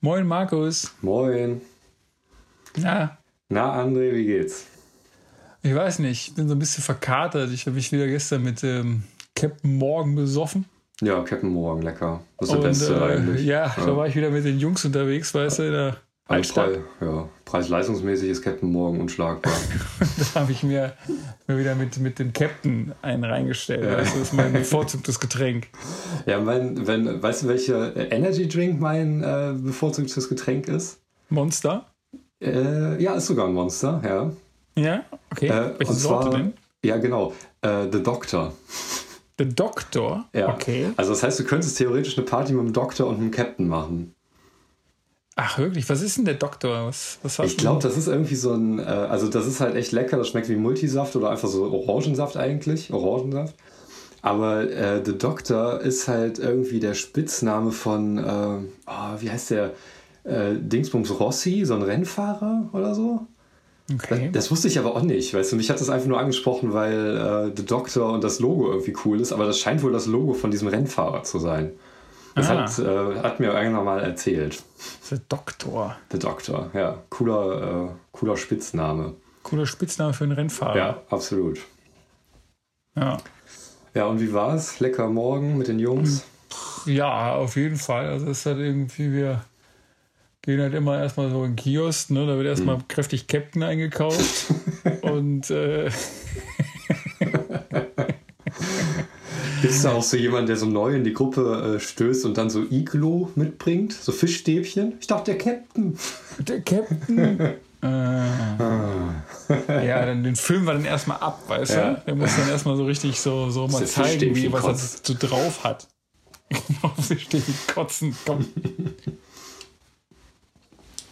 Moin Markus. Moin. Na? Na, André, wie geht's? Ich weiß nicht, ich bin so ein bisschen verkatert. Ich habe mich wieder gestern mit ähm, Captain Morgan besoffen. Ja, Captain Morgan, lecker. Das ist der Beste äh, eigentlich. Ja, ja, da war ich wieder mit den Jungs unterwegs, weißt du, in der also Preis, ja, preis-leistungsmäßig ist Captain Morgan unschlagbar. da habe ich mir, mir wieder mit, mit dem Captain einen reingestellt. Ja. Du, das ist mein bevorzugtes Getränk. Ja, mein, wenn, weißt du, welcher Energy Drink mein äh, bevorzugtes Getränk ist? Monster? Äh, ja, ist sogar ein Monster, ja. Ja, okay. Äh, Welche Sorte denn? Ja, genau. Äh, The Doctor. The Doctor? Ja. Okay. Also das heißt, du könntest theoretisch eine Party mit dem Doktor und dem Captain machen. Ach wirklich? Was ist denn der Doktor? Was, was ich glaube, das ist irgendwie so ein, äh, also das ist halt echt lecker. Das schmeckt wie Multisaft oder einfach so Orangensaft eigentlich, Orangensaft. Aber äh, The Doctor ist halt irgendwie der Spitzname von, äh, oh, wie heißt der? Äh, Dingsbums Rossi, so ein Rennfahrer oder so. Okay. Das, das, wusste ich aber auch nicht, weißt du, mich hat das einfach nur angesprochen, weil äh, The Doctor und das Logo irgendwie cool ist, aber das scheint wohl das Logo von diesem Rennfahrer zu sein. Das ah. hat, äh, hat, mir irgendwann mal erzählt. The Doctor. The Doctor, ja. Cooler, äh, cooler Spitzname. Cooler Spitzname für einen Rennfahrer. Ja, absolut. Ja. Ja, und wie war es? Lecker morgen mit den Jungs? Ja, auf jeden Fall. Also es ist halt irgendwie, wir gehen halt immer erstmal so in den Kiosk, ne? Da wird erstmal hm. kräftig Captain eingekauft. und äh, Bist du auch so jemand, der so neu in die Gruppe äh, stößt und dann so Iglo mitbringt? So Fischstäbchen? Ich dachte, der Captain. Der Captain. äh, ja, dann den filmen wir dann erstmal ab, weißt ja. du? Der muss dann erstmal so richtig so, so mal zeigen, wie, was er so drauf hat. Genau, Fischstäbchen kotzen, komm.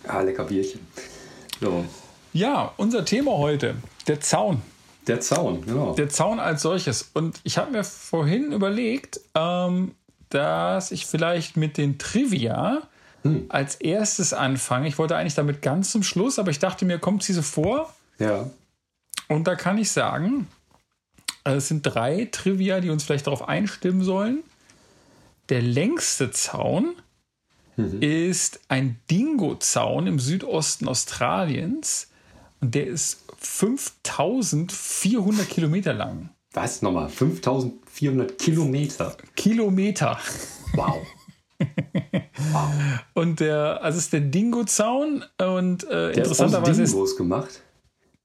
Ah, lecker Bierchen. So. Ja, unser Thema heute, der Zaun. Der Zaun, genau. Der Zaun als solches. Und ich habe mir vorhin überlegt, ähm, dass ich vielleicht mit den Trivia hm. als erstes anfange. Ich wollte eigentlich damit ganz zum Schluss, aber ich dachte mir, kommt sie so vor? Ja. Und da kann ich sagen, also es sind drei Trivia, die uns vielleicht darauf einstimmen sollen. Der längste Zaun mhm. ist ein Dingo-Zaun im Südosten Australiens. Und der ist 5400 Kilometer lang. Was nochmal? 5400 Kilometer? Kilometer. Wow. wow. Und der, also ist der Dingo-Zaun und äh, der interessanterweise ist Dingos gemacht.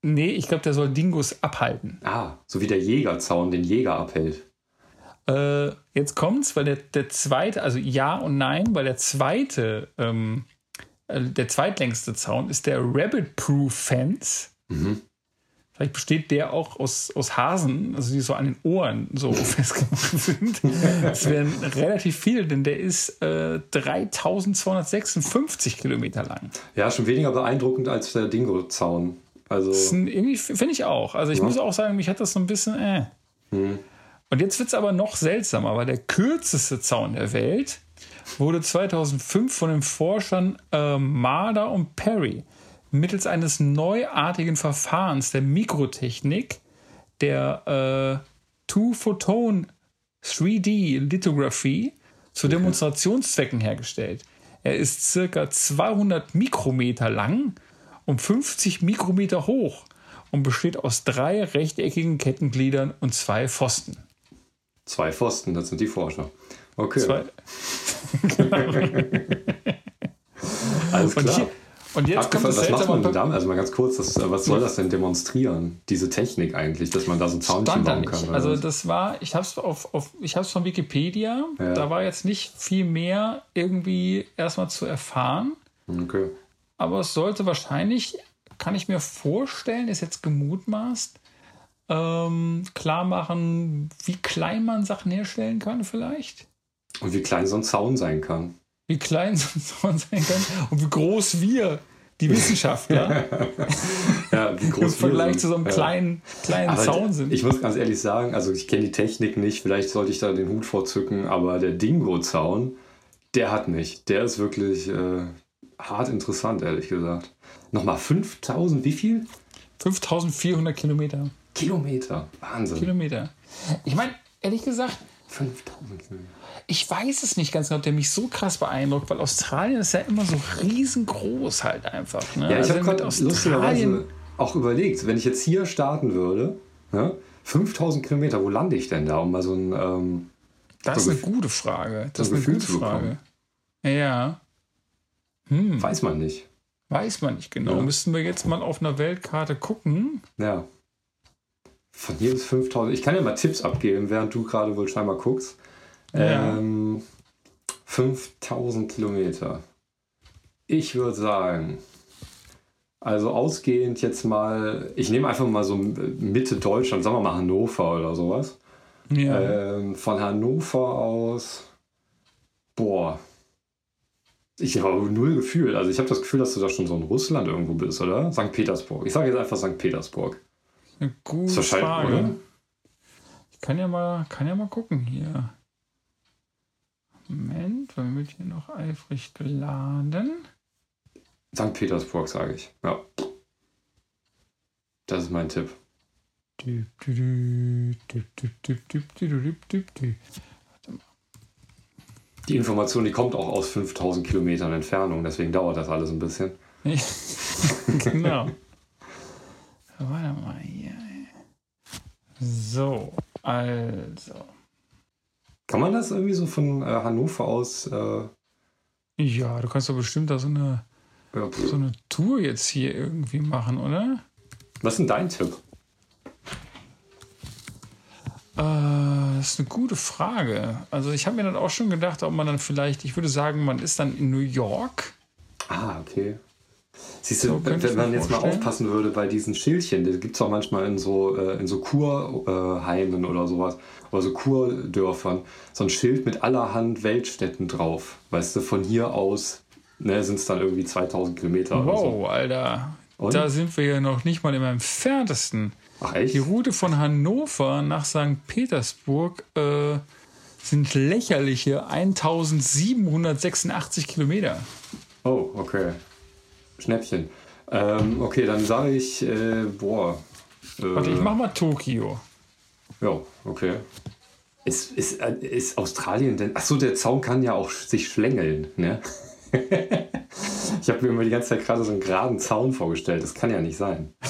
Nee, ich glaube, der soll Dingos abhalten. Ah, so wie der Jägerzaun den Jäger abhält. Äh, jetzt kommt's, weil der, der zweite, also ja und nein, weil der zweite, ähm, äh, der zweitlängste Zaun ist der Rabbit Proof Fence. Mhm. Vielleicht besteht der auch aus, aus Hasen, also die so an den Ohren so festgemacht sind. Das wären relativ viele, denn der ist äh, 3256 Kilometer lang. Ja, schon weniger beeindruckend als der Dingo-Zaun. Also irgendwie finde ich auch. Also ich ja. muss auch sagen, mich hat das so ein bisschen. Äh. Hm. Und jetzt wird es aber noch seltsamer, weil der kürzeste Zaun der Welt wurde 2005 von den Forschern äh, Marder und Perry mittels eines neuartigen Verfahrens der Mikrotechnik, der äh, Two-Photon 3D-Lithography, zu okay. Demonstrationszwecken hergestellt. Er ist circa 200 Mikrometer lang und 50 Mikrometer hoch und besteht aus drei rechteckigen Kettengliedern und zwei Pfosten. Zwei Pfosten, das sind die Forscher. Okay. Zwei. Alles klar. Und hier, und jetzt kommt das was macht man denn damit? Also mal ganz kurz, das, was soll das denn demonstrieren? Diese Technik eigentlich, dass man da so ein Zaunchen bauen kann? Also das war, ich habe es auf, auf, ich habe von Wikipedia. Ja. Da war jetzt nicht viel mehr irgendwie erstmal zu erfahren. Okay. Aber es sollte wahrscheinlich, kann ich mir vorstellen, ist jetzt gemutmaßt, ähm, klar machen, wie klein man Sachen herstellen kann vielleicht. Und wie klein so ein Zaun sein kann wie klein so ein sein kann und wie groß wir, die Wissenschaftler, ja, wie groß im Vergleich zu so einem kleinen, kleinen Zaun sind. Ich muss ganz ehrlich sagen, also ich kenne die Technik nicht, vielleicht sollte ich da den Hut vorzücken, aber der Dingo-Zaun, der hat mich. Der ist wirklich äh, hart interessant, ehrlich gesagt. Nochmal 5000, wie viel? 5400 Kilometer. Kilometer, Wahnsinn. Kilometer. Ich meine, ehrlich gesagt, 5000 Kilometer. Ich weiß es nicht ganz genau, ob der mich so krass beeindruckt, weil Australien ist ja immer so riesengroß halt einfach. Ne? Ja, ich Also habe gerade lustigerweise auch überlegt, wenn ich jetzt hier starten würde, ne, 5000 Kilometer, wo lande ich denn da, um mal so ein. Ähm, Das so ist eine gute Frage. Das so ist ein eine gute Frage. Ja. Hm, weiß man nicht. weiß man nicht genau. Ja. Müssten wir jetzt mal auf einer Weltkarte gucken. Ja. Von hier bis 5000. Ich kann ja mal Tipps abgeben, während du gerade wohl scheinbar guckst. Ja. Ähm, 5000 Kilometer. Ich würde sagen, also ausgehend jetzt mal, ich nehme einfach mal so Mitte Deutschland, sagen wir mal Hannover oder sowas. Ja. Ähm, von Hannover aus, boah, ich habe null Gefühl. Also ich habe das Gefühl, dass du da schon so in Russland irgendwo bist, oder? St. Petersburg. Ich sage jetzt einfach St. Petersburg. eine gute Frage. oder? Ich kann ja mal, kann ja mal gucken hier. Moment, weil wird hier noch eifrig geladen. St. Petersburg, sage ich. Ja. Das ist mein Tipp. Die Information, die kommt auch aus 5000 Kilometern Entfernung, deswegen dauert das alles ein bisschen. genau. Warte mal hier. So, also. Kann man das irgendwie so von äh, Hannover aus? Äh, Ja, du kannst doch bestimmt da so eine, ja, so eine Tour jetzt hier irgendwie machen, oder? Was ist denn dein Tipp? Äh, das ist eine gute Frage. Also ich habe mir dann auch schon gedacht, ob man dann vielleicht, ich würde sagen, man ist dann in New York. Ah, okay. Siehst du, So wenn man jetzt mal vorstellen. aufpassen würde bei diesen Schildchen, die gibt es auch manchmal in so, äh, in so Kurheimen oder sowas, oder so Kurdörfern, so ein Schild mit allerhand Weltstädten drauf. Weißt du, von hier aus ne, sind es dann irgendwie 2000 Kilometer oder so. Wow, Alter. Und? Da sind wir ja noch nicht mal im entferntesten. Ach echt? Die Route von Hannover nach St. Petersburg äh, sind lächerliche 1786 Kilometer. Oh, okay. Schnäppchen. Ähm, okay, dann sage ich, äh, boah. Äh, Warte, ich mach mal Tokio. Ja, okay. Ist, ist, äh, ist Australien denn. Achso, der Zaun kann ja auch sich schlängeln, ne? ich habe mir immer die ganze Zeit gerade so einen geraden Zaun vorgestellt. Das kann ja nicht sein.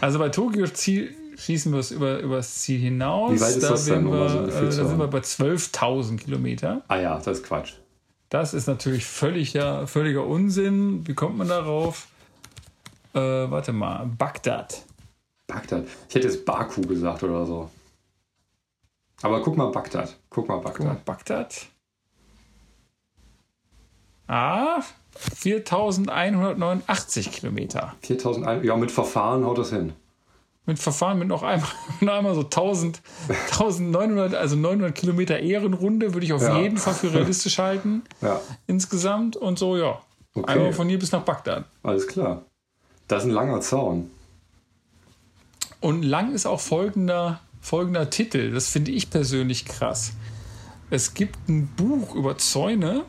Also bei Tokio Ziel, schießen wir es über, über das Ziel hinaus. Wie weit ist da, das denn, wären um so wir, äh, da sind wir bei 12.000 Kilometer. Ah ja, das ist Quatsch. Das ist natürlich völliger, völliger Unsinn. Wie kommt man darauf? Äh, warte mal, Bagdad. Bagdad. Ich hätte jetzt Baku gesagt oder so. Aber guck mal Bagdad. Guck mal Guck mal, Bagdad. Bagdad. Ah, 4189 Kilometer. 4000. Ein- Ja, mit Verfahren haut das hin. Mit Verfahren mit noch einmal, noch einmal so 1000, 1900, also 900 Kilometer Ehrenrunde würde ich auf Ja. jeden Fall für realistisch halten Ja, insgesamt. Und so, ja. Okay. Einmal von hier bis nach Bagdad. alles klar. Das ist ein langer Zaun. Und lang ist auch folgender, folgender Titel. Das finde ich persönlich krass. Es gibt ein Buch über Zäune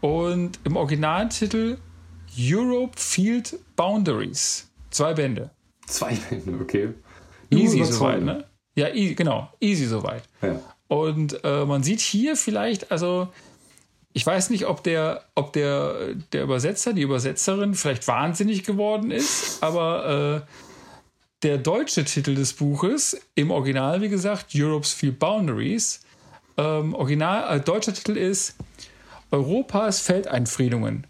und im Originaltitel Europe Field Boundaries. Zwei Bände. Zwei Wände, okay. Easy soweit, Zäune. ne? Ja, e genau. Easy soweit. Ja. Und äh, man sieht hier vielleicht, also ich weiß nicht, ob der, ob der, der Übersetzer, die Übersetzerin vielleicht wahnsinnig geworden ist, aber äh, der deutsche Titel des Buches, im Original, wie gesagt, Europe's Field Boundaries, ähm, Original, äh, deutscher Titel ist Europas Feldeinfriedungen.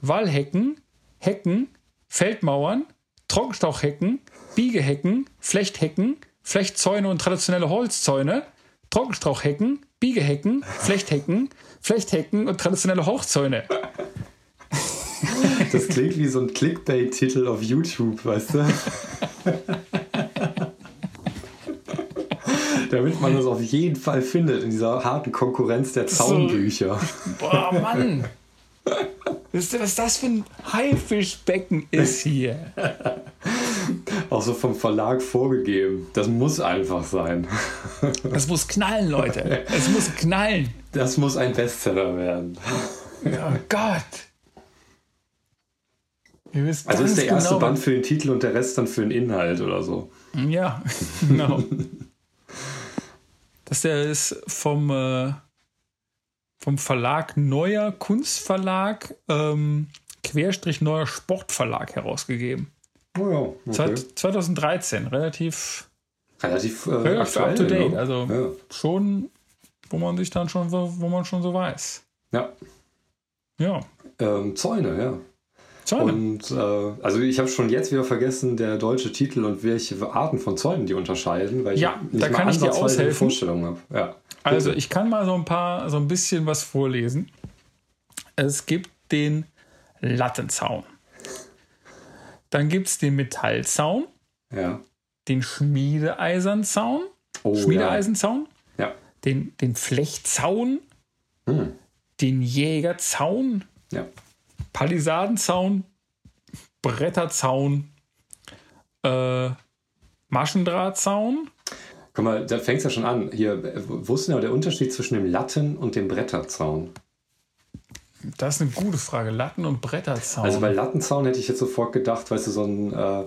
Wallhecken, Hecken, Feldmauern, Trockenstrauchhecken, Biegehecken, Flechthecken, Flechtzäune und traditionelle Holzzäune, Trockenstrauchhecken, Biegehecken, Flechthecken, Flechthecken und traditionelle Hochzäune. Das klingt wie so ein Clickbait-Titel auf YouTube, weißt du? Damit man das auf jeden Fall findet in dieser harten Konkurrenz der Zaunbücher. Boah, Mann! Wisst ihr, was das für ein Haifischbecken ist hier? Auch so vom Verlag vorgegeben. Das muss einfach sein. Das muss knallen, Leute. Es muss knallen. Das muss ein Bestseller werden. Oh Gott. Also ist der erste genau, Band für den Titel und der Rest dann für den Inhalt oder so. Ja, genau. dass der ist vom, äh, vom Verlag Neuer Kunstverlag, ähm, Querstrich Neuer Sportverlag herausgegeben. Oh ja, okay. 2013, relativ, Relativ, äh, relativ aktuell, up to date. ne? Also Ja. schon, wo man sich dann schon, so- wo man schon so weiß. ja. Ja. Ähm, Zäune, ja. Zäune. Und äh, also ich habe schon jetzt wieder vergessen, der deutsche Titel und welche Arten von Zäunen die unterscheiden, weil Ja, ich nicht da mal kann ich dir aushelfen. Vorstellung habe. Ja. Also ich kann mal so ein paar, so ein bisschen was vorlesen. Es gibt den Lattenzaun. Dann gibt es den Metallzaun, ja. den Schmiedeeisernzaun, Oh, Schmiedeeisenzaun, Ja. den, den Flechtzaun, Hm. den Jägerzaun, ja. Palisadenzaun, Bretterzaun, äh, Maschendrahtzaun. Guck mal, da fängt es ja schon an. Hier, wo ist denn aber der Unterschied zwischen dem Latten und dem Bretterzaun? Das ist eine gute Frage. Latten- und Bretterzaun. Also bei Lattenzaun hätte ich jetzt sofort gedacht, weißt du, so ein, äh,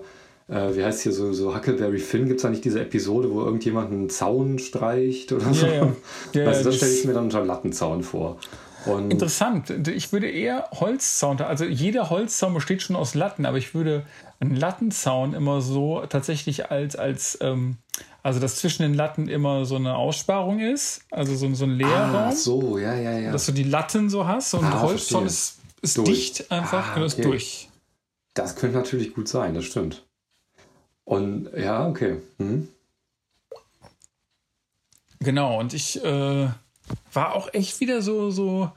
äh, wie heißt hier, so, so Huckleberry Finn, gibt es da nicht diese Episode, wo irgendjemand einen Zaun streicht oder so? Ja, ja. Ja, also ja, das das- stelle ich mir dann unter Lattenzaun vor. Und Interessant. Ich würde eher Holzzaun, also jeder Holzzaun besteht schon aus Latten, aber ich würde einen Lattenzaun immer so tatsächlich als, als ähm, also dass zwischen den Latten immer so eine Aussparung ist, also so, so ein Leerraum, ah, so, ja, ja, ja. dass du die Latten so hast und Ah, Holzzaun ist, ist Durch. dicht einfach, Ah, okay. durch. Das könnte natürlich gut sein, das stimmt. Und ja, okay. Hm. Genau, und ich äh, war auch echt wieder so, so,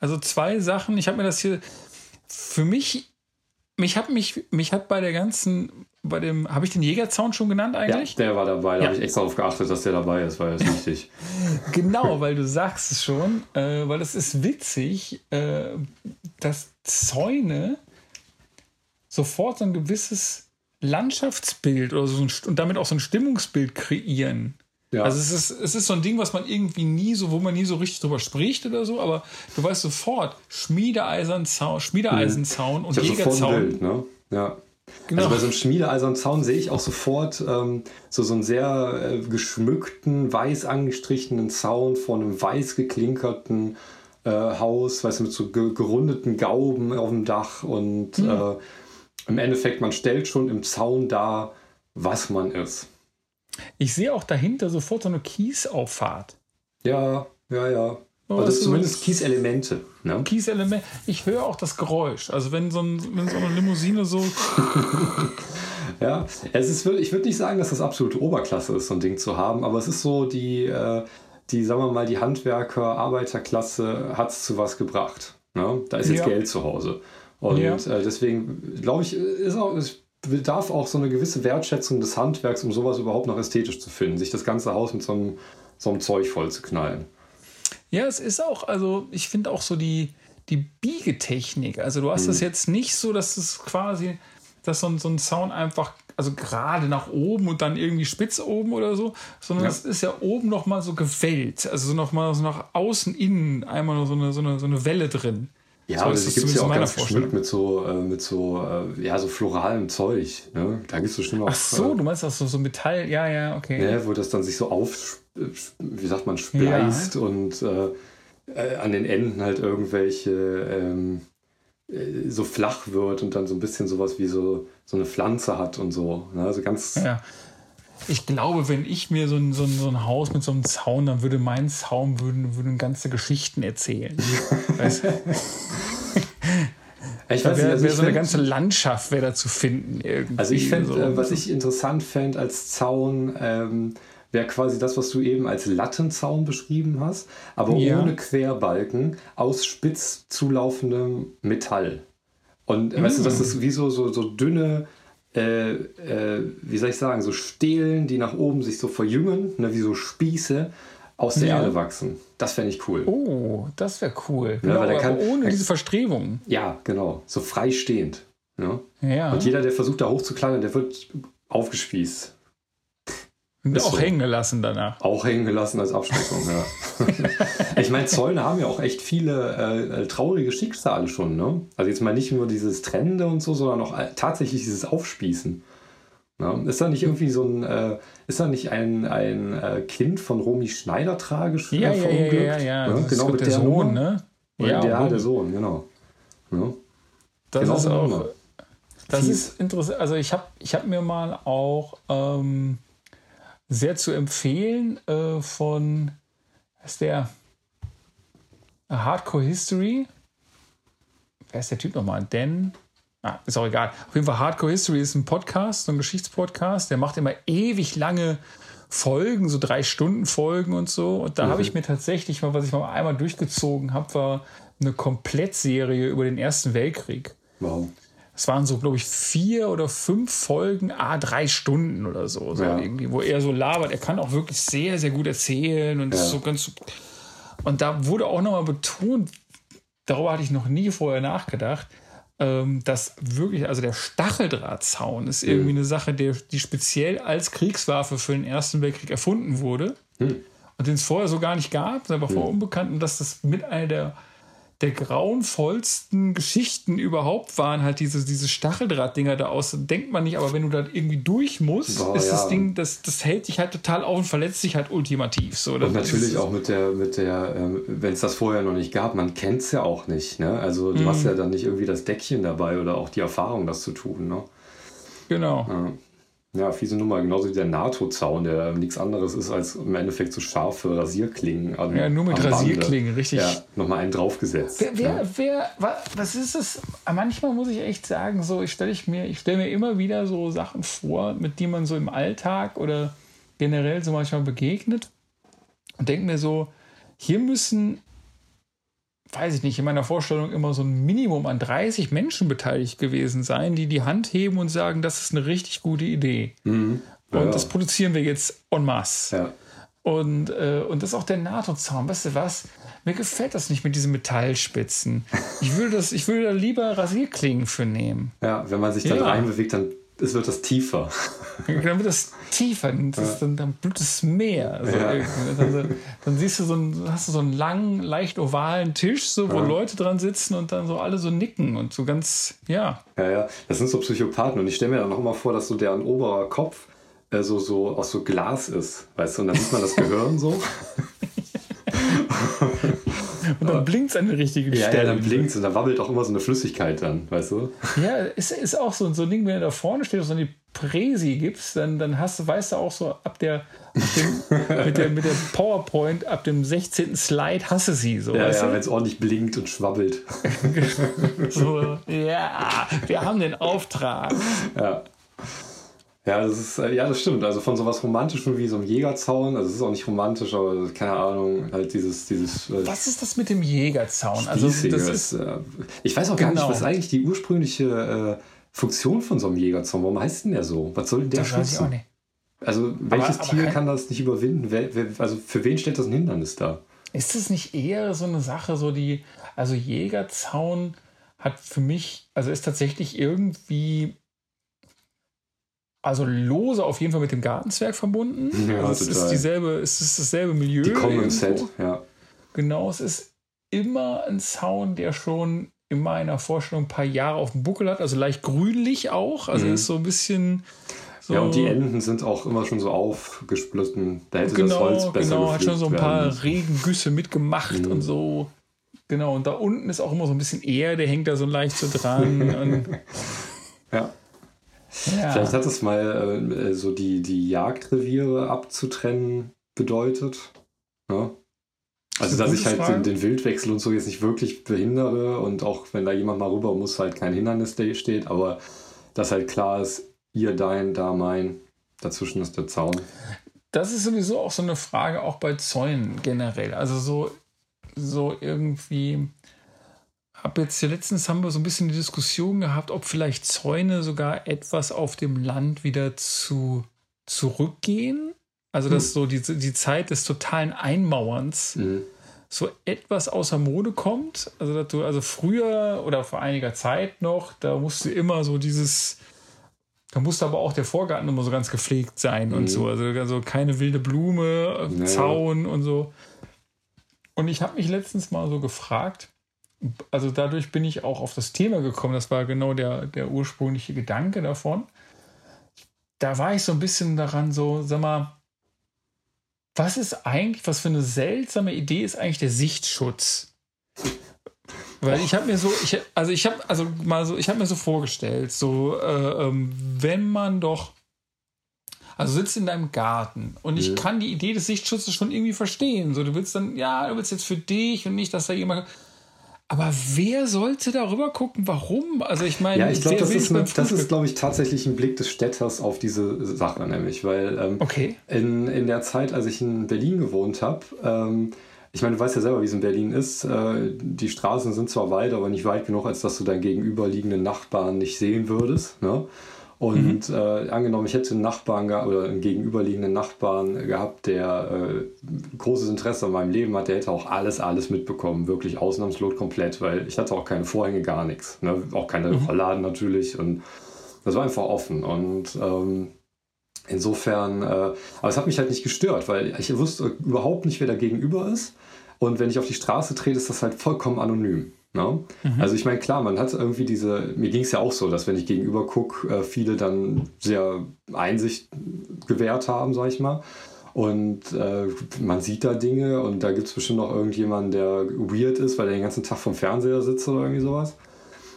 also zwei Sachen. Ich habe mir das hier für mich, mich hat mich, mich hat bei der ganzen, bei dem, habe ich den Jägerzaun schon genannt Ja, eigentlich? der war dabei. Da Ja. habe ich extra darauf geachtet, dass der dabei ist, weil das ist wichtig. Genau, weil du sagst es schon, äh, weil es ist witzig, äh, dass Zäune sofort so ein gewisses Landschaftsbild oder so ein, und damit auch so ein Stimmungsbild kreieren. Ja. Also es ist, es ist so ein Ding, was man irgendwie nie so, wo man nie so richtig drüber spricht oder so, aber du weißt sofort, Schmiedeeisenzaun, Schmiedeeisenzaun und sofort ein Jägerzaun. Bild, ne? Ja. Genau. Also bei so einem Schmiedeeisernen Zaun sehe ich auch sofort ähm, so, so einen sehr äh, geschmückten, weiß angestrichenen Zaun vor einem weiß geklinkerten äh, Haus, weißt du, mit so ge gerundeten Gauben auf dem Dach und Hm. äh, im Endeffekt, man stellt schon im Zaun dar, was man ist. Ich sehe auch dahinter sofort so eine Kiesauffahrt. Ja, ja, ja. Oh, Also das ist zumindest Kieselemente. Ne? Kieselement. Ich höre auch das Geräusch. Also wenn so, ein, wenn so eine Limousine so. Ja, es ist, ich würde nicht sagen, dass das absolute Oberklasse ist, so ein Ding zu haben, aber es ist so die, äh, die sagen wir mal, die Handwerker, Arbeiterklasse hat es zu was gebracht. Ne? Da ist jetzt Ja. Geld zu Hause. Und Ja. äh, deswegen glaube ich, ist auch, es bedarf auch so eine gewisse Wertschätzung des Handwerks, um sowas überhaupt noch ästhetisch zu finden, sich das ganze Haus mit so einem, so einem Zeug voll zu knallen. Ja, es ist auch, also ich finde auch so die, die Biegetechnik. Also du hast es jetzt nicht so, dass es quasi, dass so ein, so ein Sound einfach, also gerade nach oben und dann irgendwie spitz oben oder so, sondern Ja. es ist ja oben nochmal so gewellt. Also so nochmal so nach außen, innen einmal so eine, so eine, so eine Welle drin. Ja, So aber das gibt es ja auch ganz geschmückt mit so, äh, mit so, äh, ja, so floralem Zeug. Ne? Da gibt es bestimmt auch. Ach so, äh, du meinst auch so, so Metall, ja, ja, okay. ne, wo das dann sich so auf, wie sagt man, spleißt und äh, äh, an den Enden halt irgendwelche ähm, äh, so flach wird und dann so ein bisschen sowas wie so, so eine Pflanze hat und so. Ne? Also ganz. Ja. Ich glaube, wenn ich mir so ein, so, ein, so ein Haus mit so einem Zaun, dann würde mein Zaun würden, würden ganze Geschichten erzählen. weißt, du? Ich weiß nicht, wäre also wär so eine find- ganze Landschaft wäre da zu finden. Irgendwie. Also ich fände, so. äh, was ich interessant fände als Zaun, ähm, wäre quasi das, was du eben als Lattenzaun beschrieben hast, aber Ja. ohne Querbalken aus spitz zulaufendem Metall. Und äh, weißt du, Mm. das ist wie so, so, so dünne, äh, äh, wie soll ich sagen, so Stelen, die nach oben sich so verjüngen, ne, wie so Spieße aus der Ja. Erde wachsen. Das fände ich cool. Oh, das wäre cool. Genau, der aber kann- ohne diese Verstrebungen. Ja, genau. So freistehend. Ne? Ja. Und jeder, der versucht, da hochzuklettern, der wird aufgespießt. Und auch so. hängen gelassen danach. Auch hängen gelassen als Abschreckung, ja. ich meine, Zäune haben ja auch echt viele äh, äh, traurige Schicksale schon, ne? Also jetzt mal nicht nur dieses Trennende und so, sondern auch äh, tatsächlich dieses Aufspießen. Ja, ist da nicht irgendwie so ein, äh, ist da nicht ein, ein äh, Kind von Romy Schneider tragisch ja, ja, ja, ja, ja, ja. Genau mit der, der Sohn, Nummer? ne? Ja, der, der Sohn, genau. Ja. Das Genau ist auch. Nummer. Das Fies. ist interessant. Also ich habe ich hab mir mal auch ähm, sehr zu empfehlen äh, von ist der A Hardcore History. Wer ist der Typ nochmal? Dan. Ah, ist auch egal. Auf jeden Fall Hardcore History ist ein Podcast, so ein Geschichtspodcast. Der macht immer ewig lange Folgen, so drei Stunden Folgen und so. Und da habe ich mir tatsächlich mal, was ich mal einmal durchgezogen habe, war eine Komplettserie über den Ersten Weltkrieg. Wow. Es waren so, glaube ich, vier oder fünf Folgen, ah, drei Stunden oder so, so Ja. irgendwie, wo er so labert. Er kann auch wirklich sehr, sehr gut erzählen und Ja. ist so ganz. Und da wurde auch nochmal betont, darüber hatte ich noch nie vorher nachgedacht, ähm, dass wirklich, also der Stacheldrahtzaun ist irgendwie Mhm. eine Sache, der, die speziell als Kriegswaffe für den Ersten Weltkrieg erfunden wurde Hm. und den es vorher so gar nicht gab, das war vorher unbekannt und dass das mit einer der, der grauenvollsten Geschichten überhaupt waren, halt diese, diese Stacheldrahtdinger da aus. Denkt man nicht, aber wenn du da irgendwie durch musst, Boah, ist das ja. Ding, das, das hält dich halt total auf und verletzt dich halt ultimativ. So, Und natürlich auch mit der, mit der, ähm, wenn es das vorher noch nicht gab, man kennt es ja auch nicht. Ne? Also du hast ja dann nicht irgendwie das Deckchen dabei oder auch die Erfahrung, das zu tun. Ne? Genau. Ja. Ja, fiese Nummer, genauso wie der NATO-Zaun, der nichts anderes ist als im Endeffekt so scharfe Rasierklingen. An, Ja, nur mit Bande. Rasierklingen, richtig. Ja, nochmal einen draufgesetzt. Wer, wer, ja. wer, wa- was ist es? Manchmal muss ich echt sagen, so, ich stelle ich mir, ich stelle mir immer wieder so Sachen vor, mit denen man so im Alltag oder generell so manchmal begegnet und denke mir so, hier müssen, weiß ich nicht, in meiner Vorstellung immer so ein Minimum an 30 Menschen beteiligt gewesen sein, die die Hand heben und sagen, das ist eine richtig gute Idee. Mhm. Und Ja, das produzieren wir jetzt en masse. ja. Und, äh, und das ist auch der NATO-Zaun. Weißt du was? Mir gefällt das nicht mit diesen Metallspitzen. Ich würde, das, ich würde da lieber Rasierklingen für nehmen. ja, wenn man sich dann Ja. reinbewegt, dann es wird das tiefer. Dann wird das tiefer, das, dann, dann blutet es mehr. So Ja. dann, dann, dann siehst du so einen, hast du so einen langen, leicht ovalen Tisch, so, wo Ja. Leute dran sitzen und dann so alle so nicken und so ganz, ja. Ja, ja, das sind so Psychopathen und ich stelle mir dann auch immer vor, dass so deren oberer Kopf äh, so, so aus so Glas ist, weißt du, und dann sieht man das Gehirn so. Und dann blinkt es an der richtigen Ja, Stelle. ja, dann blinkt und da wabbelt auch immer so eine Flüssigkeit dann, weißt du? Ja, ist, ist auch so, so ein Ding, wenn du da vorne stehst und die Präsi gibst, dann, dann hast du, weißt du auch so, ab der, ab dem, mit, der, mit der PowerPoint, ab dem 16. Slide hasse sie so. Ja, ja, wenn es ordentlich blinkt und schwabbelt. so, ja, wir haben den Auftrag. Ja. Ja, das ist, äh, ja, das stimmt. Also von sowas Romantischem wie so einem Jägerzaun, also es ist auch nicht romantisch, aber keine Ahnung, halt dieses, dieses äh, Was ist das mit dem Jägerzaun? Also, das ist, äh, ich weiß auch gar Genau. nicht, was ist eigentlich die ursprüngliche äh, Funktion von so einem Jägerzaun? Warum heißt denn der so? Was soll denn der das weiß ich auch schützen? nicht. Also welches aber Tier kein- kann das nicht überwinden? Wer, wer, also für wen stellt das ein Hindernis dar? Ist das nicht eher so eine Sache, so die, also Jägerzaun hat für mich, also ist tatsächlich irgendwie, also lose auf jeden Fall mit dem Gartenzwerg verbunden. Ja, also es ist dieselbe, es ist dasselbe Milieu. Die kommen im irgendwo. Set, ja. Genau, es ist immer ein Zaun, der schon in meiner Vorstellung ein paar Jahre auf dem Buckel hat, also leicht grünlich auch, also Mhm. ist so ein bisschen so Ja, und die Enden sind auch immer schon so aufgesplitten. Da hätte das genau, Holz besser genau, hat schon so ein werden paar müssen. Regengüsse mitgemacht Mhm. und so. Genau, und da unten ist auch immer so ein bisschen Erde, hängt da so leicht so dran. Ja. Ja. Vielleicht hat es mal äh, so die, die Jagdreviere abzutrennen bedeutet. Ja? Also, eine dass ich halt Frage. den, den Wildwechsel und so jetzt nicht wirklich behindere und auch wenn da jemand mal rüber muss, halt kein Hindernis da steht, aber dass halt klar ist, ihr dein, da mein, dazwischen ist der Zaun. Das ist sowieso auch so eine Frage, auch bei Zäunen generell. Also so, so irgendwie. Ab jetzt letztens haben wir so ein bisschen die Diskussion gehabt, ob vielleicht Zäune sogar etwas auf dem Land wieder zu zurückgehen. Also dass so die, die Zeit des totalen Einmauerns Mhm. so etwas außer Mode kommt. Also, dass du, also früher oder vor einiger Zeit noch, da musste immer so dieses, da musste aber auch der Vorgarten immer so ganz gepflegt sein und Mhm. so. Also, also keine wilde Blume, äh, Ja. Zaun und so. Und ich habe mich letztens mal so gefragt, also dadurch bin ich auch auf das Thema gekommen, das war genau der, der ursprüngliche Gedanke davon. da war ich so ein bisschen daran, so, sag mal, was ist eigentlich, was für eine seltsame Idee ist eigentlich der Sichtschutz? Weil ich habe mir so, ich, also ich habe also mal so, ich habe mir so vorgestellt, so äh, ähm, wenn man doch, also sitzt in deinem Garten und ich ja. kann die Idee des Sichtschutzes schon irgendwie verstehen. So, du willst dann, ja, du willst jetzt für dich und nicht, dass da jemand aber wer sollte darüber gucken? Warum? Also ich meine, ja, ich glaube, das, ist, eine, das ist, glaube ich, tatsächlich ein Blick des Städters auf diese Sache, nämlich, weil ähm, okay. in, in der Zeit, als ich in Berlin gewohnt habe, ähm, ich meine, du weißt ja selber, wie es in Berlin ist. Äh, die Straßen sind zwar weit, aber nicht weit genug, als dass du deinen gegenüberliegenden Nachbarn nicht sehen würdest. Ne? Und mhm. äh, angenommen, ich hätte einen Nachbarn oder einen gegenüberliegenden Nachbarn gehabt, der äh, großes Interesse an meinem Leben hat, der hätte auch alles, alles mitbekommen, wirklich ausnahmslos komplett, weil ich hatte auch keine Vorhänge, gar nichts. Ne? Auch keine mhm. Verladen natürlich. Und das war einfach offen. Und ähm, insofern, äh, aber es hat mich halt nicht gestört, weil ich wusste überhaupt nicht, wer da gegenüber ist. Und wenn ich auf die Straße trete, ist das halt vollkommen anonym. Ne? Mhm. Also ich meine, klar, man hat irgendwie diese, mir ging es ja auch so, dass wenn ich gegenüber gucke, äh, viele dann sehr Einsicht gewährt haben, sag ich mal. Und äh, man sieht da Dinge und da gibt es bestimmt noch irgendjemanden, der weird ist, weil er den ganzen Tag vom Fernseher sitzt oder irgendwie sowas.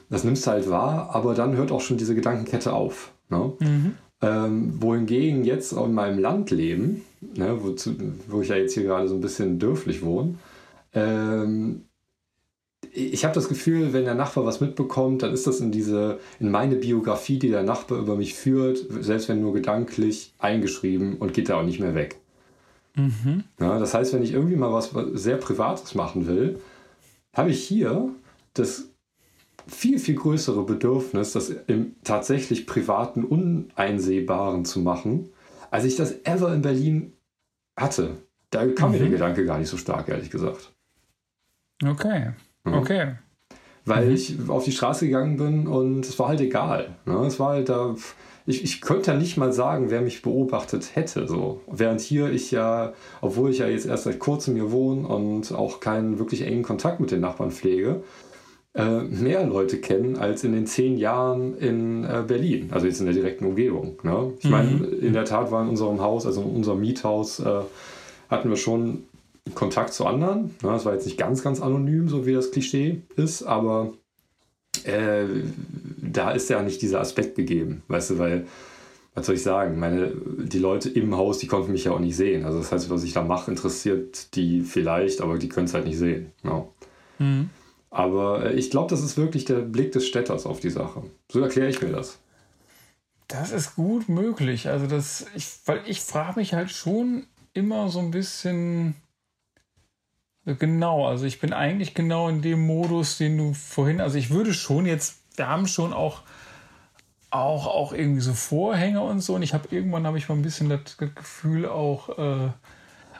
Das nimmst du halt wahr, aber dann hört auch schon diese Gedankenkette auf. Ne? Mhm. Ähm, wohingegen jetzt in meinem Landleben, ne, wo, wo ich ja jetzt hier gerade so ein bisschen dörflich wohne, ähm, ich habe das Gefühl, wenn der Nachbar was mitbekommt, dann ist das in diese, in meine Biografie, die der Nachbar über mich führt, selbst wenn nur gedanklich, eingeschrieben und geht da auch nicht mehr weg. Mhm. Ja, das heißt, wenn ich irgendwie mal was sehr Privates machen will, habe ich hier das viel, viel größere Bedürfnis, das im tatsächlich privaten, uneinsehbaren zu machen, als ich das ever in Berlin hatte. Da kam mhm. mir der Gedanke gar nicht so stark, ehrlich gesagt. Okay. Mhm. Okay. Weil mhm. ich auf die Straße gegangen bin und es war halt egal. Ne? Es war halt da. Ich, ich könnte ja nicht mal sagen, wer mich beobachtet hätte. So. Während hier ich ja, obwohl ich ja jetzt erst seit kurzem hier wohne und auch keinen wirklich engen Kontakt mit den Nachbarn pflege, äh, mehr Leute kennen als in den zehn Jahren in äh, Berlin, also jetzt in der direkten Umgebung. Ne? Ich meine, mhm. in der Tat war in unserem Haus, also in unserem Miethaus, äh, hatten wir schon Kontakt zu anderen. Ja, das war jetzt nicht ganz, ganz anonym, so wie das Klischee ist, aber äh, da ist ja nicht dieser Aspekt gegeben, weißt du, weil, was soll ich sagen, meine, die Leute im Haus, die konnten mich ja auch nicht sehen. Also das heißt, was ich da mache, interessiert die vielleicht, aber die können es halt nicht sehen. Ja. Mhm. Aber äh, ich glaube, das ist wirklich der Blick des Städters auf die Sache. So erkläre ich mir das. Das ist gut möglich. Also das, ich, weil ich frage mich halt schon immer so ein bisschen, Genau, also ich bin eigentlich genau in dem Modus, den du vorhin, also ich würde schon jetzt, wir haben schon auch auch, auch irgendwie so Vorhänge und so und ich habe irgendwann habe ich mal ein bisschen das Gefühl auch äh,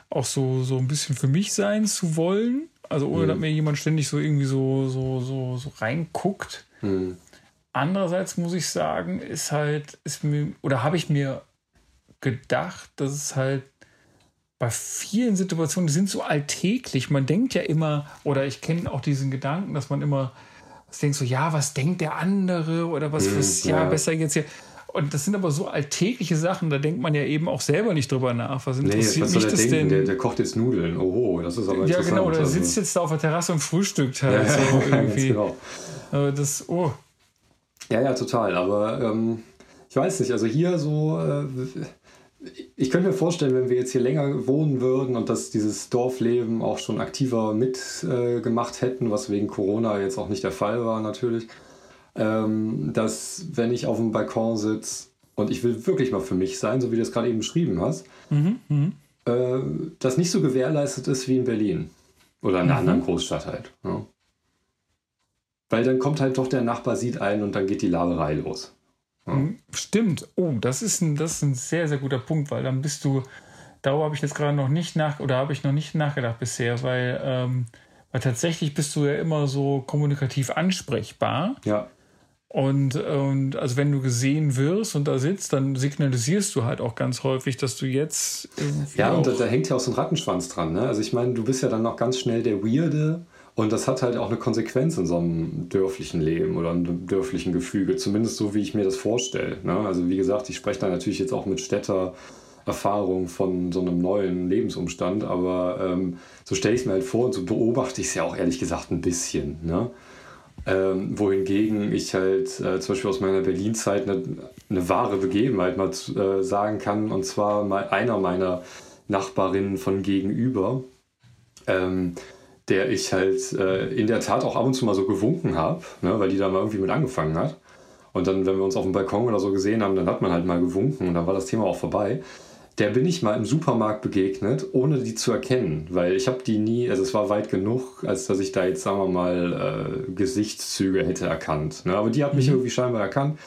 auch so so ein bisschen für mich sein zu wollen, also ohne mhm. dass mir jemand ständig so irgendwie so so so, so reinguckt. Mhm. Andererseits muss ich sagen, ist halt ist mir oder habe ich mir gedacht, dass es halt bei vielen Situationen, die sind so alltäglich. Man denkt ja immer, oder ich kenne auch diesen Gedanken, dass man immer denkt so, ja, was denkt der andere oder was ist hm, ja, ja besser jetzt hier. Und das sind aber so alltägliche Sachen, da denkt man ja eben auch selber nicht drüber nach. Was interessiert nee, was mich das denken? denn? Der, der, kocht jetzt Nudeln. Oh, das ist aber Ja, genau, oder also. sitzt jetzt da auf der Terrasse und frühstückt halt ja, so irgendwie. genau. Das, oh. Ja, ja, total. Aber ähm, ich weiß nicht, also hier so. Äh, ich könnte mir vorstellen, wenn wir jetzt hier länger wohnen würden und dass dieses Dorfleben auch schon aktiver mitgemacht äh, hätten, was wegen Corona jetzt auch nicht der Fall war natürlich, ähm, dass wenn ich auf dem Balkon sitze und ich will wirklich mal für mich sein, so wie du es gerade eben beschrieben hast, mhm, mh. äh, das nicht so gewährleistet ist wie in Berlin oder in einer mhm. anderen Großstadt halt. Ja. Weil dann kommt halt doch der Nachbar, sieht einen und dann geht die Laberei los. Stimmt. Oh, das ist, ein, das ist ein sehr, sehr guter Punkt, weil dann bist du, darüber habe ich jetzt gerade noch nicht nach, oder habe ich noch nicht nachgedacht bisher, weil, ähm, weil tatsächlich bist du ja immer so kommunikativ ansprechbar. Ja. Und, und also wenn du gesehen wirst und da sitzt, dann signalisierst du halt auch ganz häufig, dass du jetzt Ja, und da, da, hängt ja auch so ein Rattenschwanz dran. Ne? Also ich meine, du bist ja dann noch ganz schnell der Weirde Und das hat halt auch eine Konsequenz in so einem dörflichen Leben oder einem dörflichen Gefüge, zumindest so, wie ich mir das vorstelle. Ne? Also wie gesagt, ich spreche da natürlich jetzt auch mit Städter. Erfahrung von so einem neuen Lebensumstand, aber ähm, so stelle ich es mir halt vor und so beobachte ich es ja auch ehrlich gesagt ein bisschen. Ne? Ähm, wohingegen ich halt äh, zum Beispiel aus meiner Berlin-Zeit eine, eine, wahre Begebenheit mal äh, sagen kann, und zwar mal einer meiner Nachbarinnen von gegenüber, ähm, der ich halt äh, in der Tat auch ab und zu mal so gewunken habe, ne, weil die da mal irgendwie mit angefangen hat. Und dann, wenn wir uns auf dem Balkon oder so gesehen haben, dann hat man halt mal gewunken und dann war das Thema auch vorbei. Der bin ich mal im Supermarkt begegnet, ohne die zu erkennen, weil ich habe die nie, also es war weit genug, als dass ich da jetzt, sagen wir mal, äh, Gesichtszüge hätte erkannt. Ne? Aber die hat mich mhm. irgendwie scheinbar erkannt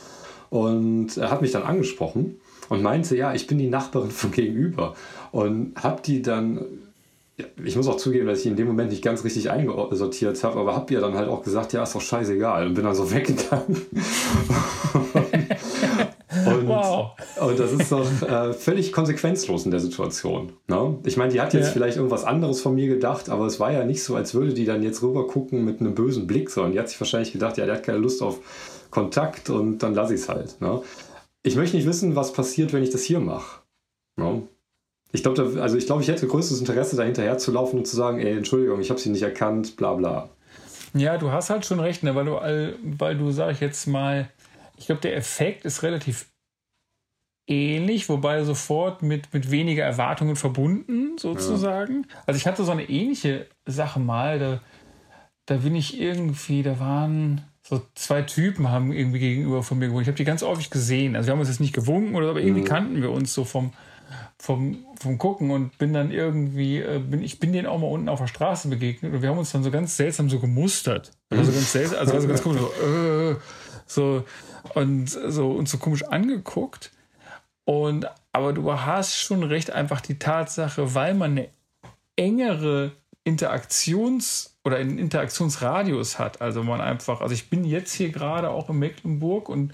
und er hat mich dann angesprochen und meinte, ja, ich bin die Nachbarin von gegenüber und habe die dann ich muss auch zugeben, dass ich in dem Moment nicht ganz richtig eingesortiert habe, aber habe ihr dann halt auch gesagt, ja, ist doch scheißegal und bin dann so weggegangen. und, wow. und das ist doch äh, völlig konsequenzlos in der Situation. Ne? Ich meine, die hat jetzt ja. vielleicht irgendwas anderes von mir gedacht, aber es war ja nicht so, als würde die dann jetzt rüber gucken mit einem bösen Blick, sondern die hat sich wahrscheinlich gedacht, ja, der hat keine Lust auf Kontakt und dann lasse ich es halt. Ne? Ich möchte nicht wissen, was passiert, wenn ich das hier mache. Ne? Ich glaube, also ich glaube, ich hätte größtes Interesse, da hinterher zu laufen und zu sagen, ey, Entschuldigung, ich habe sie nicht erkannt, bla bla. Ja, du hast halt schon recht, ne? weil du, weil du, sag ich jetzt mal, ich glaube, der Effekt ist relativ ähnlich, wobei sofort mit, mit weniger Erwartungen verbunden, sozusagen. Ja. Also ich hatte so eine ähnliche Sache mal, da, da bin ich irgendwie, da waren so zwei Typen haben irgendwie gegenüber von mir gewohnt. Ich habe die ganz häufig gesehen. Also wir haben uns jetzt nicht gewunken oder aber irgendwie mhm. kannten wir uns so vom, vom, vom Gucken und bin dann irgendwie, äh, bin, ich bin denen auch mal unten auf der Straße begegnet und wir haben uns dann so ganz seltsam so gemustert. Also ganz seltsam, also, also ganz komisch, so, äh, so und so uns so komisch angeguckt. Und aber du hast schon recht, einfach die Tatsache, weil man eine engere Interaktions- oder einen Interaktionsradius hat. Also man einfach, also ich bin jetzt hier gerade auch in Mecklenburg und,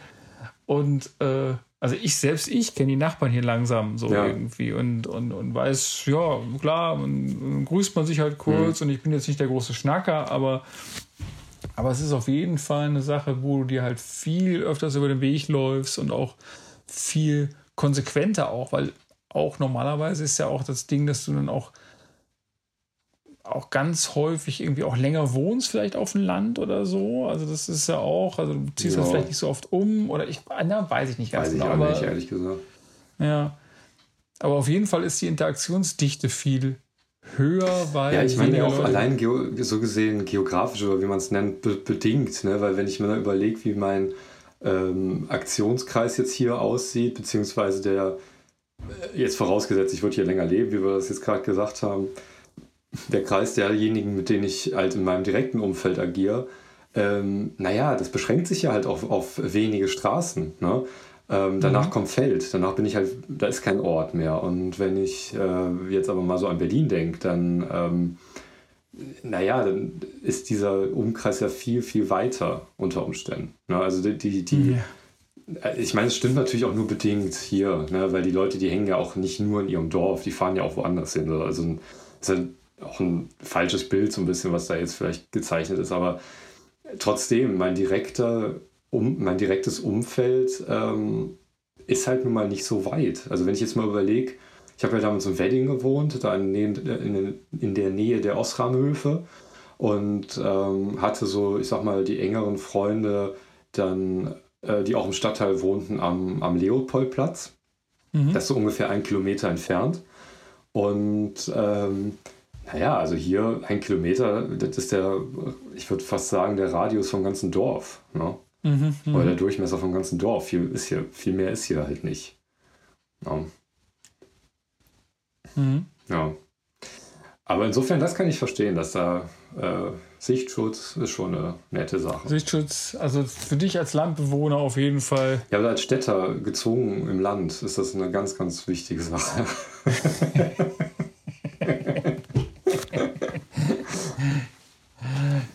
und äh, also ich selbst, ich kenne die Nachbarn hier langsam so ja. irgendwie und, und, und weiß, ja, klar, und, grüßt man sich halt kurz mhm. und ich bin jetzt nicht der große Schnacker, aber, aber es ist auf jeden Fall eine Sache, wo du dir halt viel öfters über den Weg läufst und auch viel konsequenter auch, weil auch normalerweise ist ja auch das Ding, dass du dann auch auch ganz häufig irgendwie auch länger wohnst, vielleicht auf dem Land oder so. Also das ist ja auch, also du ziehst ja. das vielleicht nicht so oft um oder ich, na, weiß ich nicht ganz weiß genau. Weiß ich auch nicht, ehrlich gesagt. Ja. Aber auf jeden Fall ist die Interaktionsdichte viel höher, weil. Ja, ich meine ja auch allein so gesehen geografisch oder wie man es nennt, be bedingt, ne? weil wenn ich mir da überlege, wie mein ähm, Aktionskreis jetzt hier aussieht, beziehungsweise der, äh, jetzt vorausgesetzt, ich würde hier länger leben, wie wir das jetzt gerade gesagt haben, der Kreis derjenigen, mit denen ich halt in meinem direkten Umfeld agiere, ähm, naja, das beschränkt sich ja halt auf, auf wenige Straßen. Ne? Ähm, danach mhm. kommt Feld, danach bin ich halt, da ist kein Ort mehr. Und wenn ich äh, jetzt aber mal so an Berlin denke, dann, ähm, naja, dann ist dieser Umkreis ja viel, viel weiter unter Umständen. Ne? Also die, die, die ja. Äh, ich meine, es stimmt natürlich auch nur bedingt hier, ne? weil die Leute, die hängen ja auch nicht nur in ihrem Dorf, die fahren ja auch woanders hin. Also ist auch ein falsches Bild, so ein bisschen, was da jetzt vielleicht gezeichnet ist, aber trotzdem, mein direkter, um, mein direktes Umfeld ähm, ist halt nun mal nicht so weit. Also wenn ich jetzt mal überlege, ich habe ja damals in Wedding gewohnt, da in, in, in der Nähe der Osramhöfe und ähm, hatte so, ich sag mal, die engeren Freunde dann, äh, die auch im Stadtteil wohnten, am, am Leopoldplatz. Mhm. Das ist so ungefähr ein Kilometer entfernt. Und ähm, naja, also hier ein Kilometer, das ist der, ich würde fast sagen, der Radius vom ganzen Dorf. Ne? Mhm, Oder der mhm. Durchmesser vom ganzen Dorf. Viel, ist hier, viel mehr ist hier halt nicht. Ja. Mhm. ja. Aber insofern, das kann ich verstehen, dass da äh, Sichtschutz ist schon eine nette Sache. Sichtschutz, also für dich als Landbewohner auf jeden Fall. Ja, aber als Städter gezwungen im Land ist das eine ganz, ganz wichtige Sache.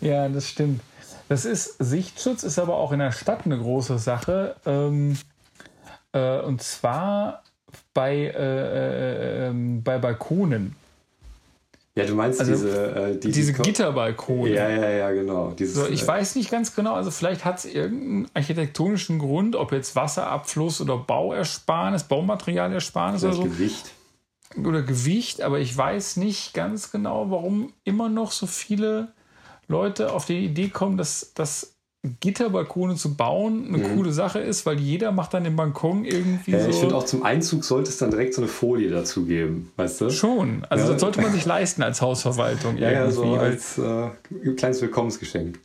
Ja, das stimmt. Das ist, Sichtschutz ist aber auch in der Stadt eine große Sache. Ähm, äh, und zwar bei, äh, äh, ähm, bei Balkonen. Ja, du meinst Also, diese, äh, die, Diese die Ko- Gitterbalkone. Ja, ja, ja, genau. Dieses, So, ich äh, weiß nicht ganz genau, also vielleicht hat es irgendeinen architektonischen Grund, ob jetzt Wasserabfluss oder Bauersparnis, Baumaterialersparnis oder so, Gewicht. oder Gewicht, aber ich weiß nicht ganz genau, warum immer noch so viele Leute auf die Idee kommen, dass, dass Gitterbalkone zu bauen eine coole Sache ist, weil jeder macht dann den Balkon irgendwie Mhm. Ja, ich finde so. auch zum Einzug sollte es dann direkt so eine Folie dazu geben, weißt du? Schon. Also Ja. das sollte man sich leisten als Hausverwaltung. Ja, ja, irgendwie, so als äh, kleines Willkommensgeschenk.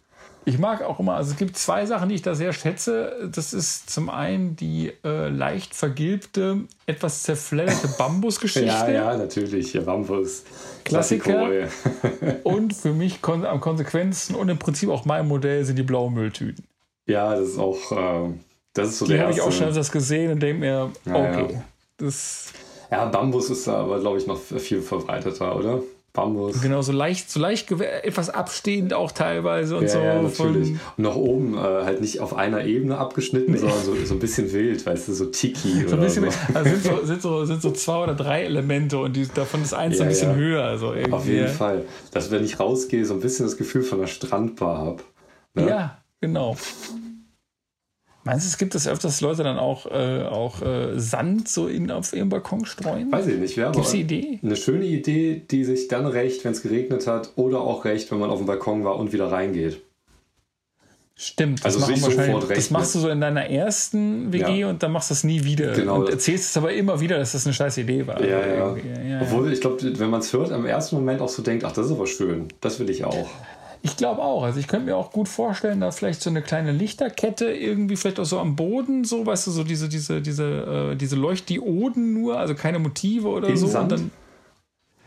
Ich mag auch immer, also es gibt zwei Sachen, die ich da sehr schätze. Das ist zum einen die äh, leicht vergilbte, etwas zerfledderte Bambusgeschichte. Ja, ja, natürlich. Ja, Bambus. Klassiker. Und für mich kon am konsequentesten und im Prinzip auch mein Modell sind die blauen Mülltüten. Ja, das ist auch, äh, das ist so Die der habe ich auch schon öfters gesehen und denke mir, Ja, okay, ja. das Ja, Bambus ist da aber, glaube ich, noch viel verbreiteter, oder? Bambus. genau so leicht, so leicht etwas abstehend auch teilweise und Ja, so. ja, natürlich. Und nach oben äh, halt nicht auf einer Ebene abgeschnitten, sondern so, so ein bisschen wild, weißt du, so Tiki So ein oder bisschen, so. also sind, so, sind, so, sind so zwei oder drei Elemente und die, davon ist eins Ja, ein bisschen ja. höher. Also irgendwie. Auf jeden Fall. Dass wenn ich rausgehe, so ein bisschen das Gefühl von einer Strandbar habe. Ne? Ja, genau. Meinst du, es gibt es öfters, dass Leute dann auch, äh, auch äh, Sand so in, auf ihrem Balkon streuen? Weiß ich nicht, wäre aber Gibt's die Idee? eine schöne Idee, die sich dann rächt, wenn es geregnet hat oder auch rächt, wenn man auf dem Balkon war und wieder reingeht. Stimmt, das, Also sofort das recht, machst du so in deiner ersten WG Ja. und dann machst du es nie wieder. Genau. Und erzählst es aber immer wieder, dass das eine scheiß Idee war. Ja, ja, ja. Obwohl, ich glaube, wenn man es hört, im ersten Moment auch so denkt, ach, das ist aber schön, das will ich auch. Ich glaube auch. Also ich könnte mir auch gut vorstellen, da vielleicht so eine kleine Lichterkette irgendwie vielleicht auch so am Boden, so, weißt du, so diese, diese, diese, äh, diese Leuchtdioden nur, also keine Motive oder Im so. Sand? Und dann,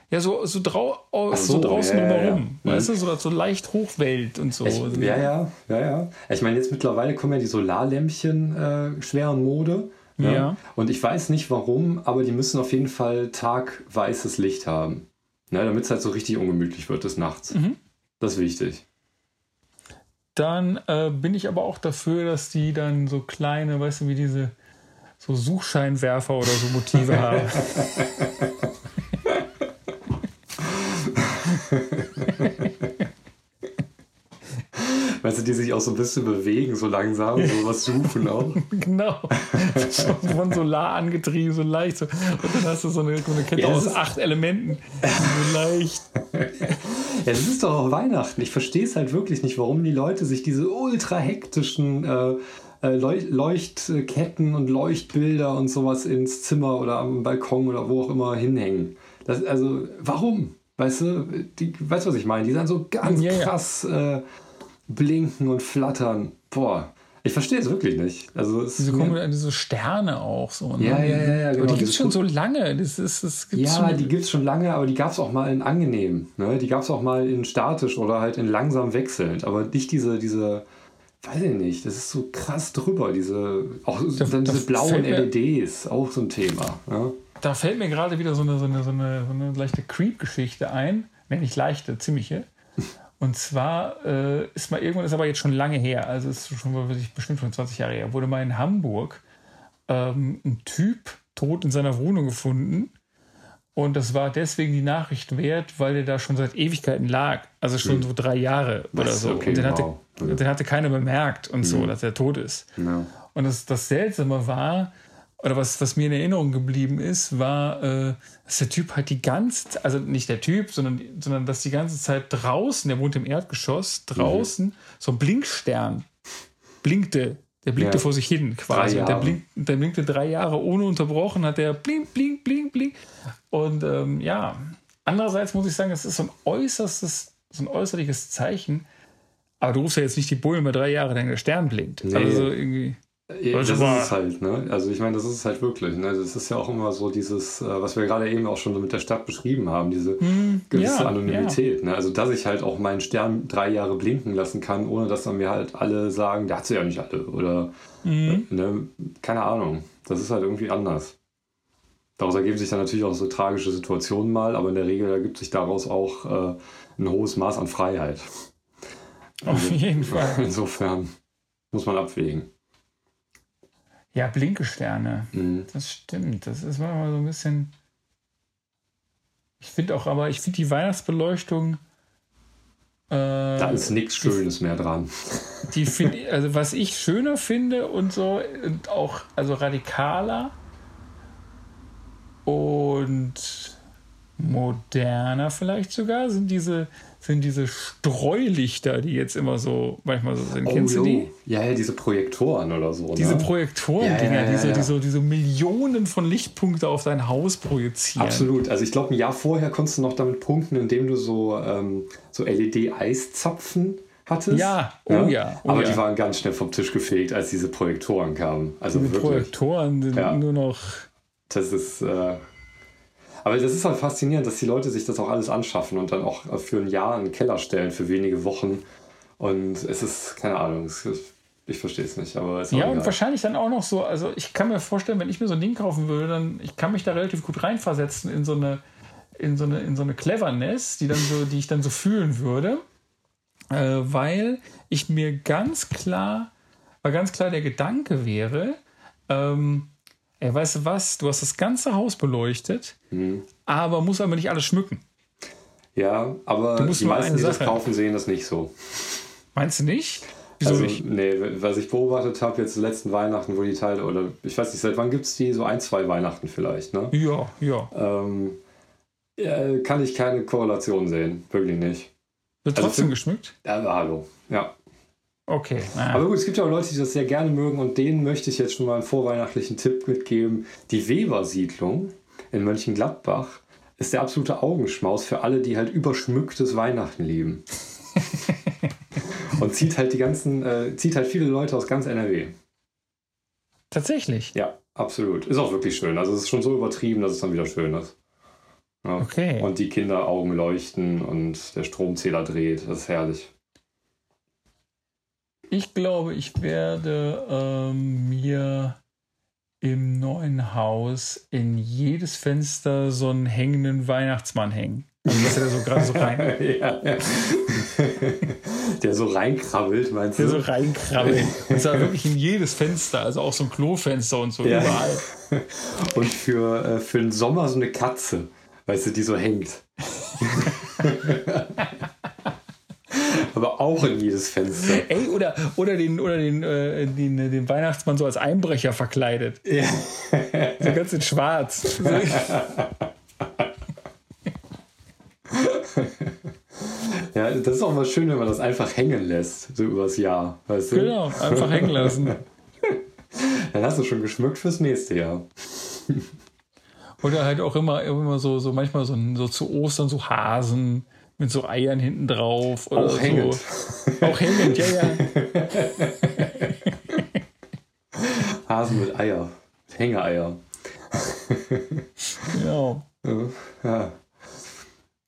ja, so, so, drau oh, so, so, draußen ja, ja, ja. drumherum. Weißt du, so, so leicht Hochwelt und so. Ich, ja, ja, ja, ja. Ich meine, jetzt mittlerweile kommen ja die Solarlämpchen äh, schwer in Mode. ne? Ja. Und ich weiß nicht warum, aber die müssen auf jeden Fall tagweißes Licht haben. Ne, Damit es halt so richtig ungemütlich wird des Nachts. Mhm. Das ist wichtig. Dann äh, bin ich aber auch dafür, dass die dann so kleine, weißt du, wie diese so Suchscheinwerfer oder so Motive haben. Weißt du, die sich auch so ein bisschen bewegen, so langsam, so was suchen auch. genau. Von, Solar angetrieben, so leicht. So. Und dann hast du so eine, so eine Kette Ja, aus acht Elementen. So leicht. Ja, das ist doch auch Weihnachten. Ich verstehe es halt wirklich nicht, warum die Leute sich diese ultra hektischen äh, äh, Leuch Leuchtketten und Leuchtbilder und sowas ins Zimmer oder am Balkon oder wo auch immer hinhängen. Das, also, warum? Weißt du, die, weißt du, was ich meine? Die dann so ganz Ja, ja. krass äh, blinken und flattern. Boah, ich verstehe es wirklich nicht. Also, es Diese, mir, diese Sterne auch so. Ne? Ja, ja, ja, ja, Aber genau. die gibt es schon so lange. Das ist, das gibt's ja, schon, die gibt es schon lange, aber die gab es auch mal in angenehm. Ne? Die gab es auch mal in statisch oder halt in langsam wechselnd. Aber nicht diese, diese, weiß ich nicht, das ist so krass drüber. Diese, auch Da- dann da diese blauen LEDs, auch so ein Thema. Ne? Da fällt mir gerade wieder so eine, so eine, so eine, so eine leichte Creep-Geschichte ein. Nee, nicht leichte, ziemliche. Und zwar äh, ist mal irgendwann, ist aber jetzt schon lange her, also ist schon wirklich bestimmt schon 20 Jahre her, wurde mal in Hamburg ähm, ein Typ tot in seiner Wohnung gefunden. Und das war deswegen die Nachricht wert, weil der da schon seit Ewigkeiten lag. Also schon so drei Jahre oder Was? so. Okay, und den hatte, wow. Mhm. den hatte keiner bemerkt und so, dass er tot ist. Ja. Und das, das Seltsame war, oder was, was mir in Erinnerung geblieben ist, war, äh, dass der Typ halt die ganze also nicht der Typ, sondern, sondern dass die ganze Zeit draußen, der wohnt im Erdgeschoss, draußen so ein Blinkstern blinkte. Der blinkte Ja. vor sich hin quasi. Der, blink, der blinkte drei Jahre ohne unterbrochen, hat der blink, blink, blink, blink. Und ähm, ja, andererseits muss ich sagen, es ist so ein äußerstes, so ein äußerliches Zeichen. Aber du rufst ja jetzt nicht die Bullen bei drei Jahren, wenn der Stern blinkt. Nee. Also irgendwie. Ja, Das Also ist es halt, ne? Also ich meine, das ist es halt wirklich. Ne? Das ist ja auch immer so dieses, äh, was wir gerade eben auch schon mit der Stadt beschrieben haben, diese gewisse Hm, ja, Anonymität. Ne? Also dass ich halt auch meinen Stern drei Jahre blinken lassen kann, ohne dass dann mir halt alle sagen, der hat sie ja nicht alle. Oder Mhm. ne? keine Ahnung. Das ist halt irgendwie anders. Daraus ergeben sich dann natürlich auch so tragische Situationen mal, aber in der Regel ergibt sich daraus auch äh, ein hohes Maß an Freiheit. Auf jeden Fall. Insofern muss man abwägen. Ja, Blinkesterne. Mhm. Das stimmt. Das ist manchmal so ein bisschen. Ich finde auch, aber ich finde die Weihnachtsbeleuchtung. Äh, da ist nichts Schönes mehr dran. Die finde also was ich schöner finde und so und auch also radikaler und moderner vielleicht sogar sind diese sind diese Streulichter, die jetzt immer so manchmal so sind. Oh, Kennst du die? Ja, ja, diese Projektoren oder so. Diese ne? Projektoren-Dinger, ja, ja, ja, die, so, die, so, die so Millionen von Lichtpunkte auf dein Haus projizieren. Absolut. Also ich glaube, ein Jahr vorher konntest du noch damit punkten, indem du so, ähm, so LED-Eiszapfen hattest. Ja, oh ja. Oh Aber die waren ganz schnell vom Tisch gefegt, als diese Projektoren kamen. Also diese wirklich. Projektoren sind nur noch. Das ist. Äh, aber das ist halt faszinierend, dass die Leute sich das auch alles anschaffen und dann auch für ein Jahr einen Keller stellen für wenige Wochen. Und es ist, keine Ahnung, es ist, ich verstehe es nicht. Aber ja, und wahrscheinlich dann auch noch so, also ich kann mir vorstellen, wenn ich mir so ein Ding kaufen würde, dann ich kann mich da relativ gut reinversetzen in so eine, in so eine, in so eine Cleverness, die, dann so, die ich dann so fühlen würde. Äh, weil ich mir ganz klar, weil ganz klar der Gedanke wäre, ähm, ey, weißt du was, du hast das ganze Haus beleuchtet, mhm. aber musst aber nicht alles schmücken. Ja, aber die meisten, die das kaufen, sehen das nicht so. Meinst du nicht? Wieso also, nicht? Nee, was ich beobachtet habe, jetzt letzten Weihnachten, wo die Teile, oder ich weiß nicht, seit wann gibt es die? So ein, zwei Weihnachten vielleicht, ne? Ja, ja. Ähm, äh, kann ich keine Korrelation sehen. Wirklich nicht. Wird also trotzdem für, geschmückt? Ja, hallo. Ja. Okay. Ah. Aber gut, es gibt ja auch Leute, die das sehr gerne mögen und denen möchte ich jetzt schon mal einen vorweihnachtlichen Tipp mitgeben. Die Weber-Siedlung in Mönchengladbach ist der absolute Augenschmaus für alle, die halt überschmücktes Weihnachten lieben. und zieht halt die ganzen, äh, zieht halt viele Leute aus ganz NRW. Tatsächlich? Ja, absolut. Ist auch wirklich schön. Also es ist schon so übertrieben, dass es dann wieder schön ist. Ja. Okay. Und die Kinderaugen leuchten und der Stromzähler dreht. Das ist herrlich. Ich glaube, ich werde ähm, mir im neuen Haus in jedes Fenster so einen hängenden Weihnachtsmann hängen. Also, dass er so gerade so rein. ja, ja. Der so reinkrabbelt, meinst du? Der so reinkrabbelt. Und zwar wirklich in jedes Fenster, also auch so ein Klofenster und so, ja. überall. Und für, äh, für den Sommer so eine Katze, weißt du, die so hängt. aber auch in jedes Fenster. Ey, oder, oder, den, oder den, äh, den, den Weihnachtsmann so als Einbrecher verkleidet. Ja. So ganz in schwarz. ja, das ist auch mal schön, wenn man das einfach hängen lässt, so übers Jahr. Weißt du? Genau, einfach hängen lassen. Dann hast du schon geschmückt fürs nächste Jahr. Oder halt auch immer, immer so, so manchmal so, so zu Ostern so Hasen mit so Eiern hinten drauf. Oder auch hängend. So. Auch hängend, ja, ja. Hasen mit Eier. Hängeeier. genau. Ja.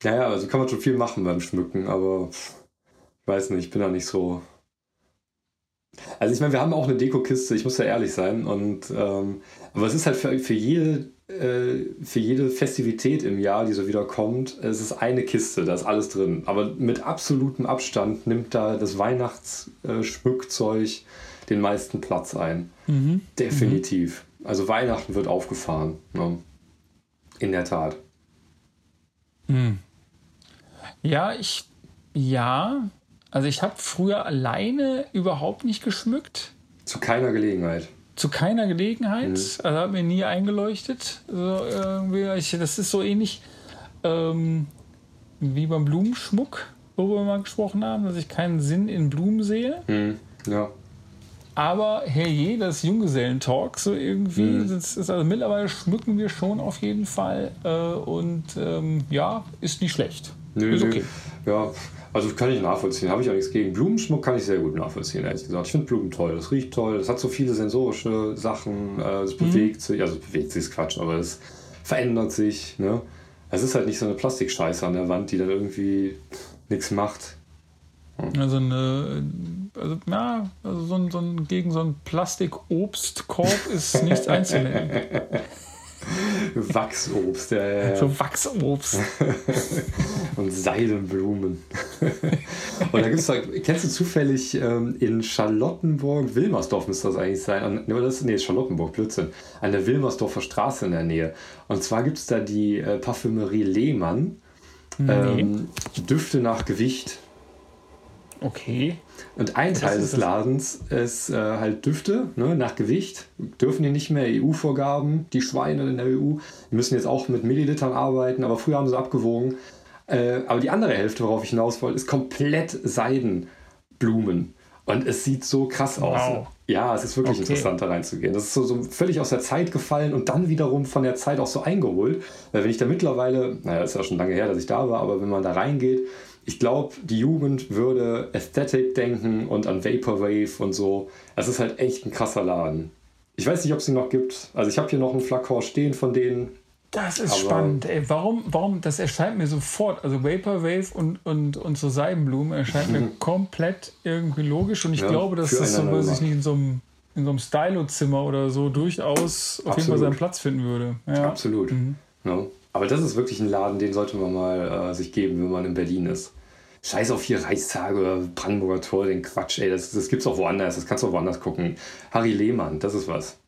Naja, also kann man schon viel machen beim Schmücken, aber ich weiß nicht, ich bin da nicht so. Also ich meine, wir haben auch eine Dekokiste, ich muss ja ehrlich sein. Und ähm, aber es ist halt für, für jede für jede Festivität im Jahr, die so wieder kommt, es ist eine Kiste, da ist alles drin. Aber mit absolutem Abstand nimmt da das Weihnachtsschmückzeug den meisten Platz ein. Mhm. Definitiv. Mhm. Also Weihnachten wird aufgefahren. Ne? In der Tat. Mhm. Ja, ich. Ja, also ich habe früher alleine überhaupt nicht geschmückt. Zu keiner Gelegenheit zu keiner Gelegenheit. Mhm. Also hat mir nie eingeleuchtet. Also irgendwie, ich, das ist so ähnlich ähm, wie beim Blumenschmuck, worüber wir mal gesprochen haben, dass ich keinen Sinn in Blumen sehe. Mhm. Ja. Aber herrje, das Junggesellentalk, so irgendwie, mhm. das ist, also mittlerweile schmücken wir schon auf jeden Fall äh, und ähm, ja, ist nicht schlecht. Nö, ist okay. Ja, also kann ich nachvollziehen, habe ich auch nichts gegen. Blumenschmuck kann ich sehr gut nachvollziehen, ehrlich gesagt. Ich finde Blumen toll, das riecht toll, das hat so viele sensorische Sachen, äh, es mhm. bewegt sich, also bewegt sich ist Quatsch, aber es verändert sich. Ne? Es ist halt nicht so eine Plastikscheiße an der Wand, die dann irgendwie nichts macht. Hm. Also eine, also ja, also so ein, so ein, gegen so einen Plastikobstkorb ist nichts einzunehmen. Wachsobst, ja, ja, ja. So Wachsobst. Und Seidenblumen. Und da gibt's da, kennst du zufällig ähm, in Charlottenburg, Wilmersdorf müsste das eigentlich sein, an, nee, das, nee, Charlottenburg, Blödsinn, an der Wilmersdorfer Straße in der Nähe. Und zwar gibt es da die äh, Parfümerie Lehmann. Ähm, Düfte nach Gewicht. Okay. Und ein Teil des? Ladens ist äh, halt Düfte ne, nach Gewicht. Dürfen die nicht mehr EU-Vorgaben, die Schweine in der EU. Die müssen jetzt auch mit Millilitern arbeiten, aber früher haben sie abgewogen. Äh, aber die andere Hälfte, worauf ich hinaus wollte, ist komplett Seidenblumen. Und es sieht so krass aus. Wow. Ja, es ist wirklich Okay. interessant, da reinzugehen. Das ist so, so völlig aus der Zeit gefallen und dann wiederum von der Zeit auch so eingeholt. Weil wenn ich da mittlerweile, naja, ist ja schon lange her, dass ich da war, aber wenn man da reingeht, ich glaube, die Jugend würde Aesthetic denken und an Vaporwave und so. Es ist halt echt ein krasser Laden. Ich weiß nicht, ob es ihn noch gibt. Also ich habe hier noch einen Flakon stehen von denen. Das ist spannend. Ey, warum, warum, das erscheint mir sofort, also Vaporwave und, und, und so Seidenblumen erscheint mir komplett irgendwie logisch und ich Ja, glaube, dass das so, weiß ich nicht, in so einem, in so einem Stylo-Zimmer oder so durchaus auf jeden Fall Absolut. seinen Platz finden würde. Ja. Absolut. Ja. Aber das ist wirklich ein Laden, den sollte man mal äh, sich geben, wenn man in Berlin ist. Scheiß auf hier Reichstage oder Brandenburger Tor, den Quatsch, ey. Das, das gibt's auch woanders. Das kannst du auch woanders gucken. Harry Lehmann, das ist was.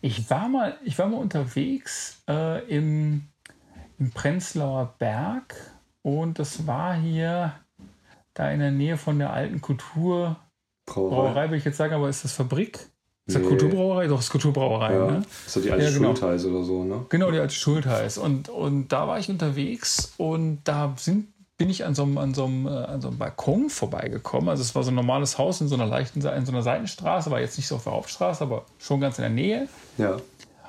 Ich war mal, ich war mal unterwegs äh, im, im Prenzlauer Berg und das war hier da in der Nähe von der alten Kulturbrauerei, Brauerei. will ich jetzt sagen, aber ist das Fabrik? Ist das Nee. Kulturbrauerei? Doch, ist Kulturbrauerei, Ja. ne? So die alte Ja, genau. Schultheiß oder so, ne? Genau, die alte Schultheiß. Und, und da war ich unterwegs und da sind, bin ich an so, einem, an, so einem, äh, an so einem Balkon vorbeigekommen. Also es war so ein normales Haus in so einer leichten, in so einer Seitenstraße, war jetzt nicht so auf der Hauptstraße, aber schon ganz in der Nähe. Ja.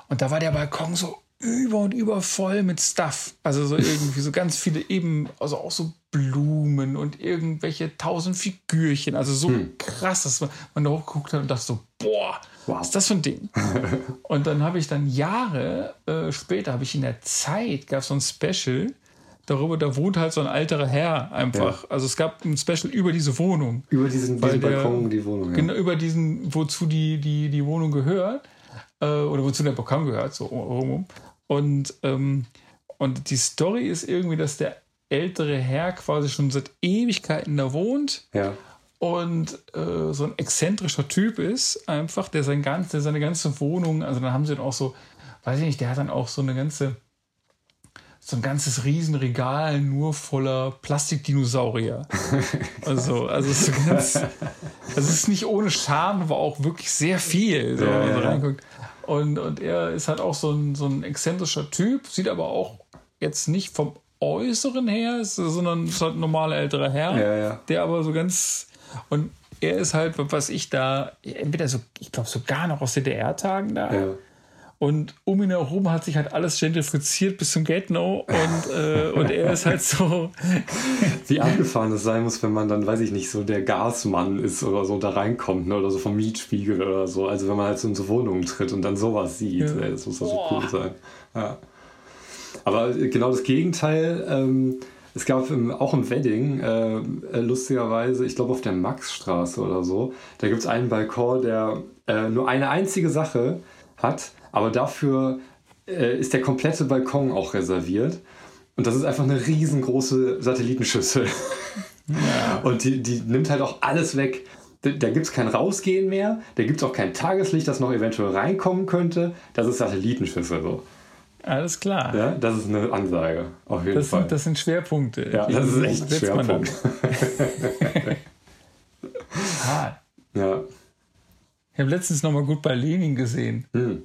Und da war der Balkon so über und über voll mit Stuff. Also so irgendwie so ganz viele eben, also auch so Blumen und irgendwelche tausend Figürchen. Also so krass, dass man, man da hochgeguckt hat und dachte so, boah, Wow. was ist das für ein Ding? und dann habe ich dann Jahre äh, später, habe ich in der Zeit, gab es so ein Special darüber, da wohnt halt so ein alterer Herr einfach. Also es gab ein Special über diese Wohnung. Über diesen, diesen der- Balkon, die Wohnung. Ja. Genau, über diesen, wozu die, die, die Wohnung gehört, äh, oder wozu der Balkon gehört, so rum. Und, ähm, und die Story ist irgendwie, dass der ältere Herr quasi schon seit Ewigkeiten da wohnt ja. Und äh, so ein exzentrischer Typ ist, einfach, der, sein ganz, der seine ganze Wohnung, also dann haben sie dann auch so, weiß ich nicht, der hat dann auch so eine ganze, so ein ganzes Riesenregal nur voller Plastikdinosaurier. Also, also es ist so ganz, also es ist nicht ohne Charme, aber auch wirklich sehr viel, so, Ja, wenn man ja, so ja. reinguckt. Und, und er ist halt auch so ein, so ein exzentrischer Typ, sieht aber auch jetzt nicht vom Äußeren her, sondern ist halt ein normaler älterer Herr, ja. der aber so ganz und er ist halt, was ich da, entweder so, ich glaube sogar noch aus DDR-Tagen da. Ja. Und um ihn herum hat sich halt alles gentrifiziert bis zum Get No. Und, äh, und er ist halt so. Wie abgefahren es sein muss, wenn man dann, weiß ich nicht, so der Gasmann ist oder so da reinkommt, ne? oder so vom Mietspiegel oder so. Also wenn man halt so in so Wohnungen tritt und dann sowas sieht, Ja. ey, das muss doch so cool sein. Ja. Aber genau das Gegenteil, ähm, es gab im, auch im Wedding, äh, äh, lustigerweise, ich glaube auf der Maxstraße oder so, da gibt es einen Balkon, der äh, nur eine einzige Sache hat, aber dafür äh, ist der komplette Balkon auch reserviert. Und das ist einfach eine riesengroße Satellitenschüssel. Und die, die nimmt halt auch alles weg. Da, da gibt es kein Rausgehen mehr, da gibt es auch kein Tageslicht, das noch eventuell reinkommen könnte. Das ist Satellitenschüssel so. Alles klar. Ja, das ist eine Ansage, auf jeden Das Fall. sind, das sind Schwerpunkte. ja, das ist echt ein. Schwerpunkt. Ah, Ja. ich habe letztens noch mal gut bei Lenin gesehen. Hm.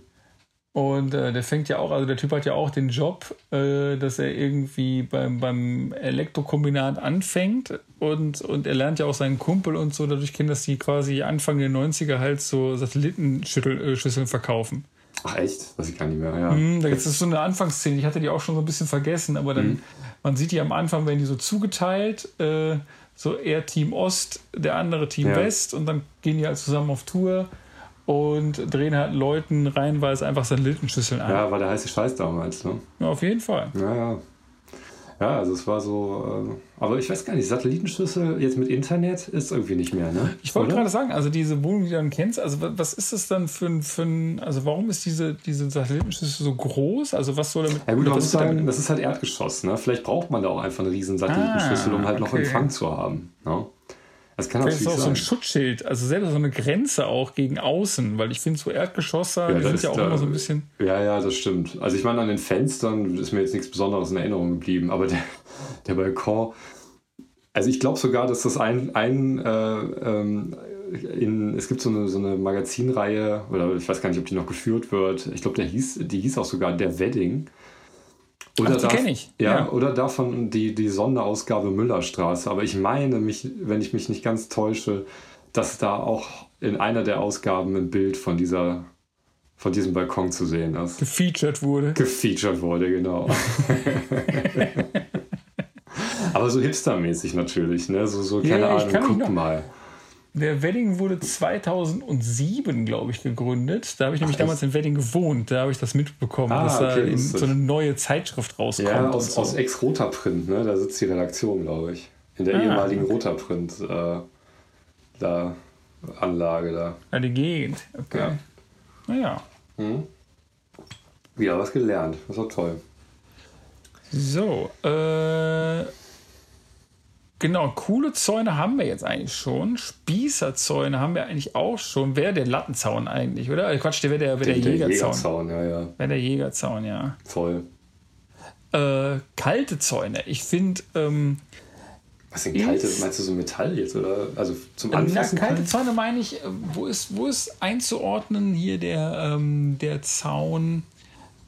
Und äh, der fängt ja auch, also der Typ hat ja auch den Job, äh, dass er irgendwie beim, beim Elektrokombinat anfängt und, und er lernt ja auch seinen Kumpel und so dadurch kennen, dass die quasi Anfang der 90er halt so Satellitenschüsseln verkaufen. Ach echt? Weiß ich gar nicht mehr. Ja. Hm, Da gibt es so eine Anfangsszene, ich hatte die auch schon so ein bisschen vergessen, aber dann, man sieht die am Anfang, werden die so zugeteilt, äh, so er Team Ost, der andere Team Ja. West und dann gehen die halt zusammen auf Tour und drehen halt Leuten reihenweise einfach Satellitenschüsseln an. ja, war der heiße Scheiß damals, ne? Ja, auf jeden Fall. Ja, ja. Ja, also es war so, äh, aber ich weiß gar nicht, Satellitenschüssel jetzt mit Internet ist irgendwie nicht mehr, ne? Ich wollte gerade sagen, also diese Wohnung, die du dann kennst, also was ist das dann für ein, für ein also warum ist diese, diese Satellitenschüssel so groß? Also was soll damit? Ja gut, man muss ist damit- sagen, das ist halt Erdgeschoss, ne? Vielleicht braucht man da auch einfach eine riesen Satellitenschüssel, Ah, um halt noch okay. Empfang zu haben. Ne? Das kann Vielleicht ist auch so ein sein. Schutzschild, also selber so eine Grenze auch gegen außen, weil ich finde, so Erdgeschosse, die das sind ja auch da- immer so ein bisschen. Ja, ja, das stimmt. Also ich meine, an den Fenstern ist mir jetzt nichts Besonderes in Erinnerung geblieben, aber der, der Balkon, also ich glaube sogar, dass das ein, ein äh, ähm, in, es gibt so eine, so eine Magazinreihe, oder ich weiß gar nicht, ob die noch geführt wird. Ich glaube, die hieß auch sogar Der Wedding. Ach, die da- kenn ich. Ja, Ja. oder davon die, die Sonderausgabe Müllerstraße. Aber ich meine, mich, wenn ich mich nicht ganz täusche, dass da auch in einer der Ausgaben ein Bild von dieser von diesem Balkon zu sehen ist. gefeatured wurde. Gefeatured wurde, genau. Aber so hipstermäßig natürlich, ne? So, so keine Ja, Ahnung, guck noch- mal. Der Wedding wurde 2007, glaube ich, gegründet. Da habe ich nämlich Ach, damals in Wedding gewohnt. Da habe ich das mitbekommen, Ah, dass da okay, lustig. so eine neue Zeitschrift rauskommt. Ja, aus, so. aus Ex-Roterprint, ne? Da sitzt die Redaktion, glaube ich. In der Ah, ehemaligen Roterprint äh, da, Anlage da. Ja, die Gegend. Okay. Ja. Naja. Wieder was gelernt. Das war toll. So, äh, genau, coole Zäune haben wir jetzt eigentlich schon. Spießerzäune haben wir eigentlich auch schon. Wer der Lattenzaun eigentlich, oder? Äh, Quatsch, der wäre der, wär der, Jägerzaun. Jägerzaun, ja, ja. Wäre der Jägerzaun, ja. Voll. Äh, kalte Zäune. Ich finde, ähm, Was sind kalte? Meinst du so Metall jetzt? Oder? Also zum na, Anfassen? kalte kalt? Zäune meine ich, äh, wo ist, wo ist einzuordnen hier der, ähm, der Zaun?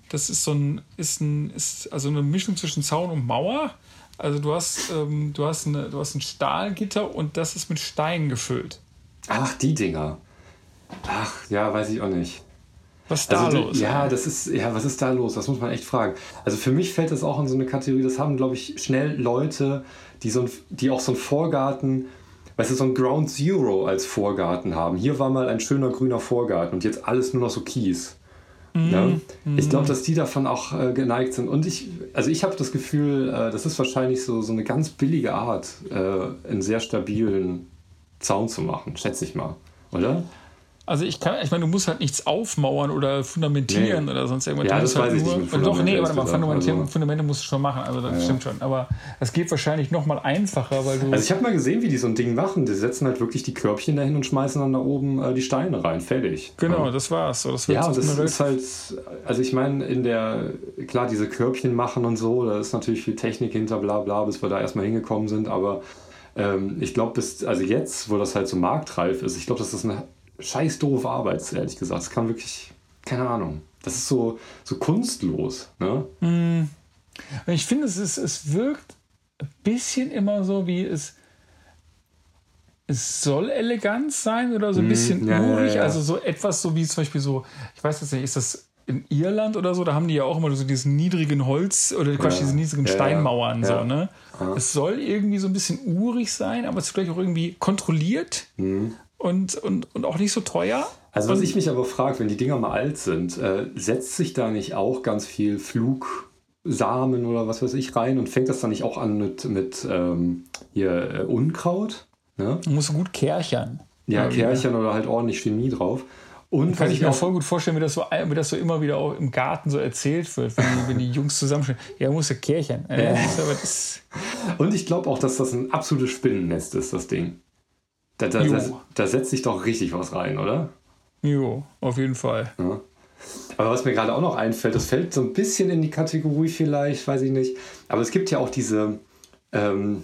Das ist so ein, ist ein, ist also eine Mischung zwischen Zaun und Mauer. Also du hast, ähm, du hast, eine, du hast ein Stahlgitter und das ist mit Stein gefüllt. Ach, die Dinger. Ach, ja, weiß ich auch nicht. Was ist da Also, los? Ja, das ist, ja, was ist da los? Das muss man echt fragen. Also für mich fällt das auch in so eine Kategorie, das haben, glaube ich, schnell Leute, die, so ein, die auch so einen Vorgarten, weißt du, so ein Ground Zero als Vorgarten haben. Hier war mal ein schöner grüner Vorgarten und jetzt alles nur noch so Kies. Ne? Ich glaube, dass die davon auch äh, geneigt sind. Und ich, also ich habe das Gefühl, äh, das ist wahrscheinlich so, so eine ganz billige Art, äh, einen sehr stabilen Zaun zu machen, schätze ich mal. Oder? Also ich kann, ich meine, du musst halt nichts aufmauern oder fundamentieren Nee. oder sonst irgendwas. Ja, Du das halt weiß ich nur, nicht mit Doch, nee, warte mal, Fundamentieren, gesagt. Fundamente musst du schon machen, also das stimmt schon. Aber das geht wahrscheinlich noch mal einfacher, weil du... Also ich habe mal gesehen, wie die so ein Ding machen. Die setzen halt wirklich die Körbchen dahin und schmeißen dann da oben äh, die Steine rein. Fertig. genau, Ja. das war's. So, das Ja, und das ist halt, also ich meine, in der, klar, diese Körbchen machen und so, da ist natürlich viel Technik hinter, bla bla, bis wir da erstmal hingekommen sind, aber ähm, ich glaube, bis, also jetzt, wo das halt so marktreif ist, ich glaube, das ist eine scheiß doofe Arbeit, ehrlich gesagt. Das kann wirklich, keine Ahnung. Das ist so, so kunstlos, ne? Ich finde, es, ist, es wirkt ein bisschen immer so, wie es. Es soll elegant sein oder so ein bisschen Mhm. ja, ja, urig. ja. Also so etwas so wie zum Beispiel so, ich weiß jetzt nicht, ist das in Irland oder so? Da haben die ja auch immer so diesen niedrigen Holz oder Quatsch, Ja. diese niedrigen Ja, ja. Steinmauern. Ja. So, ne? Es soll irgendwie so ein bisschen urig sein, aber es ist vielleicht auch irgendwie kontrolliert und, und, und auch nicht so teuer. Also was ich mich aber frage, wenn die Dinger mal alt sind, äh, setzt sich da nicht auch ganz viel Flugsamen oder was weiß ich rein und fängt das dann nicht auch an mit, mit ähm, hier äh, Unkraut? Ne? Muss gut kärchern. Ja, wieder. Kärchen oder halt ordentlich Chemie drauf. Und Kann ich mir auch, voll gut vorstellen, wie das so, wie das so immer wieder auch im Garten so erzählt wird, wenn die, wenn die Jungs zusammenstehen. Ja, muss ja Kärchen. Äh, und ich glaube auch, dass das ein absolutes Spinnennest ist, das Ding. Da, da, da, da setzt sich doch richtig was rein, oder? jo, auf jeden Fall. Ja. Aber was mir gerade auch noch einfällt, das fällt so ein bisschen in die Kategorie vielleicht, weiß ich nicht. Aber es gibt ja auch diese, ähm,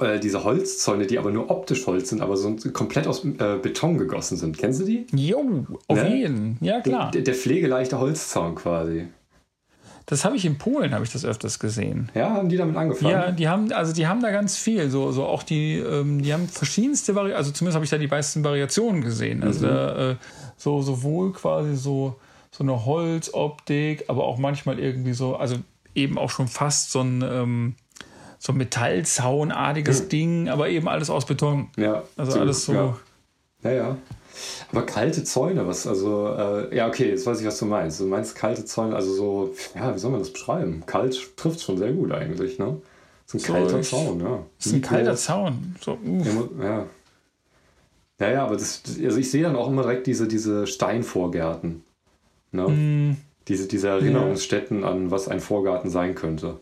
äh, diese Holzzäune, die aber nur optisch Holz sind, aber so komplett aus äh, Beton gegossen sind. Kennst du die? Jo, auf Ne? jeden. Ja, klar. Der, der pflegeleichte Holzzaun quasi. Das habe ich in Polen, habe ich das öfters gesehen. Ja, haben die damit angefangen? Ja, die haben, also die haben da ganz viel. So, so auch die, ähm, die haben verschiedenste Variationen, also zumindest habe ich da die meisten Variationen gesehen. Also da, äh, so sowohl quasi so, so eine Holzoptik, aber auch manchmal irgendwie so, also eben auch schon fast so ein, ähm, so ein Metallzaunartiges Ding, aber eben alles aus Beton. Ja, Also so, alles so. Ja. ja, ja. Aber kalte Zäune, was, also, äh, ja, okay, jetzt weiß ich, was du meinst. Du meinst kalte Zäune, also so, ja, wie soll man das beschreiben? Kalt trifft schon sehr gut eigentlich, ne? Das ist ein so kalter ich, Zaun, ja. Das ist ein kalter Zaun. So, ja. Ja, ja, aber das, also ich sehe dann auch immer direkt diese, diese Steinvorgärten. Ne? Mm. Diese, diese Erinnerungsstätten ja. an, was ein Vorgarten sein könnte.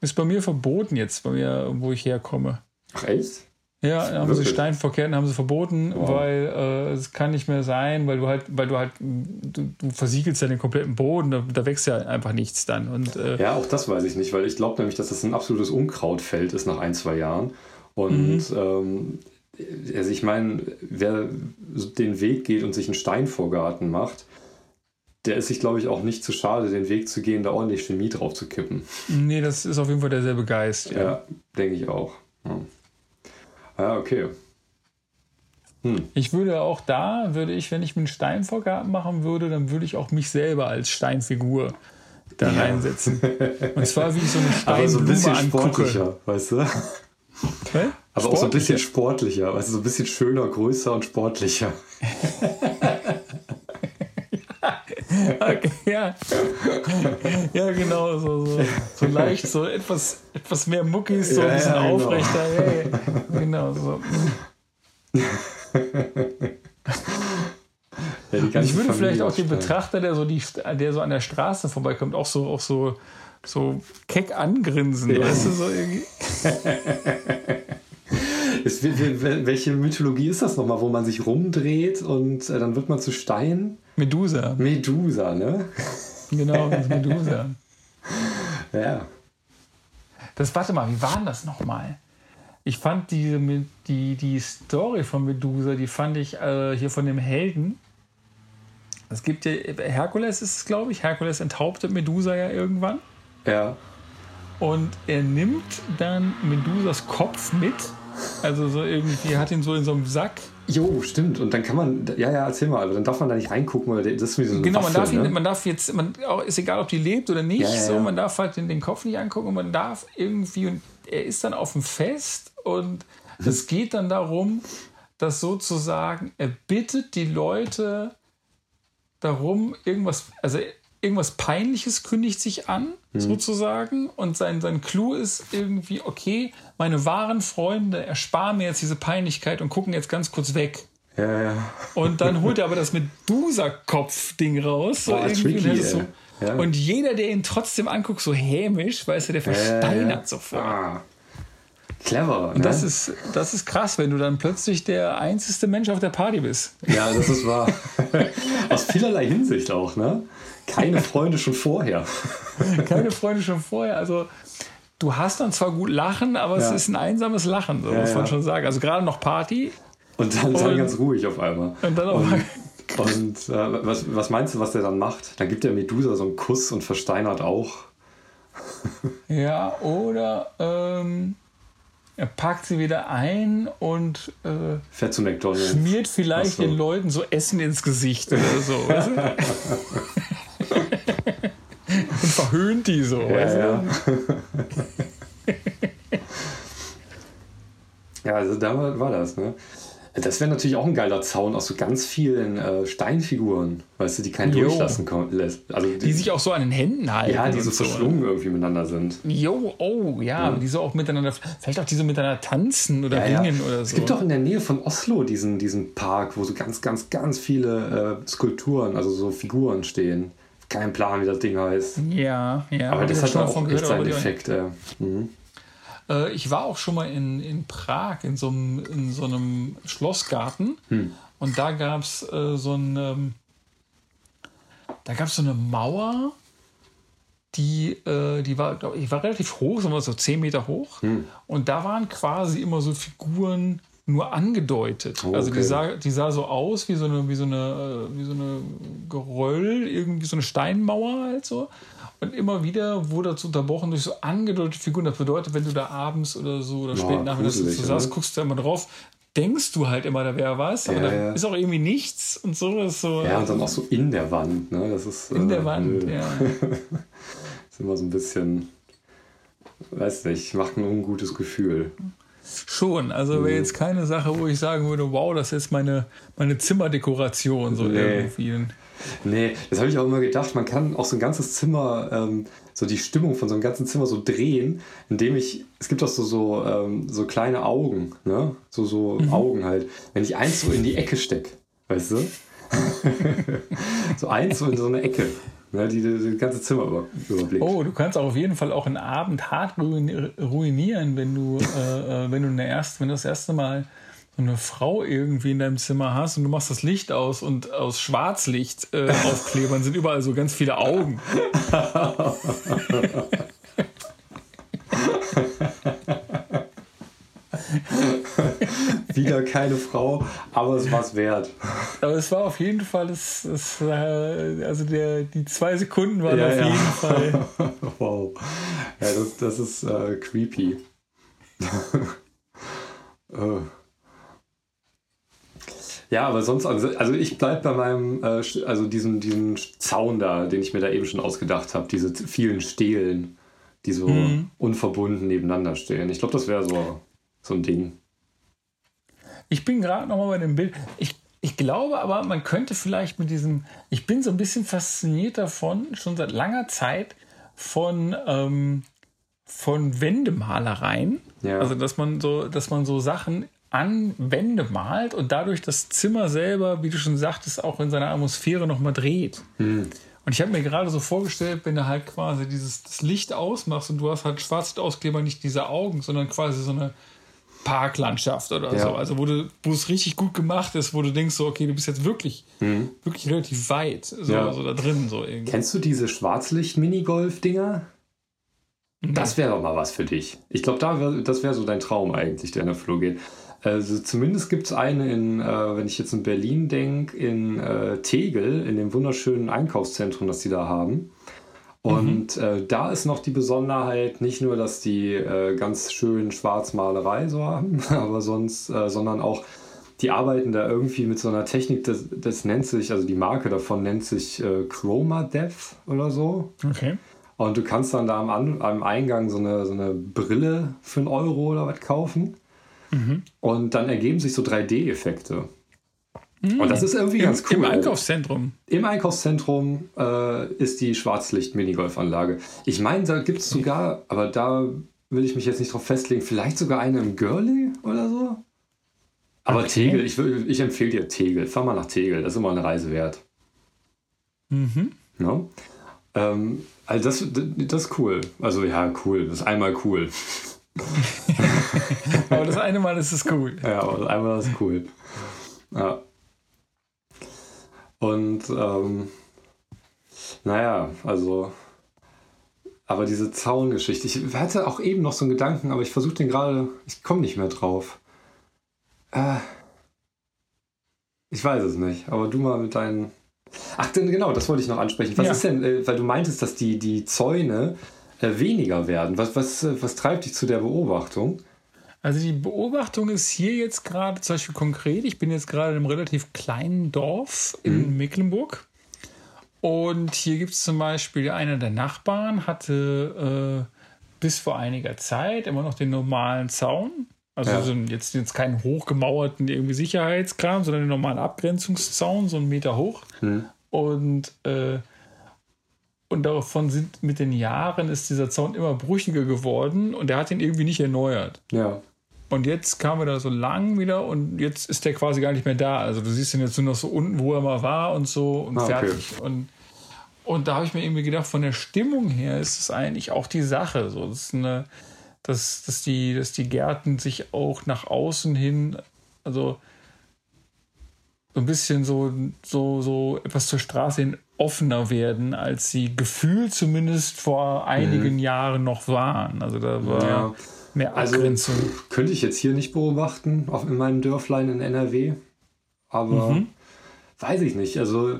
Ist bei mir verboten jetzt, bei mir, wo ich herkomme. Ach echt? Ja, haben sie Steinvorkehrten haben sie verboten, wow. weil äh, es kann nicht mehr sein, weil du halt, weil du halt, du, du versiegelst ja den kompletten Boden, da, da wächst ja einfach nichts dann. Und, äh, ja, auch das weiß ich nicht, weil ich glaube nämlich, dass das ein absolutes Unkrautfeld ist nach ein, zwei Jahren. Und mhm. ähm, also ich meine, wer den Weg geht und sich einen Steinvorgarten macht, der ist sich, glaube ich, auch nicht zu schade, den Weg zu gehen, da ordentlich Chemie drauf zu kippen. Nee, das ist auf jeden Fall derselbe Geist. Ja, ja denke ich auch. Ja. Ah, okay. Hm. Ich würde auch da, würde ich, wenn ich mir einen Steinvorgarten machen würde, dann würde ich auch mich selber als Steinfigur da ja. reinsetzen. Und zwar wie ich so eine Steinblume so ein bisschen angucke. sportlicher, weißt du? Okay? Aber auch so ein bisschen sportlicher, weißt du, so ein bisschen schöner, größer und sportlicher. okay, ja. ja, genau, so, so, so, leicht, so etwas, etwas mehr Muckis, so ja, ein bisschen ja, genau. aufrechter. Hey, genau, so. Ja, ich würde vielleicht auch den Betrachter, der so, die, der so an der Straße vorbeikommt, auch so, auch so, so keck angrinsen, ja. weißt du, so irgendwie. Ist, welche Mythologie ist das nochmal, wo man sich rumdreht und äh, dann wird man zu Stein? Medusa. Medusa, ne? Genau, das Medusa. ja. Das, warte mal, wie war denn das nochmal? Ich fand diese, die, die Story von Medusa, die fand ich äh, hier von dem Helden. Es gibt ja, Herkules ist es, glaube ich. Herkules enthauptet Medusa ja irgendwann. Ja. Und er nimmt dann Medusas Kopf mit also so irgendwie hat ihn so in so einem Sack. Jo, stimmt. Und dann kann man, ja, ja, erzähl mal, aber dann darf man da nicht reingucken, weil das ist wie so eine Genau, Waffe, man darf, ihn, ne? man darf jetzt, man, auch, ist egal, ob die lebt oder nicht, ja, ja, so, man darf halt den, den Kopf nicht angucken und man darf irgendwie, und er ist dann auf dem Fest und es geht dann darum, dass sozusagen er bittet die Leute darum, irgendwas, also irgendwas Peinliches kündigt sich an, mhm. sozusagen. Und sein, sein Clou ist irgendwie, okay, meine wahren Freunde ersparen mir jetzt diese Peinlichkeit und gucken jetzt ganz kurz weg. Ja, ja. Und dann holt er aber das Medusa-Kopf-Ding raus. So oh, tricky, so. Ja. Und jeder, der ihn trotzdem anguckt, so hämisch, weißt du, der versteinert sofort. Ah. Clever. Und ne? das, ist, das ist krass, wenn du dann plötzlich der einzige Mensch auf der Party bist. Ja, das ist wahr. Aus vielerlei Hinsicht auch, ne? Keine Freunde schon vorher. Keine Freunde schon vorher. Also du hast dann zwar gut Lachen, aber ja. es ist ein einsames Lachen, so ja, muss man schon sagen. Also gerade noch Party. Und dann, dann ganz ruhig auf einmal. Und dann auch und, und äh, was, was meinst du, was der dann macht? Dann gibt der Medusa so einen Kuss und versteinert auch. ja, oder ähm, er packt sie wieder ein und äh, fährt zu McDonalds. Schmiert vielleicht so. den Leuten so Essen ins Gesicht oder so. und verhöhnt die so. Ja, ja. ja, also da war das, ne? Das wäre natürlich auch ein geiler Zaun aus so ganz vielen äh, Steinfiguren, weißt du, die keinen jo. durchlassen lässt. Also die, die, sich auch so an den Händen halten. Ja, die so verschlungen so. irgendwie miteinander sind. Jo, oh, ja, ja. die so auch miteinander, vielleicht auch die so miteinander tanzen oder ja, ringen ja. oder so. Es gibt doch in der Nähe von Oslo diesen, diesen Park, wo so ganz, ganz, ganz viele äh, Skulpturen, also so Figuren stehen. Kein Plan, wie das Ding heißt. Ja, ja. Aber das hat auch echt seinen Effekt. Äh. Mhm. Äh, ich war auch schon mal in, in Prag in so einem, in so einem Schlossgarten hm. und da gab es äh, so ein, ähm, da gab es so eine Mauer, die, äh, die war, ich war relativ hoch, so 10 Meter hoch. Hm. Und da waren quasi immer so Figuren nur angedeutet. Oh, also die sah, die sah so aus wie so eine, wie so eine, äh, wie so eine Geröll, irgendwie so eine Steinmauer halt so. Und immer wieder wurde das unterbrochen durch so angedeutete Figuren. Das bedeutet, wenn du da abends oder so oder spät nachmittags so saßt, guckst du da immer drauf, denkst du halt immer, da wäre was, aber ja, da ja. ist auch irgendwie nichts und so. Ist so ja, und dann auch so in der Wand. Ne? Das ist, in äh, der Wand, nö. ja. ist immer so ein bisschen, weiß nicht, macht ein ungutes Gefühl. schon. Also wäre jetzt keine Sache, wo ich sagen würde, wow, das ist meine, meine Zimmerdekoration so Nee. irgendwie. Nee, das habe ich auch immer gedacht. Man kann auch so ein ganzes Zimmer, ähm, so die Stimmung von so einem ganzen Zimmer so drehen, indem ich, es gibt auch so, so, ähm, so kleine Augen, ne? So, so Augen halt. Wenn ich eins so in die Ecke stecke, weißt du? so eins so in so eine Ecke, ne? die das ganze Zimmer über, überblickt. Oh, du kannst auch auf jeden Fall auch einen Abend hart ruini- ruinieren, wenn du, äh, äh, wenn du erst, wenn du das erste Mal so eine Frau irgendwie in deinem Zimmer hast und du machst das Licht aus und aus Schwarzlicht äh, Aufklebern sind überall so ganz viele Augen. Wieder keine Frau, aber es war es wert. Aber es war auf jeden Fall, das, das, äh, also der, die zwei Sekunden waren Ja, auf ja. jeden Fall. wow. Ja, das, das ist äh, creepy. Äh. Ja, aber sonst, also, also ich bleibe bei meinem, äh, also diesem, diesem Zaun da, den ich mir da eben schon ausgedacht habe, diese vielen Stelen, die so Mhm. unverbunden nebeneinander stehen. Ich glaube, das wäre so, so ein Ding. Ich bin gerade noch mal bei dem Bild. Ich, ich glaube aber, man könnte vielleicht mit diesem. Ich bin so ein bisschen fasziniert davon, schon seit langer Zeit, von, ähm, von Wendemalereien. Ja. Also, dass man so, dass man so Sachen an Wände malt und dadurch das Zimmer selber, wie du schon sagtest, auch in seiner Atmosphäre nochmal dreht. Und ich habe mir gerade so vorgestellt, wenn du halt quasi dieses das Licht ausmachst und du hast halt Schwarzlichtausklebber, nicht diese Augen, sondern quasi so eine Parklandschaft oder Ja. so. Also wo, du, wo es richtig gut gemacht ist, wo du denkst, so, okay, du bist jetzt wirklich, wirklich relativ weit, so, Ja. so da drin. So irgendwie. Kennst du diese Schwarzlicht-Minigolf-Dinger? Das wäre doch mal was für dich. Ich glaube, da wär, das wäre so dein Traum eigentlich, der in Erfüllung geht. Also zumindest gibt es eine in, äh, wenn ich jetzt in Berlin denke, in äh, Tegel, in dem wunderschönen Einkaufszentrum, das die da haben. Und äh, da ist noch die Besonderheit, nicht nur, dass die äh, ganz schön Schwarzmalerei so haben, aber sonst, äh, sondern auch, die arbeiten da irgendwie mit so einer Technik, das, das nennt sich, also die Marke davon nennt sich äh, Chroma Depth oder so. Okay. Und du kannst dann da am, am Eingang so eine, so eine Brille für einen Euro oder was kaufen. Und dann ergeben sich so 3D-Effekte. Und das ist irgendwie Im, ganz cool. Im Einkaufszentrum. Im Einkaufszentrum äh, ist die Schwarzlicht-Minigolfanlage. Ich meine, da gibt es sogar, aber da will ich mich jetzt nicht drauf festlegen, vielleicht sogar eine im Girly oder so. Aber Okay. Tegel, ich, ich empfehle dir Tegel. Fahr mal nach Tegel, das ist immer eine Reise wert. Mhm. Ne? Ähm, also das, das ist cool. Also ja, cool. Das ist einmal cool. Aber das eine Mal ist es cool. Ja, aber das ist cool. Ja. Und ähm, naja, also aber diese Zaungeschichte, ich hatte auch eben noch so einen Gedanken, aber ich versuche den gerade, ich komme nicht mehr drauf. Äh, ich weiß es nicht, aber du mal mit deinen. Ach, denn genau, das wollte ich noch ansprechen. Was Ja. ist denn, äh, weil du meintest, dass die, die Zäune äh, weniger werden. Was, was, äh, was treibt dich zu der Beobachtung? Also die Beobachtung ist hier jetzt gerade zum Beispiel konkret. Ich bin jetzt gerade in einem relativ kleinen Dorf in Mecklenburg. Und hier gibt es zum Beispiel einer der Nachbarn hatte äh, bis vor einiger Zeit immer noch den normalen Zaun. Also Ja. so ein- jetzt, jetzt keinen hochgemauerten irgendwie Sicherheitskram, sondern den normalen Abgrenzungszaun, so einen Meter hoch. Und, äh, und davon sind mit den Jahren ist dieser Zaun immer brüchiger geworden und er hat ihn irgendwie nicht erneuert. Ja. Und jetzt kam er da so lang wieder und jetzt ist der quasi gar nicht mehr da. Also du siehst ihn jetzt nur noch so unten, wo er mal war und so und Ah, okay. fertig. Und, und da habe ich mir irgendwie gedacht, von der Stimmung her ist es eigentlich auch die Sache. So, das eine, dass, dass, die, dass die Gärten sich auch nach außen hin, also so ein bisschen so, so, so etwas zur Straße hin offener werden, als sie gefühlt zumindest vor einigen Jahren noch waren. Also da war Mhm. Ja. Mehr Also Abgrenzung. könnte ich jetzt hier nicht beobachten, auf in meinem Dörflein in NRW. Aber Mhm. weiß ich nicht. Also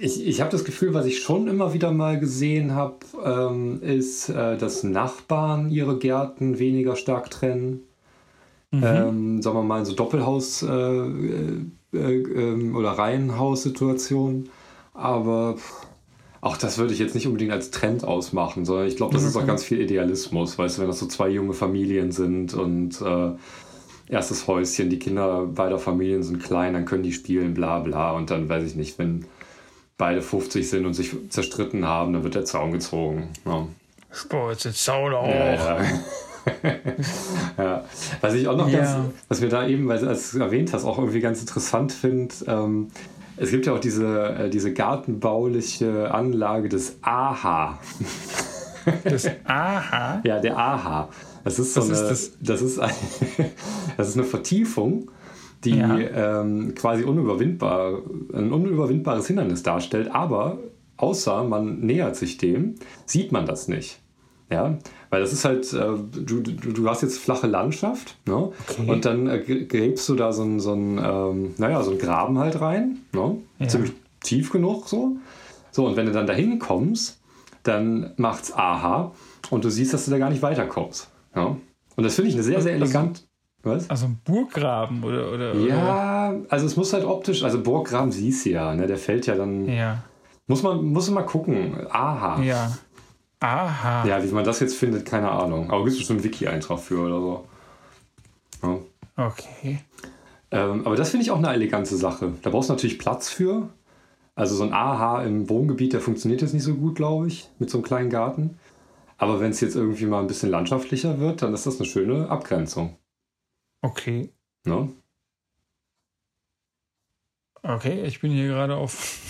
ich, ich habe das Gefühl, was ich schon immer wieder mal gesehen habe, ähm, ist, äh, dass Nachbarn ihre Gärten weniger stark trennen. Ähm, sagen wir mal in so Doppelhaus- äh, äh, äh, ähm, oder Reihenhaussituationen. Aber auch das würde ich jetzt nicht unbedingt als Trend ausmachen, sondern ich glaube, das ist auch ganz viel Idealismus, weißt du, wenn das so zwei junge Familien sind und äh, erstes Häuschen, die Kinder beider Familien sind klein, dann können die spielen, bla bla. Und dann weiß ich nicht, wenn beide 50 sind und sich zerstritten haben, dann wird der Zaun gezogen. Ja. Sport, Zaun auch. Ja, ja. ja. Was ich auch noch ja. ganz, was wir da eben, weil du es erwähnt hast, auch irgendwie ganz interessant finde, ähm, es gibt ja auch diese, äh, diese gartenbauliche Anlage des AHA. Das AHA? ja, der AHA. Das ist so Was eine, ist das? Das, ist ein, das ist eine Vertiefung, die ja. ähm, quasi unüberwindbar, ein unüberwindbares Hindernis darstellt, aber außer man nähert sich dem, sieht man das nicht. Ja, weil das ist halt, äh, du, du, du hast jetzt flache Landschaft, ne? Okay. Und dann äh, gräbst du da so einen, so ähm, naja, so einen Graben halt rein, ne? Ja. Ziemlich tief genug so. So, und wenn du dann dahin kommst, dann macht's aha und du siehst, dass du da gar nicht weiterkommst. Ja? Und das finde ich eine sehr, sehr also elegant. Was? Also ein Burggraben oder, oder Ja, oder? also es muss halt optisch, also Burggraben siehst du ja, ne? Der fällt ja dann. Ja. Muss man, muss man mal gucken. Aha. Ja. Aha. Ja, wie man das jetzt findet, keine Ahnung. Aber gibt es bestimmt einen Wiki-Eintrag für oder so. Ja. Okay. Ähm, aber das finde ich auch eine elegante Sache. Da brauchst du natürlich Platz für. Also so ein AH im Wohngebiet, der funktioniert jetzt nicht so gut, glaube ich, mit so einem kleinen Garten. Aber wenn es jetzt irgendwie mal ein bisschen landschaftlicher wird, dann ist das eine schöne Abgrenzung. Okay. Ne? Okay, ich bin hier gerade auf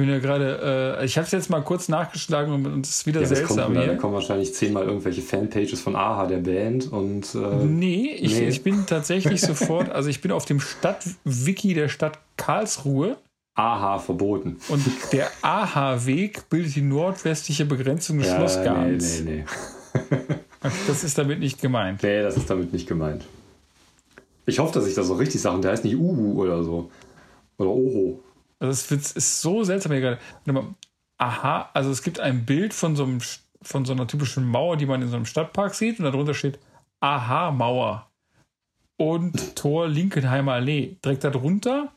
bin ja gerade, äh, ich habe es jetzt mal kurz nachgeschlagen und es ist wieder ja, seltsam. Kommt, da kommen wahrscheinlich zehnmal irgendwelche Fanpages von AHA, der Band und. Äh, nee, ich, nee. ich bin tatsächlich sofort, also ich bin auf dem Stadtwiki der Stadt Karlsruhe. AHA verboten. Und der AHA-Weg bildet die nordwestliche Begrenzung des ja, Schlossgartens. Nee, nee, nee. das ist damit nicht gemeint. Nee, das ist damit nicht gemeint. Ich hoffe, dass ich das auch richtig sage. Der heißt nicht Uhu oder so. Oder Oho. Also es ist so seltsam hier gerade. Aha, also es gibt ein Bild von so, einem, von so einer typischen Mauer, die man in so einem Stadtpark sieht und darunter steht Aha-Mauer und Tor Linkenheimer Allee. Direkt darunter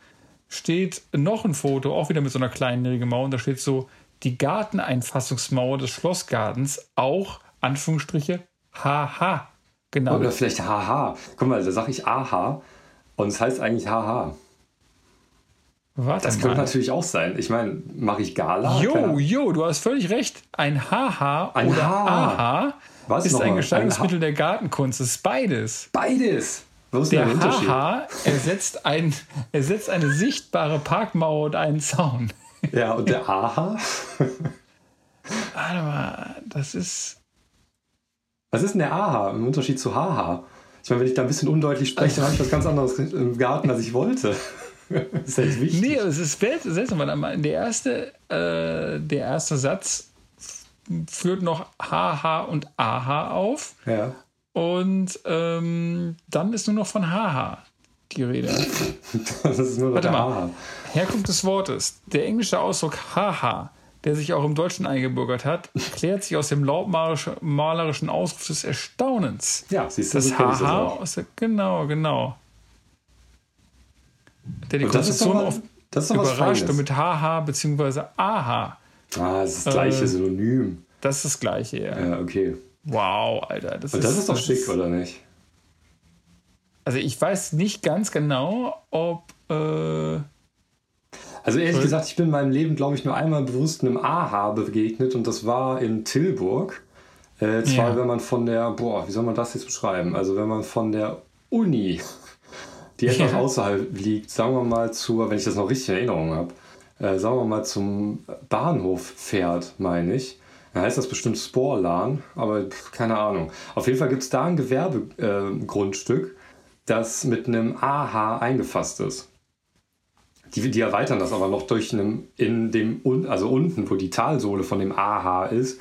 steht noch ein Foto, auch wieder mit so einer kleinen Mauer und da steht so die Garteneinfassungsmauer des Schlossgartens, auch Anführungsstriche Haha. Genau. Oder vielleicht Haha. Guck mal, da sage ich Aha und es heißt eigentlich Haha. Warte das mal. könnte natürlich auch sein. Ich meine, mache ich Gala? Jo, jo, du hast völlig recht. Ein Haha ein oder ha. Aha Was ist ein Gestaltungsmittel der Gartenkunst. Das ist beides. Beides? Wo ist der, der Haha ersetzt, ein, ersetzt eine sichtbare Parkmauer und einen Zaun. Ja, und der Aha? Warte mal, das ist. Was ist denn der Aha im Unterschied zu Haha? Ich meine, wenn ich da ein bisschen undeutlich spreche, dann habe ich was ganz anderes im Garten, als ich wollte. das ist halt wichtig. Nee, es ist seltsam, weil der erste, äh, der erste Satz führt noch HH und AH auf. Ja. Und ähm, dann ist nur noch von HH die Rede. das ist nur noch Warte mal. HH. Herkunft des Wortes. Der englische Ausdruck HH, der sich auch im Deutschen eingebürgert hat, klärt sich aus dem lautmalerischen Ausruf des Erstaunens. Ja, siehst du, das HH aus der, genau, genau der die Konstruktion oft überrascht und mit Haha bzw. Aha. Ah, das ist das gleiche äh, Synonym. Das ist das gleiche, ja. Ja, okay. Wow, Alter. Das, und das ist, ist doch das schick, ist, oder nicht? Also ich weiß nicht ganz genau, ob... Äh, also ehrlich gesagt, ich bin in meinem Leben, glaube ich, nur einmal bewusst einem Aha begegnet und das war in Tilburg. Äh, zwar, ja. wenn man von der, boah, wie soll man das jetzt beschreiben? Also wenn man von der Uni die etwas ja. außerhalb liegt, sagen wir mal zur, wenn ich das noch richtig in Erinnerung habe, äh, sagen wir mal zum Bahnhof fährt, meine ich. Dann heißt das bestimmt Sporlan, aber keine Ahnung. Auf jeden Fall gibt es da ein Gewerbegrundstück, äh, das mit einem AH eingefasst ist. Die, die erweitern das aber noch durch einen, in dem, also unten, wo die Talsohle von dem AH ist,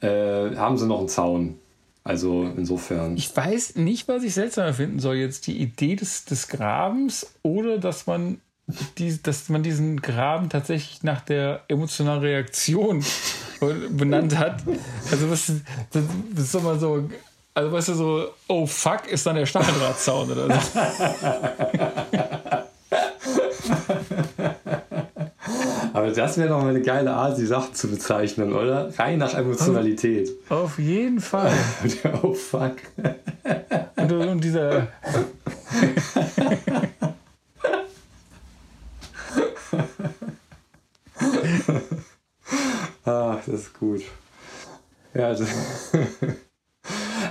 äh, haben sie noch einen Zaun also insofern. Ich weiß nicht, was ich seltsamer finden soll. Jetzt die Idee des, des Grabens oder dass man, die, dass man diesen Graben tatsächlich nach der emotionalen Reaktion benannt hat. Also was, das, das ist immer so. Also weißt du so, oh fuck, ist dann der Stacheldrahtzaun oder so. Aber das wäre doch mal eine geile Art, die Sachen zu bezeichnen, oder? Rein nach Emotionalität. Auf jeden Fall. oh fuck. Und, und dieser. ah, das ist gut. Ja, das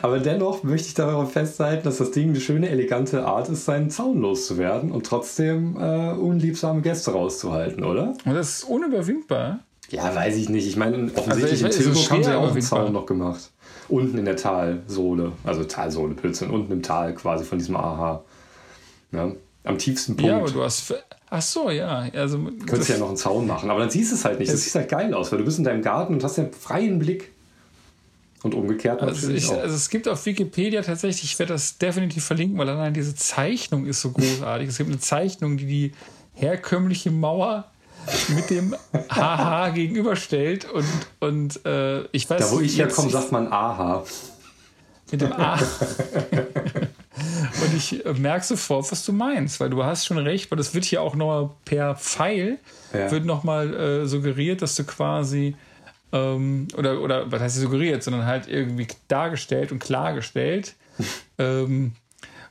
aber dennoch möchte ich darauf festhalten, dass das Ding eine schöne, elegante Art ist, seinen Zaun loszuwerden und trotzdem äh, unliebsame Gäste rauszuhalten, oder? Und das ist unüberwindbar. Ja, weiß ich nicht. Ich meine, offensichtlich also ich, in Tilburg haben sie ja auch einen Zaun noch gemacht. Unten in der Talsohle, also Talsohle, Pilze, unten im Tal quasi von diesem AHA. Ja, am tiefsten Punkt. Ja, aber du hast. Ach so, ja. Also, du könntest ja noch einen Zaun machen, aber dann siehst du es halt nicht. Das sieht halt geil aus, weil du bist in deinem Garten und hast ja freien Blick. Und umgekehrt also natürlich ich, auch. Also es gibt auf Wikipedia tatsächlich, ich werde das definitiv verlinken, weil allein diese Zeichnung ist so großartig. es gibt eine Zeichnung, die die herkömmliche Mauer mit dem Haha gegenüberstellt und, und äh, ich weiß Da wo ich herkomme, sagt man Aha. Mit dem A. und ich merke sofort, was du meinst, weil du hast schon recht, weil das wird hier auch nochmal per Pfeil, ja. wird nochmal äh, suggeriert, dass du quasi ähm, oder, oder was heißt suggeriert, sondern halt irgendwie dargestellt und klargestellt, ähm,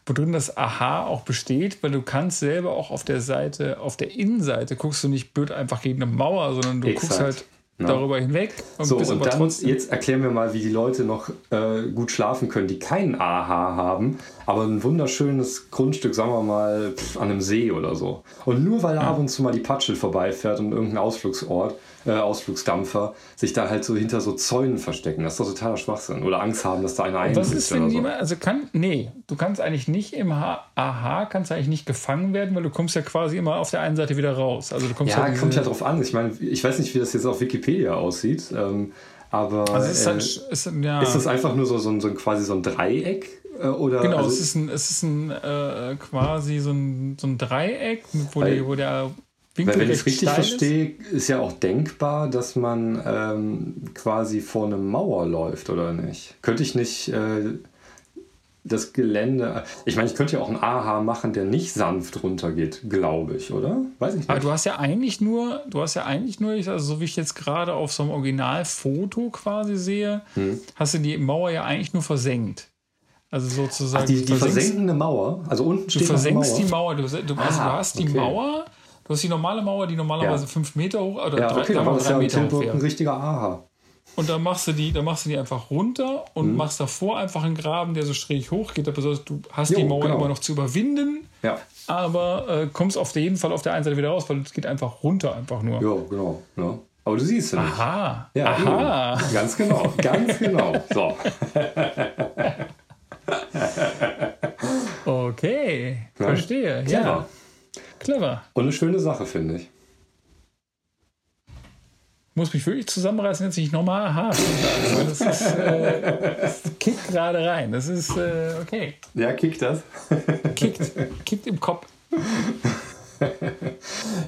worin das Aha auch besteht, weil du kannst selber auch auf der Seite, auf der Innenseite guckst du nicht blöd einfach gegen eine Mauer, sondern du Exakt. guckst halt ja. darüber hinweg. Und so, und dann jetzt erklären wir mal, wie die Leute noch äh, gut schlafen können, die keinen AHA haben, aber ein wunderschönes Grundstück, sagen wir mal, pff, an einem See oder so. Und nur weil ja. ab und zu mal die Patschel vorbeifährt und irgendein Ausflugsort, äh, Ausflugsdampfer sich da halt so hinter so Zäunen verstecken. Das ist doch totaler Schwachsinn. Oder Angst haben, dass da einer einbricht. Was ist, wenn so. jemand, also kann, nee, du kannst eigentlich nicht im AHA, kannst eigentlich nicht gefangen werden, weil du kommst ja quasi immer auf der einen Seite wieder raus. Also du kommst ja, ja kommt ja drauf an. Ich meine, ich weiß nicht, wie das jetzt auf Wikipedia aussieht. Ähm, aber also ist, halt, äh, ist, ja. ist das einfach nur so, so, ein, so ein, quasi so ein Dreieck? Äh, oder, genau, also es ist, ein, es ist ein, äh, quasi so ein, so ein Dreieck, wo, die, wo der Winkel Weil wenn ich es richtig verstehe, ist. ist ja auch denkbar, dass man ähm, quasi vor einer Mauer läuft, oder nicht? Könnte ich nicht äh, das Gelände. Ich meine, ich könnte ja auch einen AHA machen, der nicht sanft runtergeht, glaube ich, oder? Weiß ich nicht. Aber du hast ja eigentlich nur, du hast ja eigentlich nur, also so wie ich jetzt gerade auf so einem Originalfoto quasi sehe, hm. hast du die Mauer ja eigentlich nur versenkt. Also sozusagen. Ach, die, die versenkende Mauer? Also unten steht Du versenkst die Mauer. Du, du, also du hast die Mauer Du hast die normale Mauer, die normalerweise ja. fünf Meter hoch oder ja, okay, drei, dann drei ja Meter hoch wäre. ein richtiger Aha. Und dann machst du die, dann machst du die einfach runter und mhm. machst davor einfach einen Graben, der so schräg hoch geht. Das heißt, du hast jo, die Mauer genau. immer noch zu überwinden, ja. aber äh, kommst auf jeden Fall auf der einen Seite wieder raus, weil es geht einfach runter einfach nur. Ja, genau. Ja. Aber du siehst es nicht. Aha. Ja, Aha. Eben. Ganz genau. Ganz genau. So. okay. Verstehe. Ja. ja. Clever. Und eine schöne Sache, finde ich. Muss mich wirklich zusammenreißen, jetzt nicht nochmal hart sagen. Das, ist, äh, das kickt gerade rein. Das ist äh, okay. Ja, kickt das. kickt. Kickt im Kopf.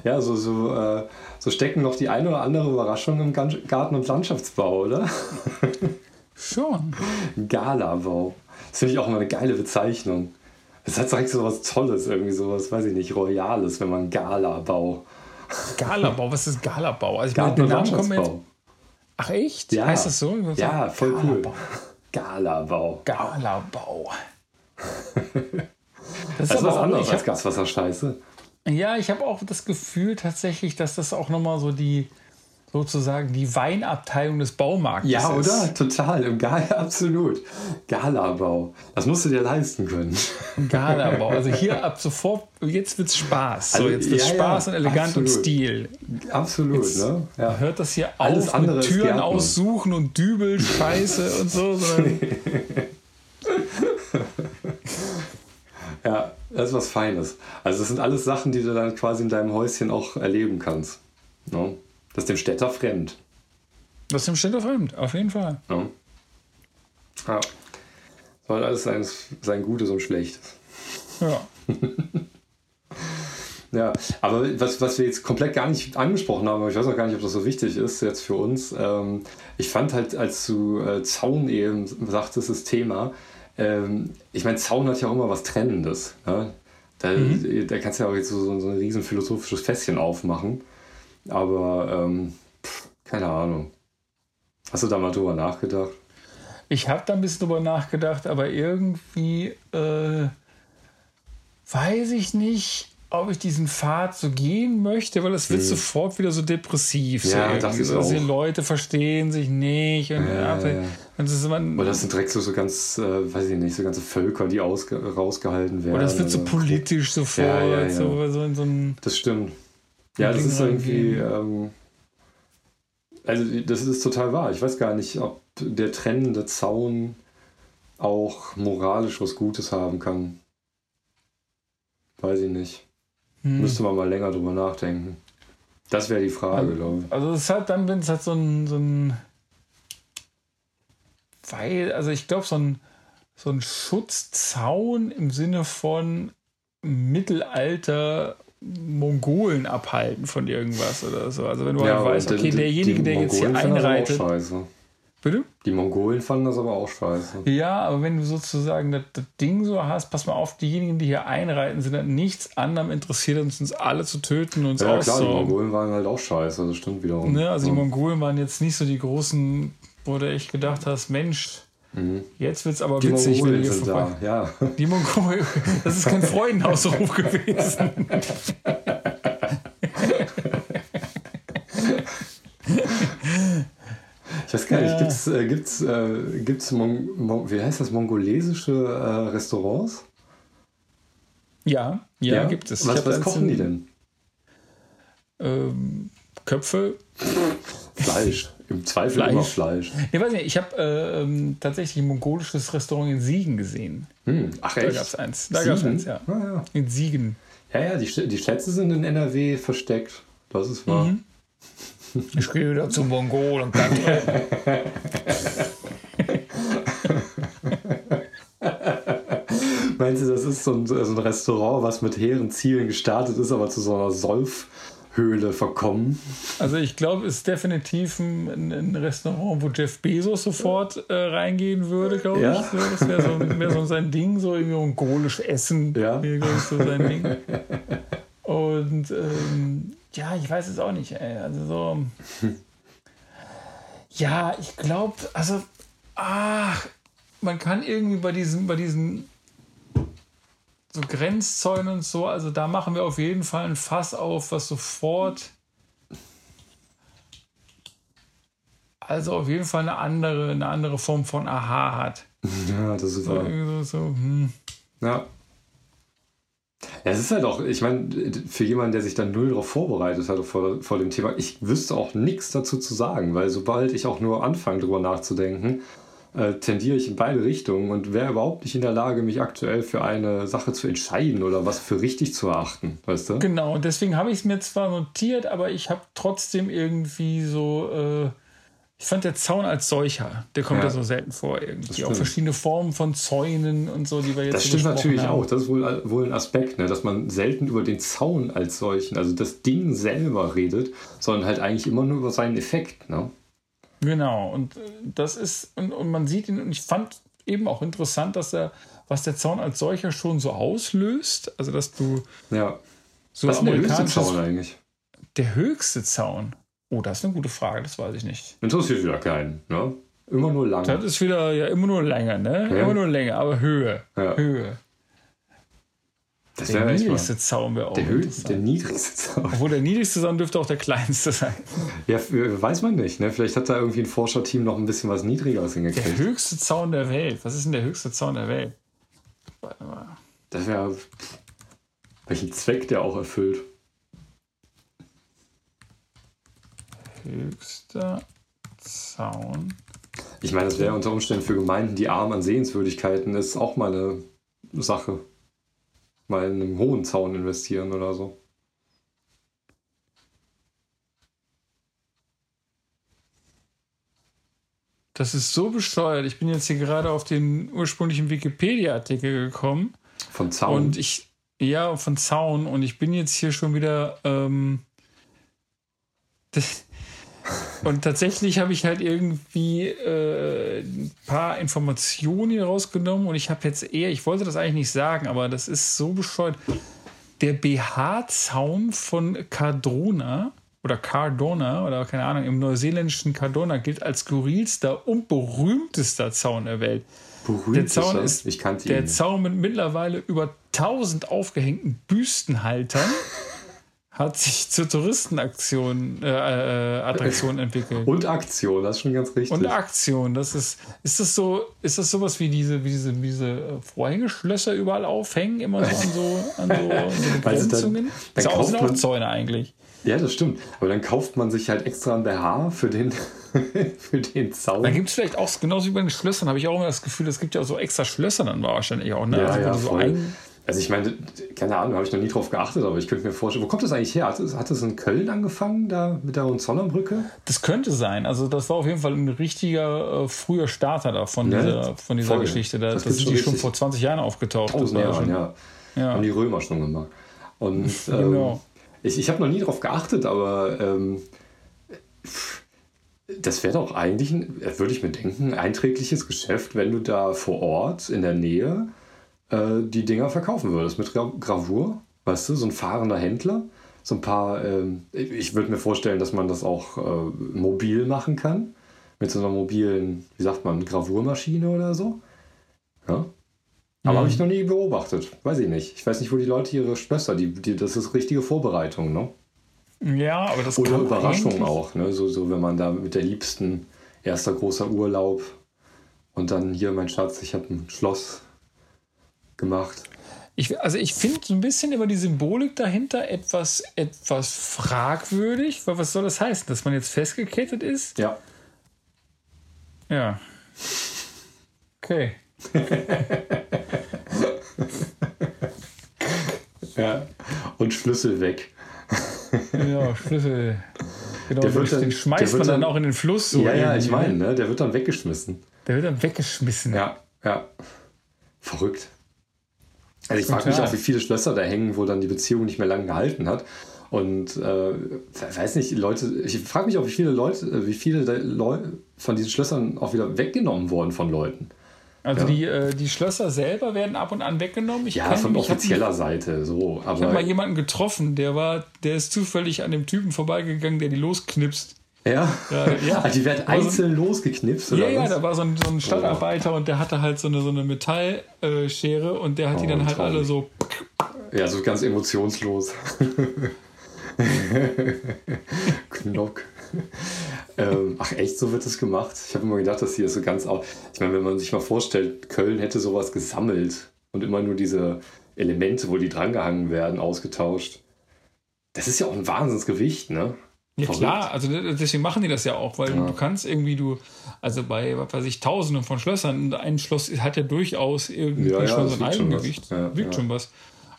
ja, so, so, äh, so stecken noch die eine oder andere Überraschung im Garten- und Landschaftsbau, oder? Schon. Galabau. Das finde ich auch immer eine geile Bezeichnung. Es hat direkt so was Tolles, irgendwie sowas, weiß ich nicht, Royales, wenn man Galabau. Galabau, was ist Galabau? Also ich Garten- und Landschaftsbau. Ach echt? Ja. Heißt das so? Ja, voll Galabau. cool. Galabau. Galabau. das ist, das ist was anderes als Gaswasserscheiße. Ja, ich habe auch das Gefühl tatsächlich, dass das auch nochmal so die sozusagen die Weinabteilung des Baumarktes ja, ist. Ja, oder? Total. Gala, absolut. Galabau. Das musst du dir leisten können. Galabau. Also hier ab sofort, jetzt wird's Spaß. Also, so, jetzt wird's ja, Spaß ja, und elegant absolut. und Stil. Absolut, jetzt ne? Ja. Hört das hier Alles auf mit Türen aussuchen und Dübel, Scheiße und so, ja, das ist was Feines. Also das sind alles Sachen, die du dann quasi in deinem Häuschen auch erleben kannst. No? Ne? Das ist dem Städter fremd. Das ist dem Städter fremd, auf jeden Fall. Ja. ja. Soll alles sein, sein Gutes und Schlechtes. Ja. ja, aber was, was wir jetzt komplett gar nicht angesprochen haben, ich weiß auch gar nicht, ob das so wichtig ist jetzt für uns. Ähm, ich fand halt, als du äh, Zaun eben sagtest, das Thema, ähm, ich meine, Zaun hat ja auch immer was Trennendes. Ja? Da, mhm. da kannst du ja auch jetzt so, so ein riesen philosophisches Fässchen aufmachen. Aber ähm, pff, keine Ahnung. Hast du da mal drüber nachgedacht? Ich habe da ein bisschen drüber nachgedacht, aber irgendwie äh, weiß ich nicht, ob ich diesen Pfad so gehen möchte, weil es wird Hm. sofort wieder so depressiv. Ja, so ich so, dass Die auch. Leute verstehen sich nicht. Und, Ja, ja, ja. und das ist Oder das sind direkt so, so ganz, äh, weiß ich nicht, so ganze Völker, die ausge rausgehalten werden. oder es wird so politisch sofort. Ja, ja, ja. So, so in so ein. Das stimmt. Ja, das ist irgendwie. Ähm, also, das ist total wahr. Ich weiß gar nicht, ob der trennende Zaun auch moralisch was Gutes haben kann. Weiß ich nicht. Hm. Müsste man mal länger drüber nachdenken. Das wäre die Frage, Also- glaube ich. Also es ist halt dann, wenn es halt so ein, so ein weil, also ich glaube, so ein, so ein Schutzzaun im Sinne von Mittelalter Mongolen abhalten von irgendwas oder so. Also wenn du halt aber weißt, die- okay, die- derjenige, die der jetzt hier einreitet. Bitte? Die Mongolen fanden das aber auch scheiße. Ja, aber wenn du sozusagen das, das Ding so hast, pass mal auf, diejenigen, die hier einreiten, sind an nichts anderem interessiert, als uns alle zu töten und uns Ja, klar, die. Mongolen waren halt auch scheiße, das stimmt wiederum. Ne? Also ja. die Mongolen waren jetzt nicht so die großen, wo du echt gedacht hast, Mensch, jetzt wird's aber Mhm. Die witzig, wenn Mongolen ihr sind vorbei. da, ja. Die Mongolen, das ist kein Freudenausruf gewesen. Ich weiß gar nicht, Ja. gibt's, äh, gibt's, äh, gibt's Mon Mon wie heißt das, mongolesische äh, Restaurants? Ja, ja, gibt es. Was, was kochen die denn? Ähm, Köpfe. Fleisch. Im Zweifel Fleisch. immer Fleisch. Ich weiß nicht, ich habe äh, ähm, tatsächlich ein mongolisches Restaurant in Siegen gesehen. Hm. Ach Da echt? gab es eins. Da gab es eins, ja. Ah, ja. In Siegen. ja, ja, die, die Schätze sind in NRW versteckt. Das ist wahr. Mhm. Ich gehe wieder zum Mongolen. Katrin. Meinst du, das ist so ein, so ein Restaurant, was mit hehren Zielen gestartet ist, aber zu so einer Solfhöhle verkommen? Also ich glaube, es ist definitiv ein, ein Restaurant, wo Jeff Bezos sofort äh, reingehen würde, glaube Ja. ich. So, das wäre so, wär so sein Ding, so irgendwie mongolisch Essen. Ja. Wäre, glaube ich, so sein Ding. Und ähm, ja, ich weiß es auch nicht. Ey. Also so. Ja, ich glaube, also, ach, man kann irgendwie bei diesen, bei diesen so Grenzzäunen und so, also da machen wir auf jeden Fall ein Fass auf, was sofort also auf jeden Fall eine andere, eine andere Form von Aha hat. Ja, das ist So, so, so, hm. Ja. Ja, es ist halt auch, ich meine, für jemanden, der sich dann null darauf vorbereitet hat vor, vor dem Thema, ich wüsste auch nichts dazu zu sagen, weil sobald ich auch nur anfange, drüber nachzudenken, tendiere ich in beide Richtungen und wäre überhaupt nicht in der Lage, mich aktuell für eine Sache zu entscheiden oder was für richtig zu erachten, weißt du? Genau, und deswegen habe ich es mir zwar notiert, aber ich habe trotzdem irgendwie so. Äh, ich fand der Zaun als solcher, der kommt ja, Ja. so selten vor irgendwie. Auch verschiedene Formen von Zäunen und so, die wir jetzt Das stimmt natürlich haben. auch. Das ist wohl, wohl ein Aspekt, ne? dass man selten über den Zaun als solchen, also das Ding selber redet, sondern halt eigentlich immer nur über seinen Effekt. Ne? Genau, und äh, das ist, und, und man sieht ihn, und ich fand eben auch interessant, dass er, was der Zaun als solcher schon so auslöst, also dass du Ja. so Was ist der höchste Zaun eigentlich? Der höchste Zaun? Oh, das ist eine gute Frage, das weiß ich nicht. Interessiert wieder keinen. Ne? Immer nur lang. Das ist wieder ja immer nur länger, ne? Ja. Immer nur länger, aber Höhe. Ja. Höhe. Das Der echt mal. niedrigste Zaun wäre auch Der, Hö interessant. der niedrigste Zaun. Obwohl der niedrigste Zaun dürfte auch der kleinste sein. Ja, f- weiß man nicht. Ne? Vielleicht hat da irgendwie ein Forscherteam noch ein bisschen was Niedrigeres Der hingekriegt. höchste Zaun der Welt. Was ist denn der höchste Zaun der Welt? Warte mal. Das wäre. Welchen Zweck der auch erfüllt. Höchster Zaun. Ich meine, das wäre unter Umständen für Gemeinden, die arm an Sehenswürdigkeiten ist, auch mal eine Sache. Mal in einen hohen Zaun investieren oder so. Das ist so bescheuert. Ich bin jetzt hier gerade auf den ursprünglichen Wikipedia-Artikel gekommen. Von Zaun. Und ich, ja, von Zaun. Und ich bin jetzt hier schon wieder. Ähm, und tatsächlich habe ich halt irgendwie äh, paar Informationen hier rausgenommen. Und ich habe jetzt eher, ich wollte das eigentlich nicht sagen, aber das ist so bescheuert. Der BH-Zaun von Cardrona oder Cardona oder keine Ahnung, im neuseeländischen Cardona gilt als skurrilster und berühmtester Zaun der Welt. Der Zaun ist ich kannte der ihn. Zaun mit mittlerweile über 1000 aufgehängten Büstenhaltern hat sich zur Touristenaktion äh, äh, Attraktion entwickelt. Und Aktion, das ist schon ganz richtig. Und Aktion, das ist, ist das so, ist das sowas wie diese, wie diese, wie diese Vorhängeschlösser überall aufhängen, immer so an so, an so, an so Also dann- Begrenzungen? dann Das man- Zäune eigentlich. ja, das stimmt. Aber dann kauft man sich halt extra ein BH für den, für den Zaun. Da gibt es vielleicht auch, genauso wie bei den Schlössern, habe ich auch immer das Gefühl, es gibt ja auch so extra Schlösser dann wahrscheinlich auch. Ne? Ja, Also, ja, so voll. ein, Also ich meine, keine Ahnung, habe ich noch nie drauf geachtet, aber ich könnte mir vorstellen, wo kommt das eigentlich her? Hat es, hat es in Köln angefangen, da mit der Hohenzollernbrücke? das könnte sein. Also das war auf jeden Fall ein richtiger äh, früher Starter da von Ne? dieser, von dieser Voll. Geschichte. Da, Das das sind die schon vor 20 Jahren aufgetaucht. Das Tausend war ja schon, ja. Ja. Haben die Römer schon gemacht. Und ähm, Genau. ich, ich habe noch nie drauf geachtet, aber ähm, das wäre doch eigentlich, ein, würde ich mir denken, ein einträgliches Geschäft, wenn du da vor Ort in der Nähe äh, die Dinger verkaufen würdest mit Gra Gravur. Weißt du, so ein fahrender Händler. So ein paar, ähm, ich- würde mir vorstellen, dass man das auch äh, mobil machen kann. Mit so einer mobilen, wie sagt man, Gravurmaschine oder so. Ja. Aber habe ich noch nie beobachtet. Weiß ich nicht. Ich weiß nicht, wo die Leute ihre Schlösser, die, die, das ist richtige Vorbereitung, ne? ja, aber das Oder Überraschung eigentlich- auch, ne? So, so, wenn man da mit der Liebsten, erster großer Urlaub und dann hier, mein Schatz, ich habe ein Schloss gemacht. Ich, also ich finde so ein bisschen über die Symbolik dahinter etwas, etwas fragwürdig, weil was soll das heißen, dass man jetzt festgekettet ist? Ja. Ja. Okay. ja. Und Schlüssel weg. Ja, Schlüssel. Genau, Der wird den dann- schmeißt der wird man dann, dann- auch in den Fluss. So ja, ja, ich meine, ne? Der wird dann weggeschmissen. Der wird dann weggeschmissen. Ja, ja. Verrückt. Also ich frage mich auch, wie viele Schlösser da hängen, wo dann die Beziehung nicht mehr lange gehalten hat. Und äh, weiß nicht, Leute, ich frage mich auch, wie viele Leute, äh, wie viele Leu von diesen Schlössern auch wieder weggenommen wurden von Leuten. Also Ja. die, äh, die Schlösser selber werden ab und an weggenommen. Ich Ja, kenn- von offizieller Seite, so. Ich habe mal jemanden getroffen, der war, der ist zufällig an dem Typen vorbeigegangen, der die losknipst. Ja, Ja, ja. Ah, die werden Aber so- einzeln losgeknipst Ja, oder ja, was? da war so ein, so ein Stadtarbeiter und der hatte halt so eine, so eine Metallschere und der hat die Oh, dann halt traurig. alle so. Ja, so ganz emotionslos. Knock. ähm, ach echt, so wird das gemacht? Ich habe immer gedacht, dass hier so ganz auch. Ich meine, wenn man sich mal vorstellt, Köln hätte sowas gesammelt und immer nur diese Elemente, wo die drangehangen werden, ausgetauscht. Das ist ja auch ein Wahnsinnsgewicht, ne? Ja Verrückt. klar, also deswegen machen die das ja auch, weil Ja. du kannst irgendwie, du, also bei, was weiß ich, tausenden von Schlössern, ein Schloss hat ja durchaus irgendwie Ja, ja, schon das so ein wiegt schon was. Eigengewicht, Ja, wiegt ja. schon was.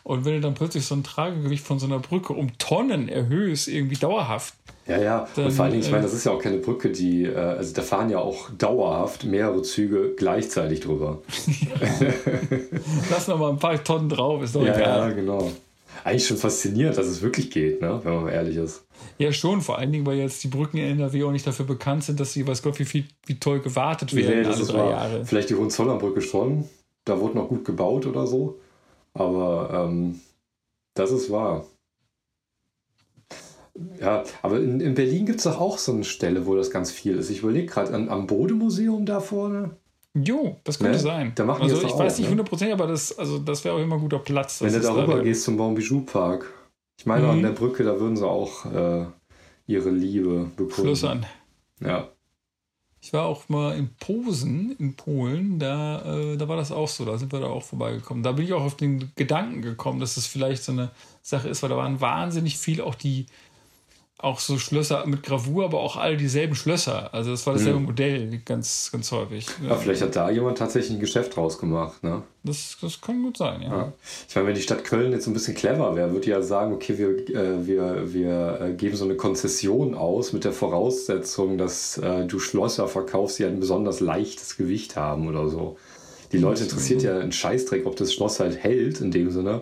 Und wenn du dann plötzlich so ein Tragegewicht von so einer Brücke um Tonnen erhöhst, irgendwie dauerhaft, Ja, ja. Dann, und vor allen Dingen, ich meine, äh, das ist ja auch keine Brücke, die, äh, also da fahren ja auch dauerhaft mehrere Züge gleichzeitig drüber. lass noch mal ein paar Tonnen drauf, ist doch Ja, ja, egal. genau. Eigentlich schon faszinierend, dass es wirklich geht, ne? wenn man mal ehrlich ist. Ja. schon, vor allen Dingen, weil jetzt die Brücken in NRW auch nicht dafür bekannt sind, dass sie, weiß Gott, wie, viel, wie toll gewartet werden das alle drei wahr. Jahre. Vielleicht die Hohenzollernbrücke schon. Da wurde noch gut gebaut oder so. Aber ähm, das ist wahr. Ja, aber in, in Berlin gibt es doch auch so eine Stelle, wo das ganz viel ist. Ich überlege gerade am Bode-Museum da vorne. Jo, das könnte Ne? sein. Da machen also ich doch weiß auch, nicht ne? hundertprozentig, aber das, also das wäre auch immer ein guter Platz. Wenn du da- gehst zum Bonbijou Park. Ich meine, Mhm. an der Brücke, da würden sie auch äh, ihre Liebe bekunden. Schlössern. Ja. Ich war auch mal in Posen in Polen, da, äh, da war das auch so, da sind wir da auch vorbeigekommen. Da bin ich auch auf den Gedanken gekommen, dass das vielleicht so eine Sache ist, weil da waren wahnsinnig viel auch die, auch so Schlösser mit Gravur, aber auch all dieselben Schlösser. Also das war dasselbe Modell, ganz, ganz häufig. ja. Vielleicht hat da jemand tatsächlich ein Geschäft draus gemacht, ne? Das, das kann gut sein, ja. Ja. Ich meine, wenn die Stadt Köln jetzt ein bisschen clever wäre, würde die ja sagen, okay, wir, äh, wir, wir äh, geben so eine Konzession aus mit der Voraussetzung, dass äh, du Schlösser verkaufst, die ein besonders leichtes Gewicht haben oder so. Die Leute interessiert ja ein Scheißdreck, ob das Schloss halt hält in dem Sinne,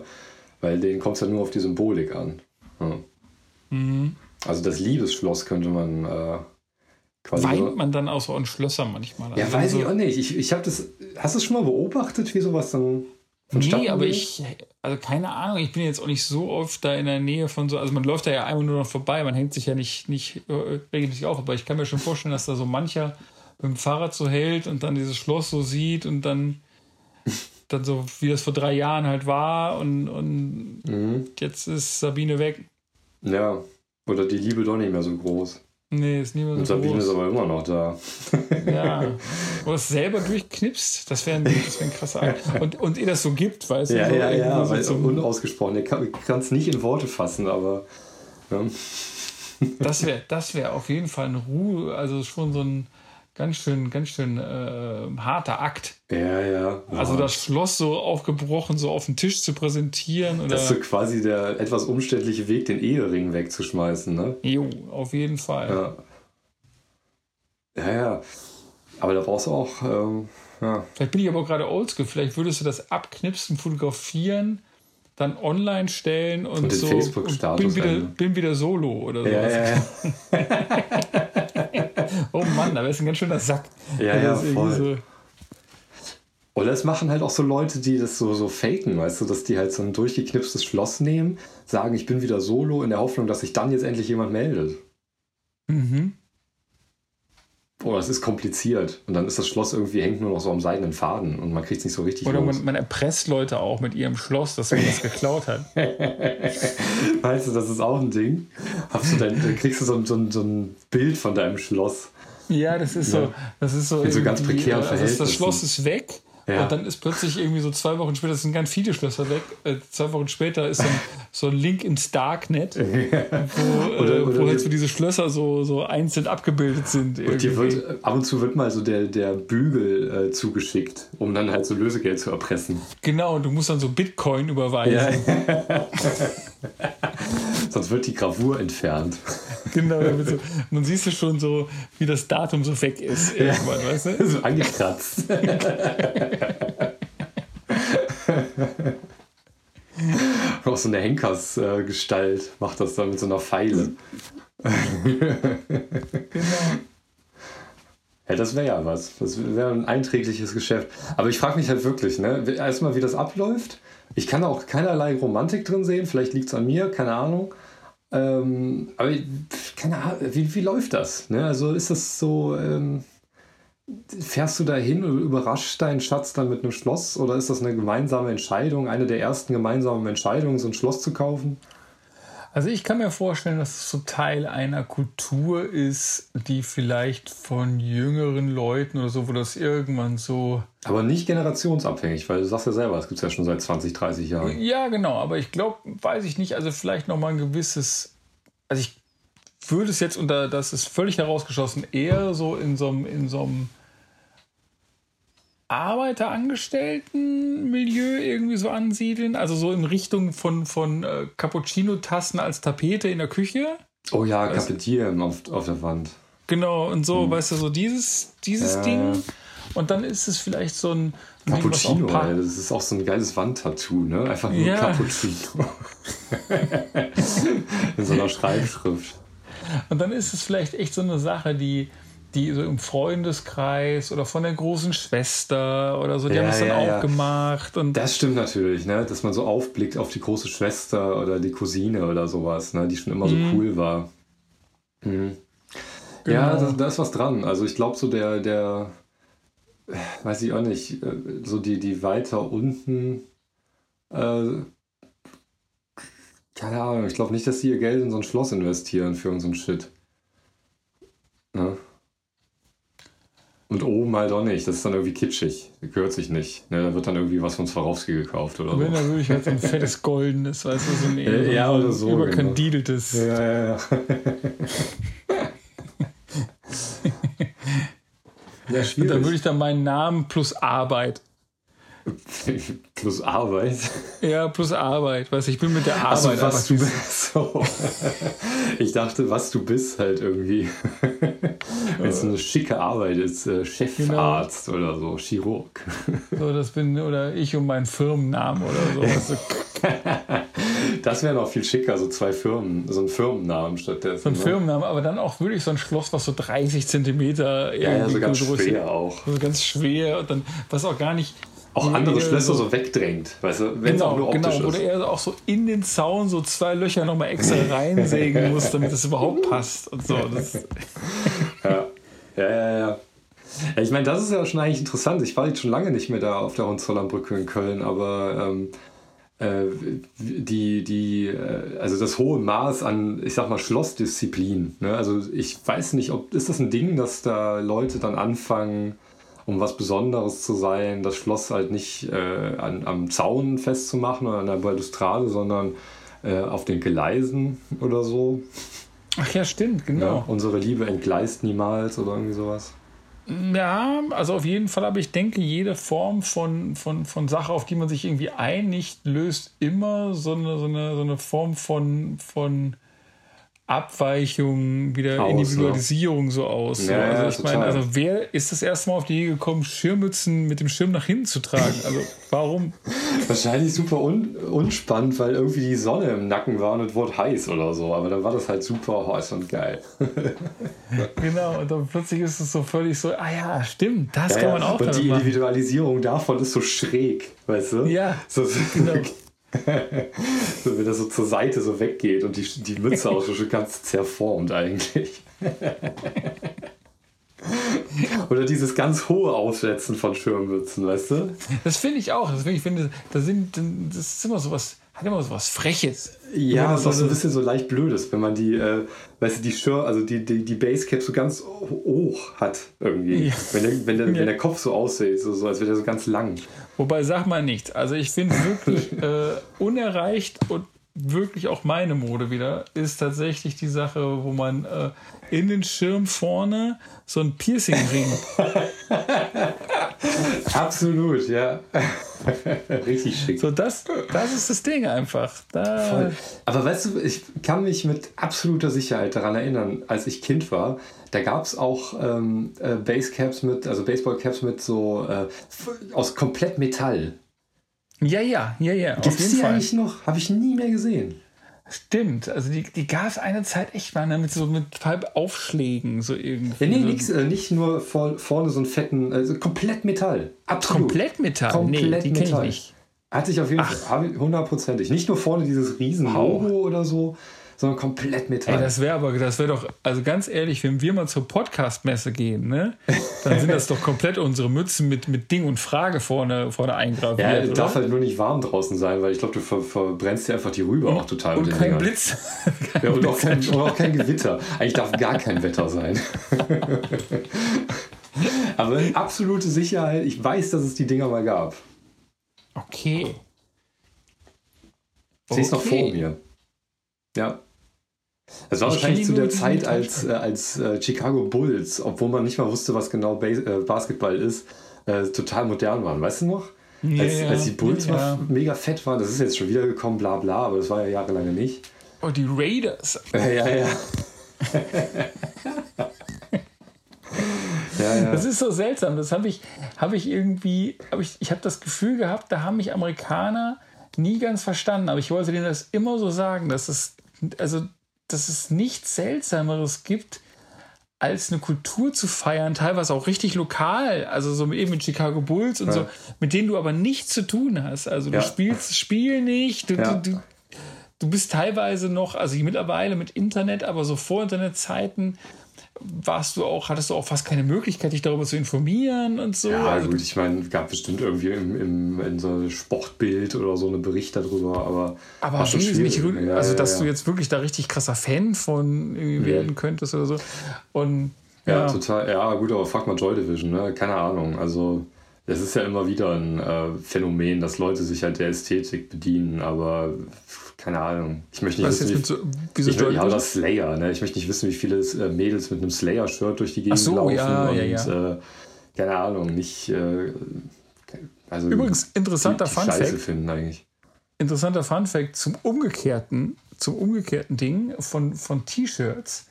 weil denen kommt es ja nur auf die Symbolik an. Ja. Mhm. Also das Liebesschloss könnte man äh, quasi... Weint man dann auch so an Schlössern manchmal? ja, Also weiß so, ich auch nicht. Ich, ich habe das... Hast du es schon mal beobachtet, wie sowas dann Nee, aber ich, also keine Ahnung, ich bin jetzt auch nicht so oft da in der Nähe von so, also man läuft da ja einmal nur noch vorbei, man hängt sich ja nicht, nicht äh, regelmäßig auf, aber ich kann mir schon vorstellen, dass da so mancher mit dem Fahrrad so hält und dann dieses Schloss so sieht und dann, dann so, wie das vor drei Jahren halt war und, und mhm. jetzt ist Sabine weg. Ja, oder die Liebe doch nicht mehr so groß. Nee, ist niemand so Und Sabine groß. ist aber immer noch da. Ja. Oder es selber durchknipst, das wäre ein, wär ein krasser Akt. Und, und ihr das so gibt, weißt ja, du? So ja, ja, so weil so unausgesprochen. Ich kann es nicht in Worte fassen, aber. Ja. Das wäre das wär auf jeden Fall ein Ruhe, also schon so ein ganz schön, ganz schön äh, harter Akt. Ja, ja. Also das Schloss so aufgebrochen, so auf den Tisch zu präsentieren. Oder das ist so quasi der etwas umständliche Weg, den Ehering wegzuschmeißen, ne? Jo, auf jeden Fall. Ja, ja. ja. Aber da brauchst du auch. Ähm, ja. Vielleicht bin ich aber gerade oldschool. Vielleicht würdest du das abknipsen, fotografieren, dann online stellen und, und so. Facebook-Status. Bin, wieder, bin wieder solo oder so. Ja, ja, ja. oh Mann, da wärst du ein ganz schöner Sack. Ja, ja, voll. So oder es machen halt auch so Leute, die das so, so faken, weißt du, dass die halt so ein durchgeknipstes Schloss nehmen, sagen, ich bin wieder solo, in der Hoffnung, dass sich dann jetzt endlich jemand meldet. Mhm. Boah, das ist kompliziert. Und dann ist das Schloss irgendwie, hängt nur noch so am seidenen Faden und man kriegt es nicht so richtig Oder man, man, erpresst Leute auch mit ihrem Schloss, dass man das geklaut hat. weißt du, das ist auch ein Ding. Hast du dann, dann kriegst du so, so, so ein Bild von deinem Schloss. Ja, das ist so. Das ist so, In so ganz prekären Verhältnissen. Also das Schloss ist weg ja. Und dann ist plötzlich irgendwie so zwei Wochen später, das sind ganz viele Schlösser weg, äh, zwei Wochen später ist dann so ein Link ins Darknet, wo, oder, äh, oder wo halt so diese Schlösser so, so einzeln abgebildet sind. Und dir wird, ab und zu wird mal so der, der Bügel äh, zugeschickt, um dann halt so Lösegeld zu erpressen. Genau, und du musst dann so Bitcoin überweisen. Ja. Sonst wird die Gravur entfernt. Genau, so, man siehst du schon so, wie das Datum so weg ist irgendwann, ja. weißt du? So angekratzt. Auch so eine Henkersgestalt macht das dann mit so einer Pfeile. genau. Ja, das wäre ja was. Das wäre ein einträgliches Geschäft. Aber ich frage mich halt wirklich, ne? Erstmal, wie das abläuft. Ich kann auch keinerlei Romantik drin sehen. Vielleicht liegt es an mir, keine Ahnung. Ähm, aber keine Ahnung, wie, wie läuft das? Ne? Also ist das so. Ähm, Fährst du da hin und überrascht deinen Schatz dann mit einem Schloss oder ist das eine gemeinsame Entscheidung, eine der ersten gemeinsamen Entscheidungen, so ein Schloss zu kaufen? Also ich kann mir vorstellen, dass es so Teil einer Kultur ist, die vielleicht von jüngeren Leuten oder so, wo das irgendwann so. Aber nicht generationsabhängig, weil du sagst ja selber, es gibt es ja schon seit 20, 30 Jahren. Ja, genau, aber ich glaube, weiß ich nicht, also vielleicht nochmal ein gewisses. Also ich würde es jetzt unter, das ist völlig herausgeschossen, eher so in so einem, in so einem Arbeiterangestellten-Milieu irgendwie so ansiedeln? Also so in Richtung von, von äh, Cappuccino-Tassen als Tapete in der Küche? Oh ja, Kapitieren auf, auf der Wand. Genau, und so, hm. weißt du, so dieses, dieses äh. Ding. Und dann ist es vielleicht so ein. Cappuccino, Ding, ey, das ist auch so ein geiles Wandtattoo, ne? Einfach nur ja. Cappuccino. in so einer Schreibschrift. Und dann ist es vielleicht echt so eine Sache, die, die so im Freundeskreis oder von der großen Schwester oder so, die ja, haben das dann ja, auch gemacht. Und das stimmt natürlich, ne? dass man so aufblickt auf die große Schwester oder die Cousine oder sowas, ne? die schon immer mhm. so cool war. Mhm. Genau. Ja, da, ist was dran. Also ich glaube so der, der, weiß ich auch nicht, äh, so die, die weiter unten, äh, keine Ahnung, ich glaube nicht, dass sie ihr Geld in so ein Schloss investieren für unseren Shit. Ne? Und oben halt auch nicht. Das ist dann irgendwie kitschig. Gehört sich nicht. Ne, da wird dann irgendwie was von Swarovski gekauft oder Wenn, so. dann würde ich halt so ein fettes goldenes, weißt du, so ein ja, ja, oder so, überkandideltes. Genau. Ja, ja, ja. ja, schwierig. Und dann würde ich dann meinen Namen plus Arbeit plus Arbeit. Ja, plus Arbeit. Weißt ich bin mit der Arbeit. Also, was du bist. So. Ich dachte, was du bist halt irgendwie. Wenn es eine schicke Arbeit ist, äh, Chefarzt genau. oder so, Chirurg. So, das bin, oder ich und mein Firmennamen oder so. das wäre noch viel schicker, so zwei Firmen, so ein Firmennamen stattdessen. So ein ne? Firmennamen, aber dann auch wirklich so ein Schloss, was so 30 Zentimeter ja, ja, so ganz schwer auch. So ganz schwer und dann, was auch gar nicht auch andere Schlösser so, so, wegdrängt, weißt du, wenn genau, es auch nur optisch genau. Wo er auch so in den Zaun so zwei Löcher nochmal extra reinsägen muss, damit es überhaupt passt und so. Das ja. ja, ja, ja. Ja, ich meine, das ist ja schon eigentlich interessant. Ich war jetzt schon lange nicht mehr da auf der Hohenzollernbrücke in Köln, aber ähm, äh, die, die, äh, also das hohe Maß an, ich sag mal, Schlossdisziplin. Ne? Also ich weiß nicht, ob ist das ein Ding, dass da Leute dann anfangen, um was Besonderes zu sein, das Schloss halt nicht äh, an, am Zaun festzumachen oder an der Balustrade, sondern äh, auf den Gleisen oder so. Ach ja, stimmt, genau. Ja, unsere Liebe entgleist niemals oder irgendwie sowas. Ja, also auf jeden Fall, aber ich denke, jede Form von, von, von Sache, auf die man sich irgendwie einigt, löst immer so eine, so eine, so eine Form von, von Abweichung, wieder aus, Individualisierung ja. so aus. Ja, also ich meine, also wer ist das erste Mal auf die Idee gekommen, Schirmmützen mit dem Schirm nach hinten zu tragen? Also warum? Wahrscheinlich super un unspannend, weil irgendwie die Sonne im Nacken war und es wurde heiß oder so. Aber dann war das halt super heiß und geil. genau, und dann plötzlich ist es so völlig so, ah ja, stimmt, das ja, kann man auch Und die Individualisierung davon ist so schräg, weißt du? Ja, so, genau. so, wenn das so zur Seite so weggeht und die, die Mütze auch schon ganz zerformt eigentlich. Oder dieses ganz hohe Aufsetzen von Schirmmützen, weißt du? Das finde ich auch. Das, ich finde, das, sind, das ist immer so was, hat immer so was Freches. Ja, das ist auch so ein bisschen so leicht blödes, wenn man die, äh, weißt du, die Schirm, also die, die, die Basecap so ganz hoch hat irgendwie. Ja. Wenn, der, wenn, der, ja. wenn der Kopf so aussieht, so, so als wäre der so ganz lang. Wobei, sag mal nichts. Also ich finde wirklich äh, unerreicht und wirklich auch meine Mode wieder, ist tatsächlich die Sache, wo man äh, in den Schirm vorne so ein Piercing-Ring. Absolut, ja. Richtig schick. So, das, das ist das Ding einfach. Da Voll. Aber weißt du, ich kann mich mit absoluter Sicherheit daran erinnern, als ich Kind war, da gab es auch ähm, äh, Basecaps mit, also Baseballcaps mit so äh, aus komplett Metall. Ja, ja, ja, ja. Gibt es die Fall. eigentlich noch? Habe ich nie mehr gesehen. Stimmt, also die, die gab es eine Zeit echt mal ne, mit so mit Aufschlägen so irgendwie. Ja, nee, so. nix, äh, nicht nur vor, vorne so einen fetten, also komplett Metall. Absolut. Komplett Metall? Komplett nee, die Metall. Ich nicht. Hatte ich auf jeden Fall hundertprozentig. Nicht nur vorne dieses riesen Logo oder so, sondern komplett Metall. Ey, das wäre aber, das wäre doch, also ganz ehrlich, wenn wir mal zur Podcast-Messe gehen, ne, dann sind das doch komplett unsere Mützen mit, mit Ding und Frage vorne, vorne eingraviert. Ja, oder? darf halt nur nicht warm draußen sein, weil ich glaube, du ver verbrennst dir einfach die Rübe auch total. Und kein Dingern. Blitz. kein ja, und, Blitz. Auch kein, und auch kein Gewitter. Eigentlich darf gar kein Wetter sein. aber absolute Sicherheit, ich weiß, dass es die Dinger mal gab. Okay. Ich sehe es noch vor mir. Ja. Es war ich wahrscheinlich zu der Zeit, als, äh, als äh, Chicago Bulls, obwohl man nicht mal wusste, was genau Bas äh, Basketball ist, äh, total modern waren. Weißt du noch? Ja, als, als, die Bulls ja. mega fett waren, das ist jetzt schon wieder gekommen, bla bla, aber das war ja jahrelang nicht. Oh, die Raiders. ja, ja. ja, ja. Das ist so seltsam. Das habe ich, hab ich irgendwie, hab ich, ich habe das Gefühl gehabt, da haben mich Amerikaner nie ganz verstanden. Aber ich wollte denen das immer so sagen, dass es also, dass es nichts Seltsameres gibt, als eine Kultur zu feiern, teilweise auch richtig lokal, also so eben mit Chicago Bulls und ja. so, mit denen du aber nichts zu tun hast. Also du ja. spielst das Spiel nicht, du, ja. du, du, du, bist teilweise noch, also mittlerweile mit Internet, aber so vor Internetzeiten warst du auch, hattest du auch fast keine Möglichkeit, dich darüber zu informieren und so. Ja, also, gut, ich meine, es gab bestimmt irgendwie im, im, in so einem Sportbild oder so einen Bericht darüber, aber. Aber schon nicht, ja, also, dass ja, ja. du jetzt wirklich da richtig krasser Fan von mhm. werden könntest oder so. Und. Ja, total. Ja, gut, aber frag mal Joy Division, ne? Keine Ahnung. Also, es ist ja immer wieder ein äh, Phänomen, dass Leute sich halt der Ästhetik bedienen, aber keine Ahnung. Ich möchte nicht Was wissen, jetzt wie, so, wie so ich, ja, das Slayer, ne? Ich möchte nicht wissen, wie viele äh, Mädels mit einem Slayer-Shirt durch die Gegend so, laufen ja, und ja, ja. Äh, keine Ahnung, nicht äh, also Übrigens interessanter Fun Fact. Finden eigentlich. Interessanter Fun Fact zum umgekehrten, zum umgekehrten Ding von, von T-Shirts.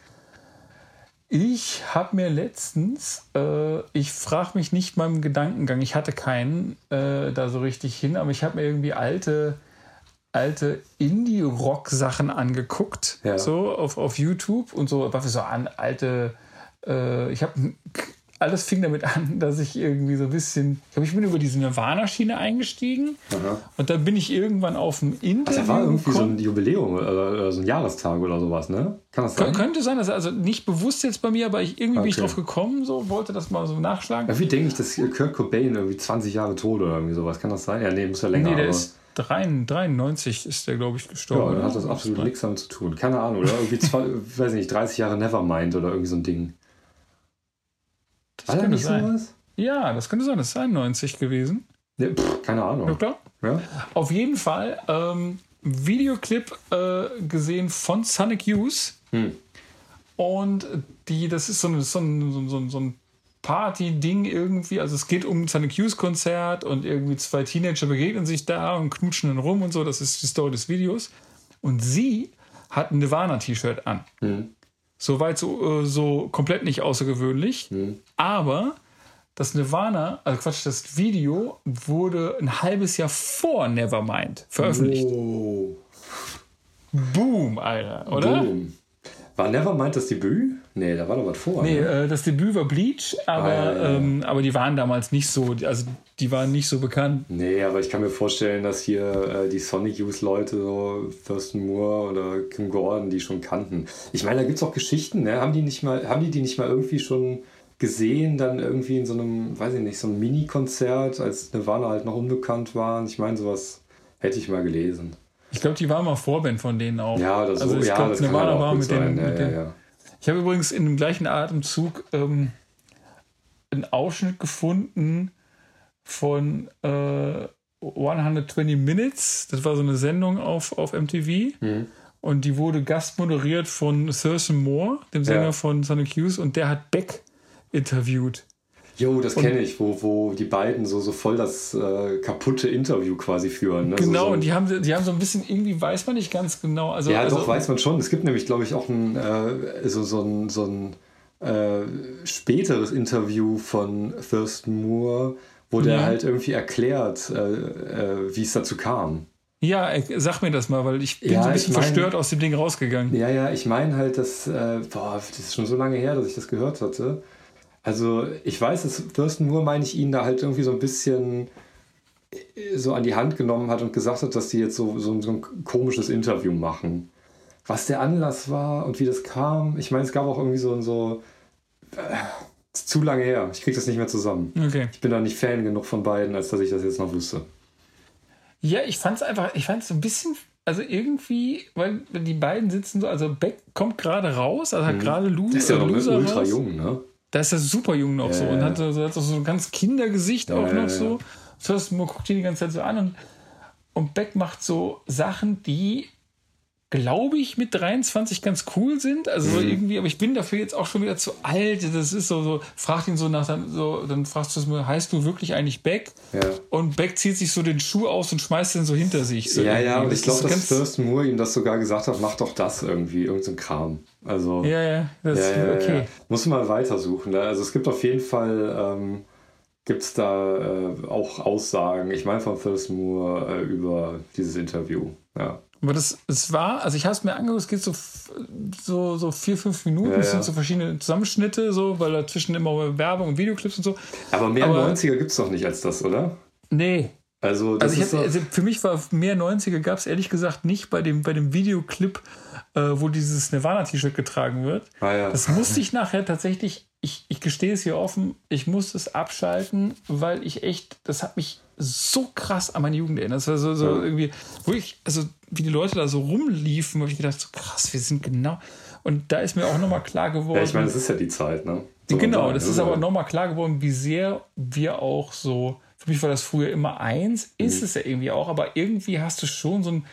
Ich habe mir letztens, äh, ich frage mich nicht meinem Gedankengang, ich hatte keinen äh, da so richtig hin, aber ich habe mir irgendwie alte alte Indie-Rock-Sachen angeguckt, ja. so auf, auf YouTube und so, was so an alte, äh, ich habe alles fing damit an, dass ich irgendwie so ein bisschen, ich glaube, ich bin über diese Nirvana-Schiene eingestiegen Aha. und dann bin ich irgendwann auf ein Interview Das war irgendwie so ein Jubiläum oder so ein Jahrestag oder sowas, ne? Kann das Kön- sein? Könnte sein, dass also nicht bewusst jetzt bei mir, aber ich irgendwie bin ich Okay. drauf gekommen, so wollte das mal so nachschlagen. Irgendwie denke ich, dass Kurt Cobain irgendwie 20 Jahre tot oder irgendwie sowas. Kann das sein? Ja, nee, muss ja länger. nee, der ist 93 ist der, glaube ich, ja, gestorben. dann oder? hat das absolut nichts damit zu tun. Keine Ahnung, oder? Irgendwie, zwei, weiß ich nicht, 30 Jahre Nevermind oder irgendwie so ein Ding. Das da könnte nicht sein. sowas? Ja, das könnte sein. Das ist 91 gewesen. Nee, pff, keine Ja, Ahnung. klar. Ja? Auf jeden Fall ähm, Videoclip äh, gesehen von Sonic Youth. Hm. Und die, das ist so, ein, so, ein- so, ein- so ein Party-Ding irgendwie. Also es geht um ein Sonic Youth-Konzert und irgendwie zwei Teenager begegnen sich da und knutschen dann rum und so. Das ist die Story des Videos. Und sie hat ein Nirvana-T-Shirt an. Hm. Soweit so, äh, so komplett nicht außergewöhnlich. Hm. Aber das Nirvana, also Quatsch, das Video wurde ein halbes Jahr vor Nevermind veröffentlicht. Oh. Boom, Alter, oder? Boom. War Nevermind das Debüt? Nee, da war doch was vor. Nee, ne? äh, das Debüt war Bleach, aber, Ah, ja, ja. Ähm, aber die waren damals nicht so, also die waren nicht so bekannt. Nee, aber ich kann mir vorstellen, dass hier äh, die Sonic Youth Leute, so Thurston Moore oder Kim Gordon, die schon kannten. Ich meine, da gibt es auch Geschichten, ne? Haben die nicht mal, haben die die nicht mal irgendwie schon gesehen, dann irgendwie in so einem, weiß ich nicht, so einem Mini-Konzert, als Nirvana halt noch unbekannt waren? Ich meine, sowas hätte ich mal gelesen. Ich glaube, die waren mal Vorband von denen auch. Ja, oder so. Also ich ja, glaube, das Nirvana halt war mit den. Ja, mit ja, den ja. Ich habe übrigens in dem gleichen Atemzug ähm, einen Ausschnitt gefunden von äh, 120 Minutes. Das war so eine Sendung auf, auf MTV. Mhm. Und die wurde gastmoderiert von Thurston Moore, dem Sänger Ja. von Sonic Youth. Und der hat Beck interviewt. Jo, das kenne ich, wo, wo die beiden so, so voll das äh, kaputte Interview quasi führen. Ne? Genau, so, so, und die haben, die haben so ein bisschen, irgendwie weiß man nicht ganz genau. Also, Ja, also, doch, weiß man schon. Es gibt nämlich, glaube ich, auch ein, äh, so, so ein, so ein äh, späteres Interview von Thurston Moore, wo der Ja. halt irgendwie erklärt, äh, äh, wie es dazu kam. Ja, äh, sag mir das mal, weil ich bin Ja, so ein ich bisschen mein- verstört aus dem Ding rausgegangen. Ja, ja, ich meine halt, dass, äh, boah, das ist schon so lange her, dass ich das gehört hatte. Also ich weiß, dass Thurston Moore, meine ich, ihn da halt irgendwie so ein bisschen äh, so an die Hand genommen hat und gesagt hat, dass die jetzt so, so, so ein komisches Interview machen. Was der Anlass war und wie das kam, ich meine, es gab auch irgendwie so, so äh, zu lange her. Ich krieg das nicht mehr zusammen. Okay. Ich bin da nicht Fan genug von beiden, als dass ich das jetzt noch wüsste. Ja, ich fand es einfach, ich fand es so ein bisschen, also irgendwie, weil die beiden sitzen so, also Beck kommt gerade raus, also hat gerade Lu Mhm. Der ist ja noch Loser ultra raus. jung, ne? Da ist er super jung noch so Ja, und hat so, hat so ein ganz Kindergesicht auch ja, noch so. First Moore guckt ihn die ganze Zeit so an und, und Beck macht so Sachen, die, glaube ich, mit 23 ganz cool sind. Also Mhm. so irgendwie, aber ich bin dafür jetzt auch schon wieder zu alt. Das ist so, so fragt ihn so nach, dann, so, dann fragst du es mir, heißt du wirklich eigentlich Beck? Ja. Und Beck zieht sich so den Schuh aus und schmeißt den so hinter sich. So Ja, ja, irgendwie. und ich glaube, ist dass Thurston Moore ihm das sogar gesagt hat, mach doch das irgendwie, irgendein Kram. Also, Ja, ja, das ja, ja, okay. ja. Muss man weitersuchen. Ne? Also es gibt auf jeden Fall, ähm, gibt es da äh, auch Aussagen, ich meine von Thurston Moore, äh, über dieses Interview. Ja. Aber das, es war, also ich habe es mir angeguckt, es geht so, so, so vier, fünf Minuten, Ja, es sind so verschiedene Zusammenschnitte, so, weil dazwischen immer Werbung und Videoclips und so. Aber mehr Aber- 90er gibt es doch nicht als das, oder? Nee. Also, das Also, hab, also für mich war mehr 90er gab es ehrlich gesagt nicht bei dem, bei dem Videoclip, äh, wo dieses Nirvana-T-Shirt getragen wird. ah, ja. Das musste ich nachher tatsächlich, ich, ich gestehe es hier offen, ich musste es abschalten, weil ich echt, das hat mich so krass an meine Jugend erinnert. Das war so, so Ja. irgendwie, wo ich, also wie die Leute da so rumliefen, habe ich gedacht, so krass, wir sind genau. Und da ist mir auch nochmal klar geworden. ja, ich meine, das ist ja die Zeit, ne? Man Genau, das ist aber nochmal klar geworden, wie sehr wir auch so. Für mich war das früher immer eins, ist Mhm. es ja irgendwie auch, aber irgendwie hast du schon so ein.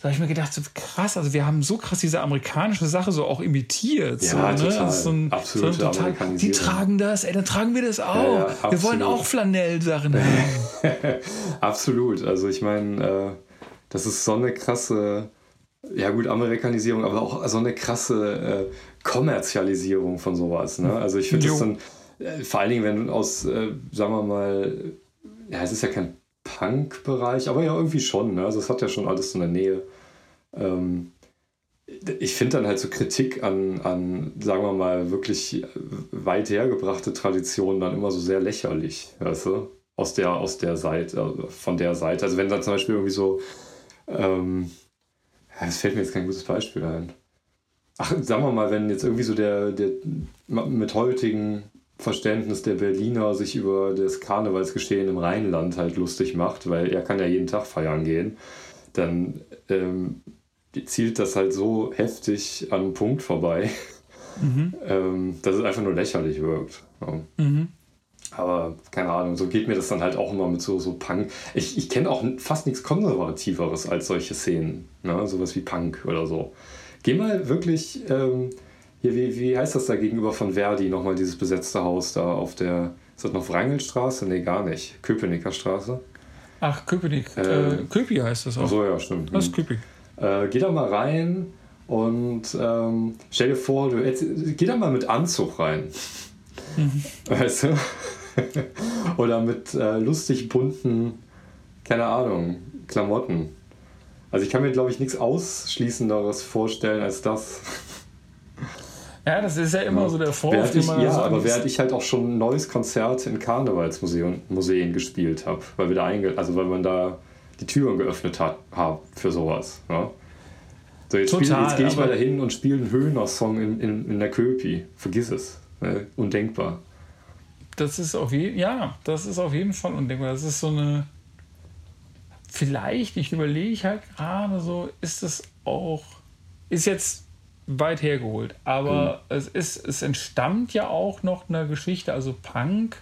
Da habe ich mir gedacht, so krass, also wir haben so krass diese amerikanische Sache so auch imitiert. Ja, so, ne? total. Das ist so ein, Absolute so total, die tragen das, ey, dann tragen wir das auch. ja, wir wollen auch Flanellsachen haben. Absolut. Also ich meine, äh, das ist so eine krasse, ja gut, Amerikanisierung, aber auch so eine krasse äh, Kommerzialisierung von sowas. Ne? Also ich finde das dann, äh, vor allen Dingen, wenn du aus, äh, sagen wir mal, ja, es ist ja kein Punk-Bereich, aber ja irgendwie schon. Ne? Also es hat ja schon alles so eine Nähe. Ähm, ich finde dann halt so Kritik an, an, sagen wir mal, wirklich weit hergebrachte Traditionen dann immer so sehr lächerlich, weißt du? Aus der, aus der Seite, also von der Seite. Also wenn dann zum Beispiel irgendwie so, ähm, es fällt mir jetzt kein gutes Beispiel ein. Ach, sagen wir mal, wenn jetzt irgendwie so der, der mit heutigen Verständnis der Berliner sich über das Karnevalsgeschehen im Rheinland halt lustig macht, weil er kann ja jeden Tag feiern gehen, dann ähm, zielt das halt so heftig an einen Punkt vorbei, mhm. ähm, dass es einfach nur lächerlich wirkt. Ja. Mhm. Aber keine Ahnung, so geht mir das dann halt auch immer mit so, so Punk. Ich, ich kenne auch fast nichts Konservativeres als solche Szenen. Ne? Sowas wie Punk oder so. Geh mal wirklich, ähm, hier, wie, wie heißt das da gegenüber von Verdi, nochmal dieses besetzte Haus da auf der, ist das noch Wrangelstraße? Nee, gar nicht. Köpenicker Straße. Ach, Köpenick. Äh, äh, Köpi heißt das auch. Ach so, ja, stimmt. Das ist Köpi. Äh, geh da mal rein und ähm, stell dir vor, du, jetzt, geh da mal mit Anzug rein. Mhm. Weißt du? Oder mit äh, lustig bunten, keine Ahnung, Klamotten. Also ich kann mir, glaube ich, nichts Ausschließenderes vorstellen als das. Ja, das ist ja immer so der Vorwurf, den man Ja, so aber während ich halt auch schon ein neues Konzert in Karnevalsmuseen Museen gespielt habe, weil wir da einge also weil man da die Türen geöffnet hat, hat für sowas. Ja? So, jetzt, jetzt gehe ich mal dahin und spiele einen Höhner-Song in, in, in der Köpi. Vergiss es. Ne? Undenkbar das ist auf jeden ja, das ist auf jeden Fall undenkbar. Das ist so eine. Vielleicht, ich überlege halt gerade so, ist es auch, ist jetzt weit hergeholt, aber mhm. es ist, es entstammt ja auch noch einer Geschichte, also Punk,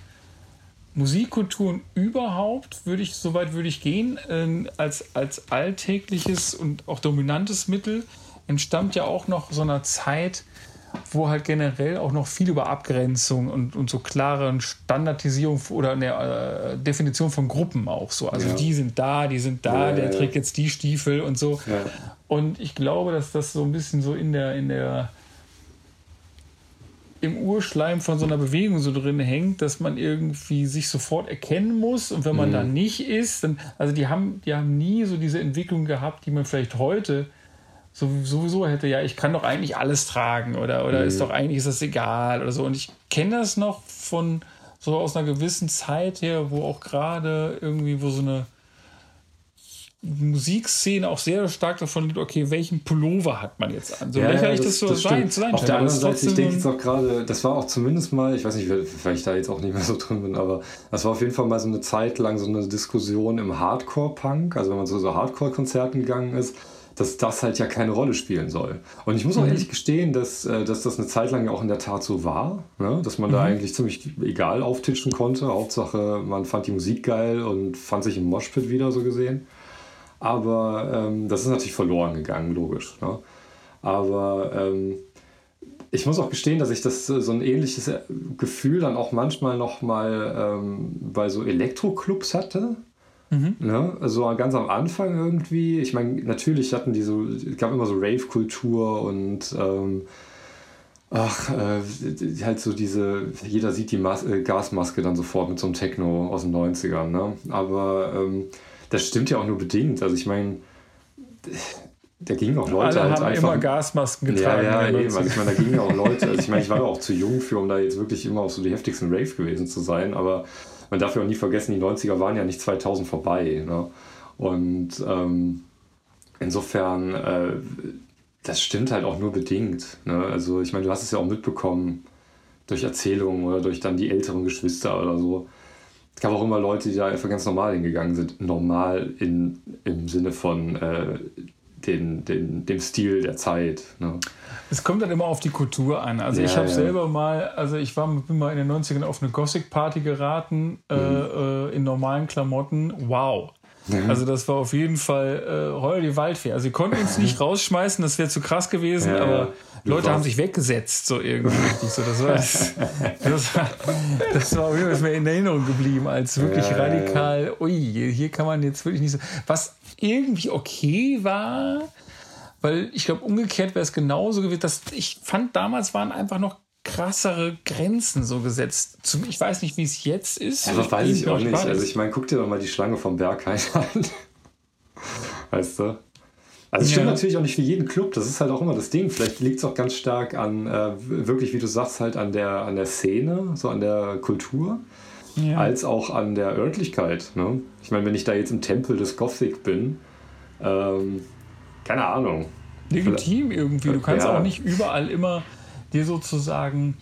Musikkulturen überhaupt, würde ich, soweit würde ich gehen, äh, als, als alltägliches und auch dominantes Mittel, entstammt ja auch noch so einer Zeit, wo halt generell auch noch viel über Abgrenzung und, und so klare Standardisierung oder eine äh, Definition von Gruppen auch so. Also ja. die sind da, die sind da, ja, der trägt jetzt die Stiefel und so. Und ich glaube, dass das so ein bisschen so in der, in der im Urschleim von so einer Bewegung so drin hängt, dass man irgendwie sich sofort erkennen muss und wenn man mhm. da nicht ist, dann, also die haben, die haben nie so diese Entwicklung gehabt, die man vielleicht heute sowieso hätte, ja, ich kann doch eigentlich alles tragen oder, oder mhm. ist doch eigentlich ist das egal oder so. Und ich kenne das noch von so aus einer gewissen Zeit her, wo auch gerade irgendwie, wo so eine Musikszene auch sehr stark davon liegt, okay, welchen Pullover hat man jetzt an? So ja, lächerlich ja, das, das, so sein, zu sein Auf der anderen Seite, ich denke jetzt auch gerade, das war auch zumindest mal, ich weiß nicht, weil ich da jetzt auch nicht mehr so drin bin, aber das war auf jeden Fall mal so eine Zeit lang so eine Diskussion im Hardcore-Punk, also wenn man so, so Hardcore-Konzerten gegangen ist, dass das halt ja keine Rolle spielen soll. Und ich muss auch mhm. ehrlich gestehen, dass, äh, dass das eine Zeit lang ja auch in der Tat so war, ne? dass man mhm. da eigentlich ziemlich egal auftitschen konnte. Hauptsache, man fand die Musik geil und fand sich im Moshpit wieder so gesehen. Aber ähm, das ist natürlich verloren gegangen, logisch. Ne? Aber ähm, ich muss auch gestehen, dass ich das äh, so ein ähnliches äh, Gefühl dann auch manchmal noch mal ähm, bei so Elektroclubs hatte. Mhm. Ne? Also ganz am Anfang irgendwie, ich meine, natürlich hatten die so, es gab immer so Rave-Kultur und ähm, ach, äh, halt so diese, jeder sieht die Mas äh, Gasmaske dann sofort mit so einem Techno aus den 90ern, ne? Aber ähm, das stimmt ja auch nur bedingt. Also ich meine, da gingen auch Leute Alle halt haben einfach, immer Gasmasken getragen. Ja, ja, eben. Also ich meine, da gingen auch Leute. Also ich meine, ich war auch zu jung für, um da jetzt wirklich immer auf so die heftigsten Rave gewesen zu sein, aber man darf ja auch nie vergessen, die 90er waren ja nicht 2000 vorbei. Ne? Und ähm, insofern, äh, das stimmt halt auch nur bedingt. Ne? Also ich meine, du hast es ja auch mitbekommen durch Erzählungen oder durch dann die älteren Geschwister oder so. Es gab auch immer Leute, die da einfach ganz normal hingegangen sind. Normal in, im Sinne von äh, den, den, dem Stil der Zeit. Ne? Es kommt dann immer auf die Kultur an. Also ja, ich habe ja. selber mal, also ich war bin mal in den 90ern auf eine Gothic-Party geraten, äh, mhm. äh, in normalen Klamotten. Wow. Mhm. Also das war auf jeden Fall äh, heuer die Waldfee. Also sie konnten uns nicht rausschmeißen, das wäre zu krass gewesen, ja, aber Leute haben sich weggesetzt, so irgendwie richtig. So, das, war, das, das, war, das war auf jeden Fall mir in Erinnerung geblieben, als wirklich radikal, ui, hier kann man jetzt wirklich nicht so. Was irgendwie okay war, weil ich glaube, umgekehrt wäre es genauso gewesen. Dass ich fand, damals waren einfach noch krassere Grenzen so gesetzt. ich weiß nicht, wie es jetzt ist. Ja, das weiß ich auch nicht. Also ich meine, guck dir doch mal die Schlange vom Berghain an. weißt du? Also es stimmt ja. natürlich auch nicht für jeden Club, das ist halt auch immer das Ding. Vielleicht liegt es auch ganz stark an, äh, wirklich, wie du sagst, halt an der, an der Szene, so an der Kultur, ja. als auch an der Örtlichkeit. Ne? Ich meine, wenn ich da jetzt im Tempel des Gothic bin, ähm, keine Ahnung. Legitim irgendwie. Du kannst ja. auch nicht überall immer dir sozusagen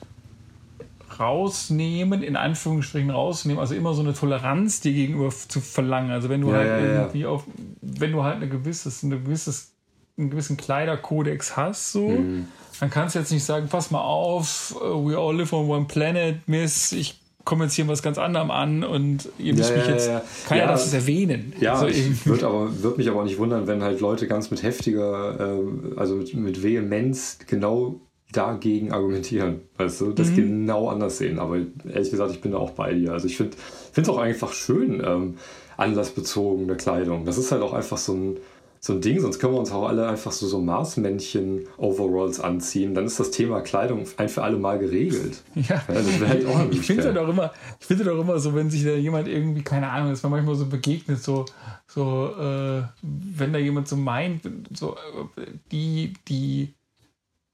rausnehmen, in Anführungsstrichen rausnehmen, also immer so eine Toleranz dir gegenüber zu verlangen. Also wenn du ja, halt ja, irgendwie auf, wenn du halt eine gewisses, eine gewisses, einen gewissen Kleiderkodex hast, so, mhm. dann kannst du jetzt nicht sagen, pass mal auf, uh, we all live on one planet, Miss, ich komme jetzt hier was ganz anderem an und ihr müsst mich jetzt, kann ja, das erwähnen. Ja, also ich würde würd mich aber auch nicht wundern, wenn halt Leute ganz mit heftiger, äh, also mit, mit Vehemenz genau dagegen argumentieren, weißt du, das mhm. genau anders sehen. Aber ehrlich gesagt, ich bin da auch bei dir. Also ich finde es auch einfach schön, ähm, anlassbezogene Kleidung. Das ist halt auch einfach so ein, so ein Ding, sonst können wir uns auch alle einfach so, so Marsmännchen-Overalls anziehen. Dann ist das Thema Kleidung ein für alle Mal geregelt. Ja, ja das wäre halt auch Ich finde doch immer, ich finde doch immer so, wenn sich da jemand irgendwie, keine Ahnung, ist man manchmal so begegnet, so, so, äh, wenn da jemand so meint, so, äh, die, die,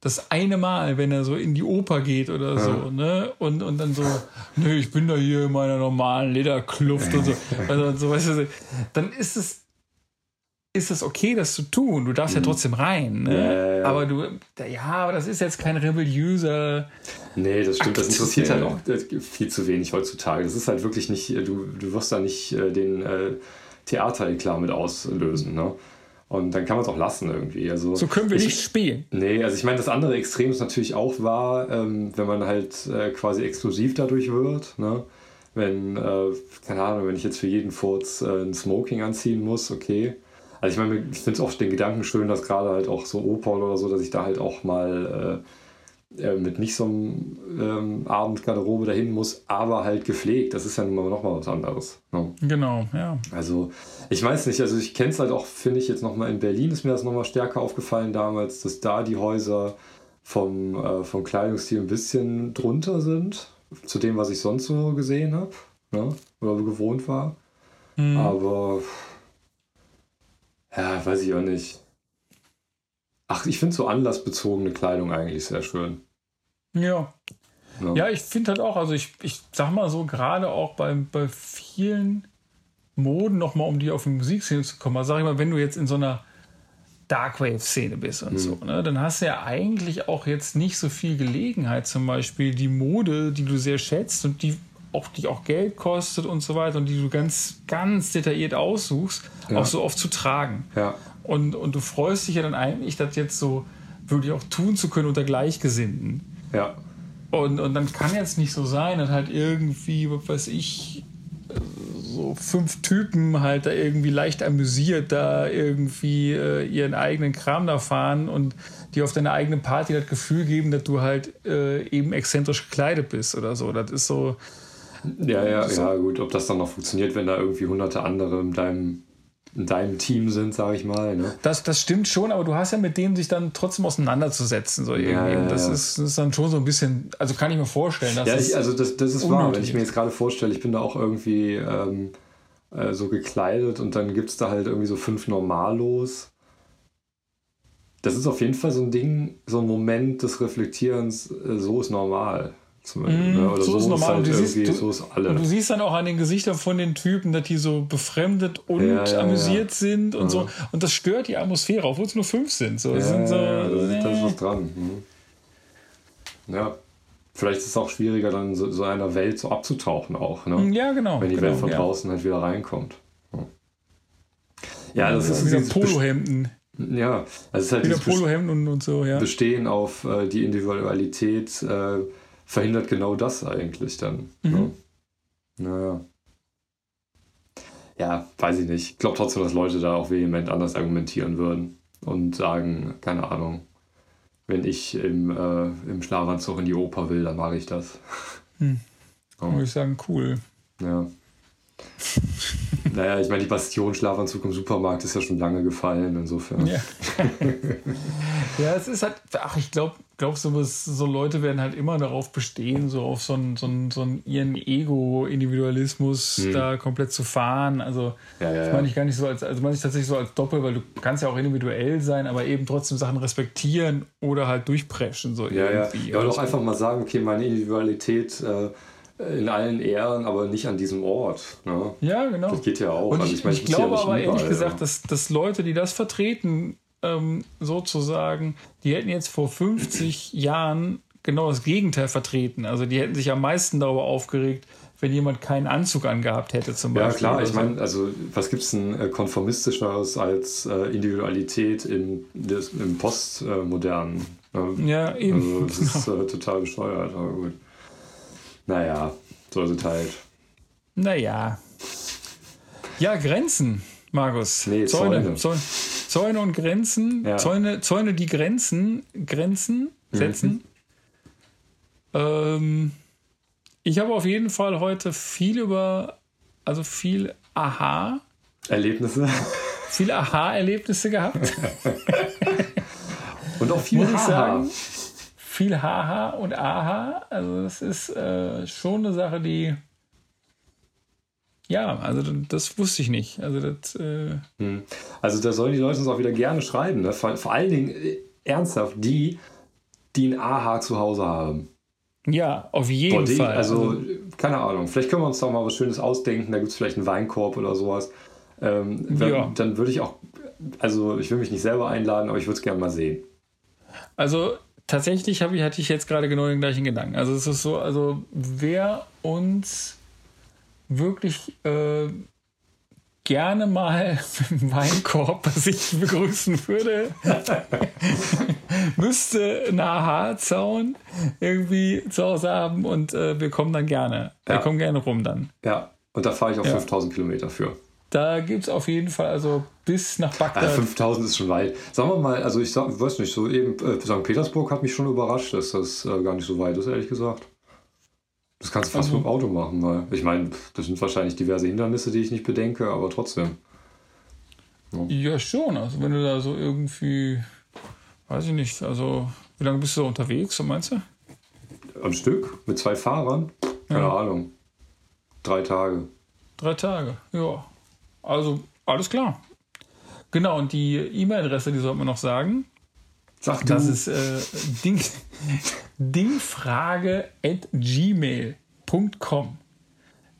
das eine Mal, wenn er so in die Oper geht oder so, ja. ne? Und, und dann so, nö, ich bin da hier in meiner normalen Lederkluft und so. Also, so weißt du, dann ist es, ist es okay, das zu tun. Du darfst mhm. ja trotzdem rein, ne? Ja, ja, aber du, ja, aber das ist jetzt kein rebelliöser. Nee, das stimmt. Das interessiert halt auch äh, viel zu wenig heutzutage. Das ist halt wirklich nicht, äh, du, du wirst da nicht äh, den äh, Theatereklar mit auslösen, ne? Und dann kann man es auch lassen irgendwie. Also, so können wir ich, nicht spielen. Nee, also ich meine, das andere Extrem ist natürlich auch wahr, ähm, wenn man halt äh, quasi exklusiv dadurch wird. Ne? Wenn, keine Ahnung, wenn ich jetzt für jeden Furz ein Smoking anziehen muss, okay. Also ich meine, ich finde es auch den Gedanken schön, dass gerade halt auch so Opern oder so, dass ich da halt auch mal äh, äh, mit nicht so einem ähm, Abendgarderobe dahin muss, aber halt gepflegt. Das ist ja nun mal nochmal was anderes. Ne? Genau, ja. Also, ich weiß nicht, also ich kenne es halt auch, finde ich, jetzt nochmal in Berlin ist mir das nochmal stärker aufgefallen damals, dass da die Häuser vom, äh, vom Kleidungsstil ein bisschen drunter sind, zu dem, was ich sonst so gesehen habe, ne? oder gewohnt war. Mhm. Aber, ja, weiß ich auch nicht. Ach, ich finde so anlassbezogene Kleidung eigentlich sehr schön. Ja. Ja, ja ich finde halt auch, also ich, ich sag mal so, gerade auch bei, bei vielen Moden, nochmal um die auf die Musikszene zu kommen, also sag ich mal, wenn du jetzt in so einer Darkwave-Szene bist und mhm. so, ne, dann hast du ja eigentlich auch jetzt nicht so viel Gelegenheit, zum Beispiel die Mode, die du sehr schätzt und die auch, die auch Geld kostet und so weiter und die du ganz, ganz detailliert aussuchst, ja. auch so oft zu tragen. Ja. Und, und du freust dich ja dann eigentlich, das jetzt so wirklich auch tun zu können unter Gleichgesinnten. Ja. Und, und dann kann jetzt nicht so sein, dass halt irgendwie, was weiß ich, so fünf Typen halt da irgendwie leicht amüsiert da irgendwie äh, ihren eigenen Kram da fahren und die auf deine eigene Party das Gefühl geben, dass du halt äh, eben exzentrisch gekleidet bist oder so. Das ist so. Ja, ja, so. ja, gut. Ob das dann noch funktioniert, wenn da irgendwie hunderte andere in deinem in deinem Team sind, sage ich mal. Ne? Das, das stimmt schon, aber du hast ja mit denen sich dann trotzdem auseinanderzusetzen. So irgendwie. Ja, ja, das, ja. Ist, das ist dann schon so ein bisschen, also kann ich mir vorstellen. Dass ja, ich, also das, das ist wahr, wenn ich mir jetzt gerade vorstelle, ich bin da auch irgendwie ähm, äh, so gekleidet und dann gibt es da halt irgendwie so fünf Normalos. Das ist auf jeden Fall so ein Ding, so ein Moment des Reflektierens, äh, so ist normal. Zum Beispiel, mm, ne? Oder so, so ist normal. Halt du, siehst, du, so ist alle. du siehst dann auch an den Gesichtern von den Typen, dass die so befremdet und ja, ja, amüsiert ja. sind und so. Und das stört die Atmosphäre, obwohl es nur fünf sind. So, sind so, das, nee. da ist was dran. Mhm. Ja. Vielleicht ist es auch schwieriger, dann so, so einer Welt so abzutauchen auch. Ne? Ja, genau. Wenn die genau, Welt von draußen halt wieder reinkommt. Ja, das, ist wieder Polohemden. Ja, also es ist halt wieder Polohemden und, und so, ja. Bestehen auf äh, die Individualität. Äh, verhindert genau das eigentlich dann. Mhm. Ne? Naja. Ja, weiß ich nicht. Ich glaube trotzdem, dass Leute da auch vehement anders argumentieren würden und sagen, keine Ahnung, wenn ich im, äh, im Schlafanzug in die Oper will, dann mache ich das. Hm. Oh. Würde ich sagen, cool. Ja. naja, ich meine, die Bastion Schlafanzug im Supermarkt ist ja schon lange gefallen, insofern. Ja, ja es ist halt, ach, ich glaube, glaub, so, so Leute werden halt immer darauf bestehen, so auf so einen, so einen, so einen ihren Ego-Individualismus hm. da komplett zu fahren. Also, ja, ja, das meine ich gar nicht so als, also meine ich tatsächlich so als Doppel, weil du kannst ja auch individuell sein, aber eben trotzdem Sachen respektieren oder halt durchpreschen. So ja, irgendwie. ja. Ja, doch einfach mal sagen, okay, meine Individualität. Äh, in allen Ehren, aber nicht an diesem Ort. Ne? Ja, genau. Das geht ja auch. Und ich, also ich, mein, ich glaube ja aber ehrlich gesagt, dass, dass Leute, die das vertreten, ähm, sozusagen, die hätten jetzt vor 50 Jahren genau das Gegenteil vertreten. Also die hätten sich am meisten darüber aufgeregt, wenn jemand keinen Anzug angehabt hätte zum Beispiel. Ja klar, ich meine, also was gibt es denn äh, konformistischeres als äh, Individualität in, des, im Postmodernen? Äh, ja, eben. Also das ist äh, total bescheuert, aber gut. Naja, so ist es halt. Naja. Ja, Grenzen, Markus. Nee, Zäune. Zäune, Zäune und Grenzen. Ja. Zäune, Zäune, die Grenzen, Grenzen setzen. Mhm. Ähm, ich habe auf jeden Fall heute viel über, also viel Aha. Erlebnisse. Viele Aha-Erlebnisse gehabt. und auch viel Muss ich sagen viel Haha und Aha. Also das ist äh, schon eine Sache, die ja, also das wusste ich nicht. Also das. Äh hm. Also da sollen die Leute uns auch wieder gerne schreiben. Ne? Vor, vor allen Dingen äh, ernsthaft die, die ein Aha zu Hause haben. Ja, auf jeden Boah, Fall. Also, also, keine Ahnung. Vielleicht können wir uns doch mal was Schönes ausdenken. Da gibt es vielleicht einen Weinkorb oder sowas. Ähm, wenn, ja. Dann würde ich auch, also ich will mich nicht selber einladen, aber ich würde es gerne mal sehen. Also tatsächlich ich, hatte ich jetzt gerade genau den gleichen Gedanken. Also es ist so, also wer uns wirklich äh, gerne mal mit dem Weinkorb sich begrüßen würde, müsste einen AHA-Zaun irgendwie zu Hause haben und äh, wir kommen dann gerne. Ja. Wir kommen gerne rum dann. Ja, und da fahre ich auch ja. 5000 Kilometer für. Da gibt es auf jeden Fall, also bis nach Bagdad. Ja, 5000 ist schon weit. Sagen wir mal, also ich sag, weiß nicht, so eben, äh, St. Petersburg hat mich schon überrascht, dass das äh, gar nicht so weit ist, ehrlich gesagt. Das kannst du fast also, mit dem Auto machen, weil ich meine, das sind wahrscheinlich diverse Hindernisse, die ich nicht bedenke, aber trotzdem. Ja. ja, schon. Also wenn du da so irgendwie, weiß ich nicht, also wie lange bist du da unterwegs, so meinst du? Am Stück? Mit zwei Fahrern? Keine ja. Ahnung. Drei Tage. Drei Tage, ja. Also, alles klar. Genau, und die E-Mail-Adresse, die sollte man noch sagen. Sag das ist äh, Ding, dingfrage at gmail.com.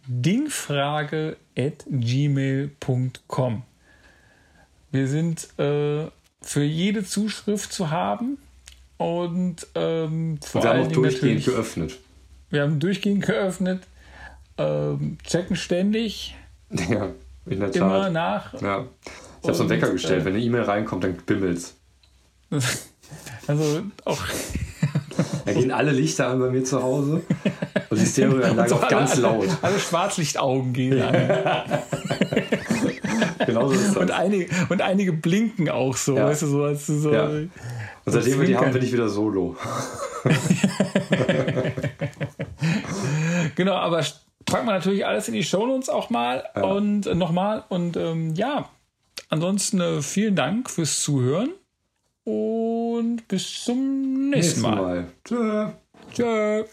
Dingfrage at gmail.com. Wir sind äh, für jede Zuschrift zu haben und ähm, vor wir haben auch durchgehend geöffnet. Wir haben durchgehend geöffnet, ähm, checken ständig. Ja. In der Tat. Immer nach. Ja. Ich habe so einen Wecker gestellt. Äh, Wenn eine E-Mail reinkommt, dann bimmelt's. Also auch. Da gehen alle Lichter an bei mir zu Hause und die Stereoanlage auch ganz alle, laut. Alle Schwarzlichtaugen gehen an. genau so ist das. Und einige, und einige blinken auch so, ja. weißt du, so als so. Ja. Und seitdem wir die haben, bin ich wieder solo. genau, aber packen wir natürlich alles in die Shownotes auch mal ja. und äh, nochmal. Und ähm, ja, ansonsten äh, vielen Dank fürs Zuhören und bis zum nächsten, nächsten Mal. Mal. Tschö. Tschö.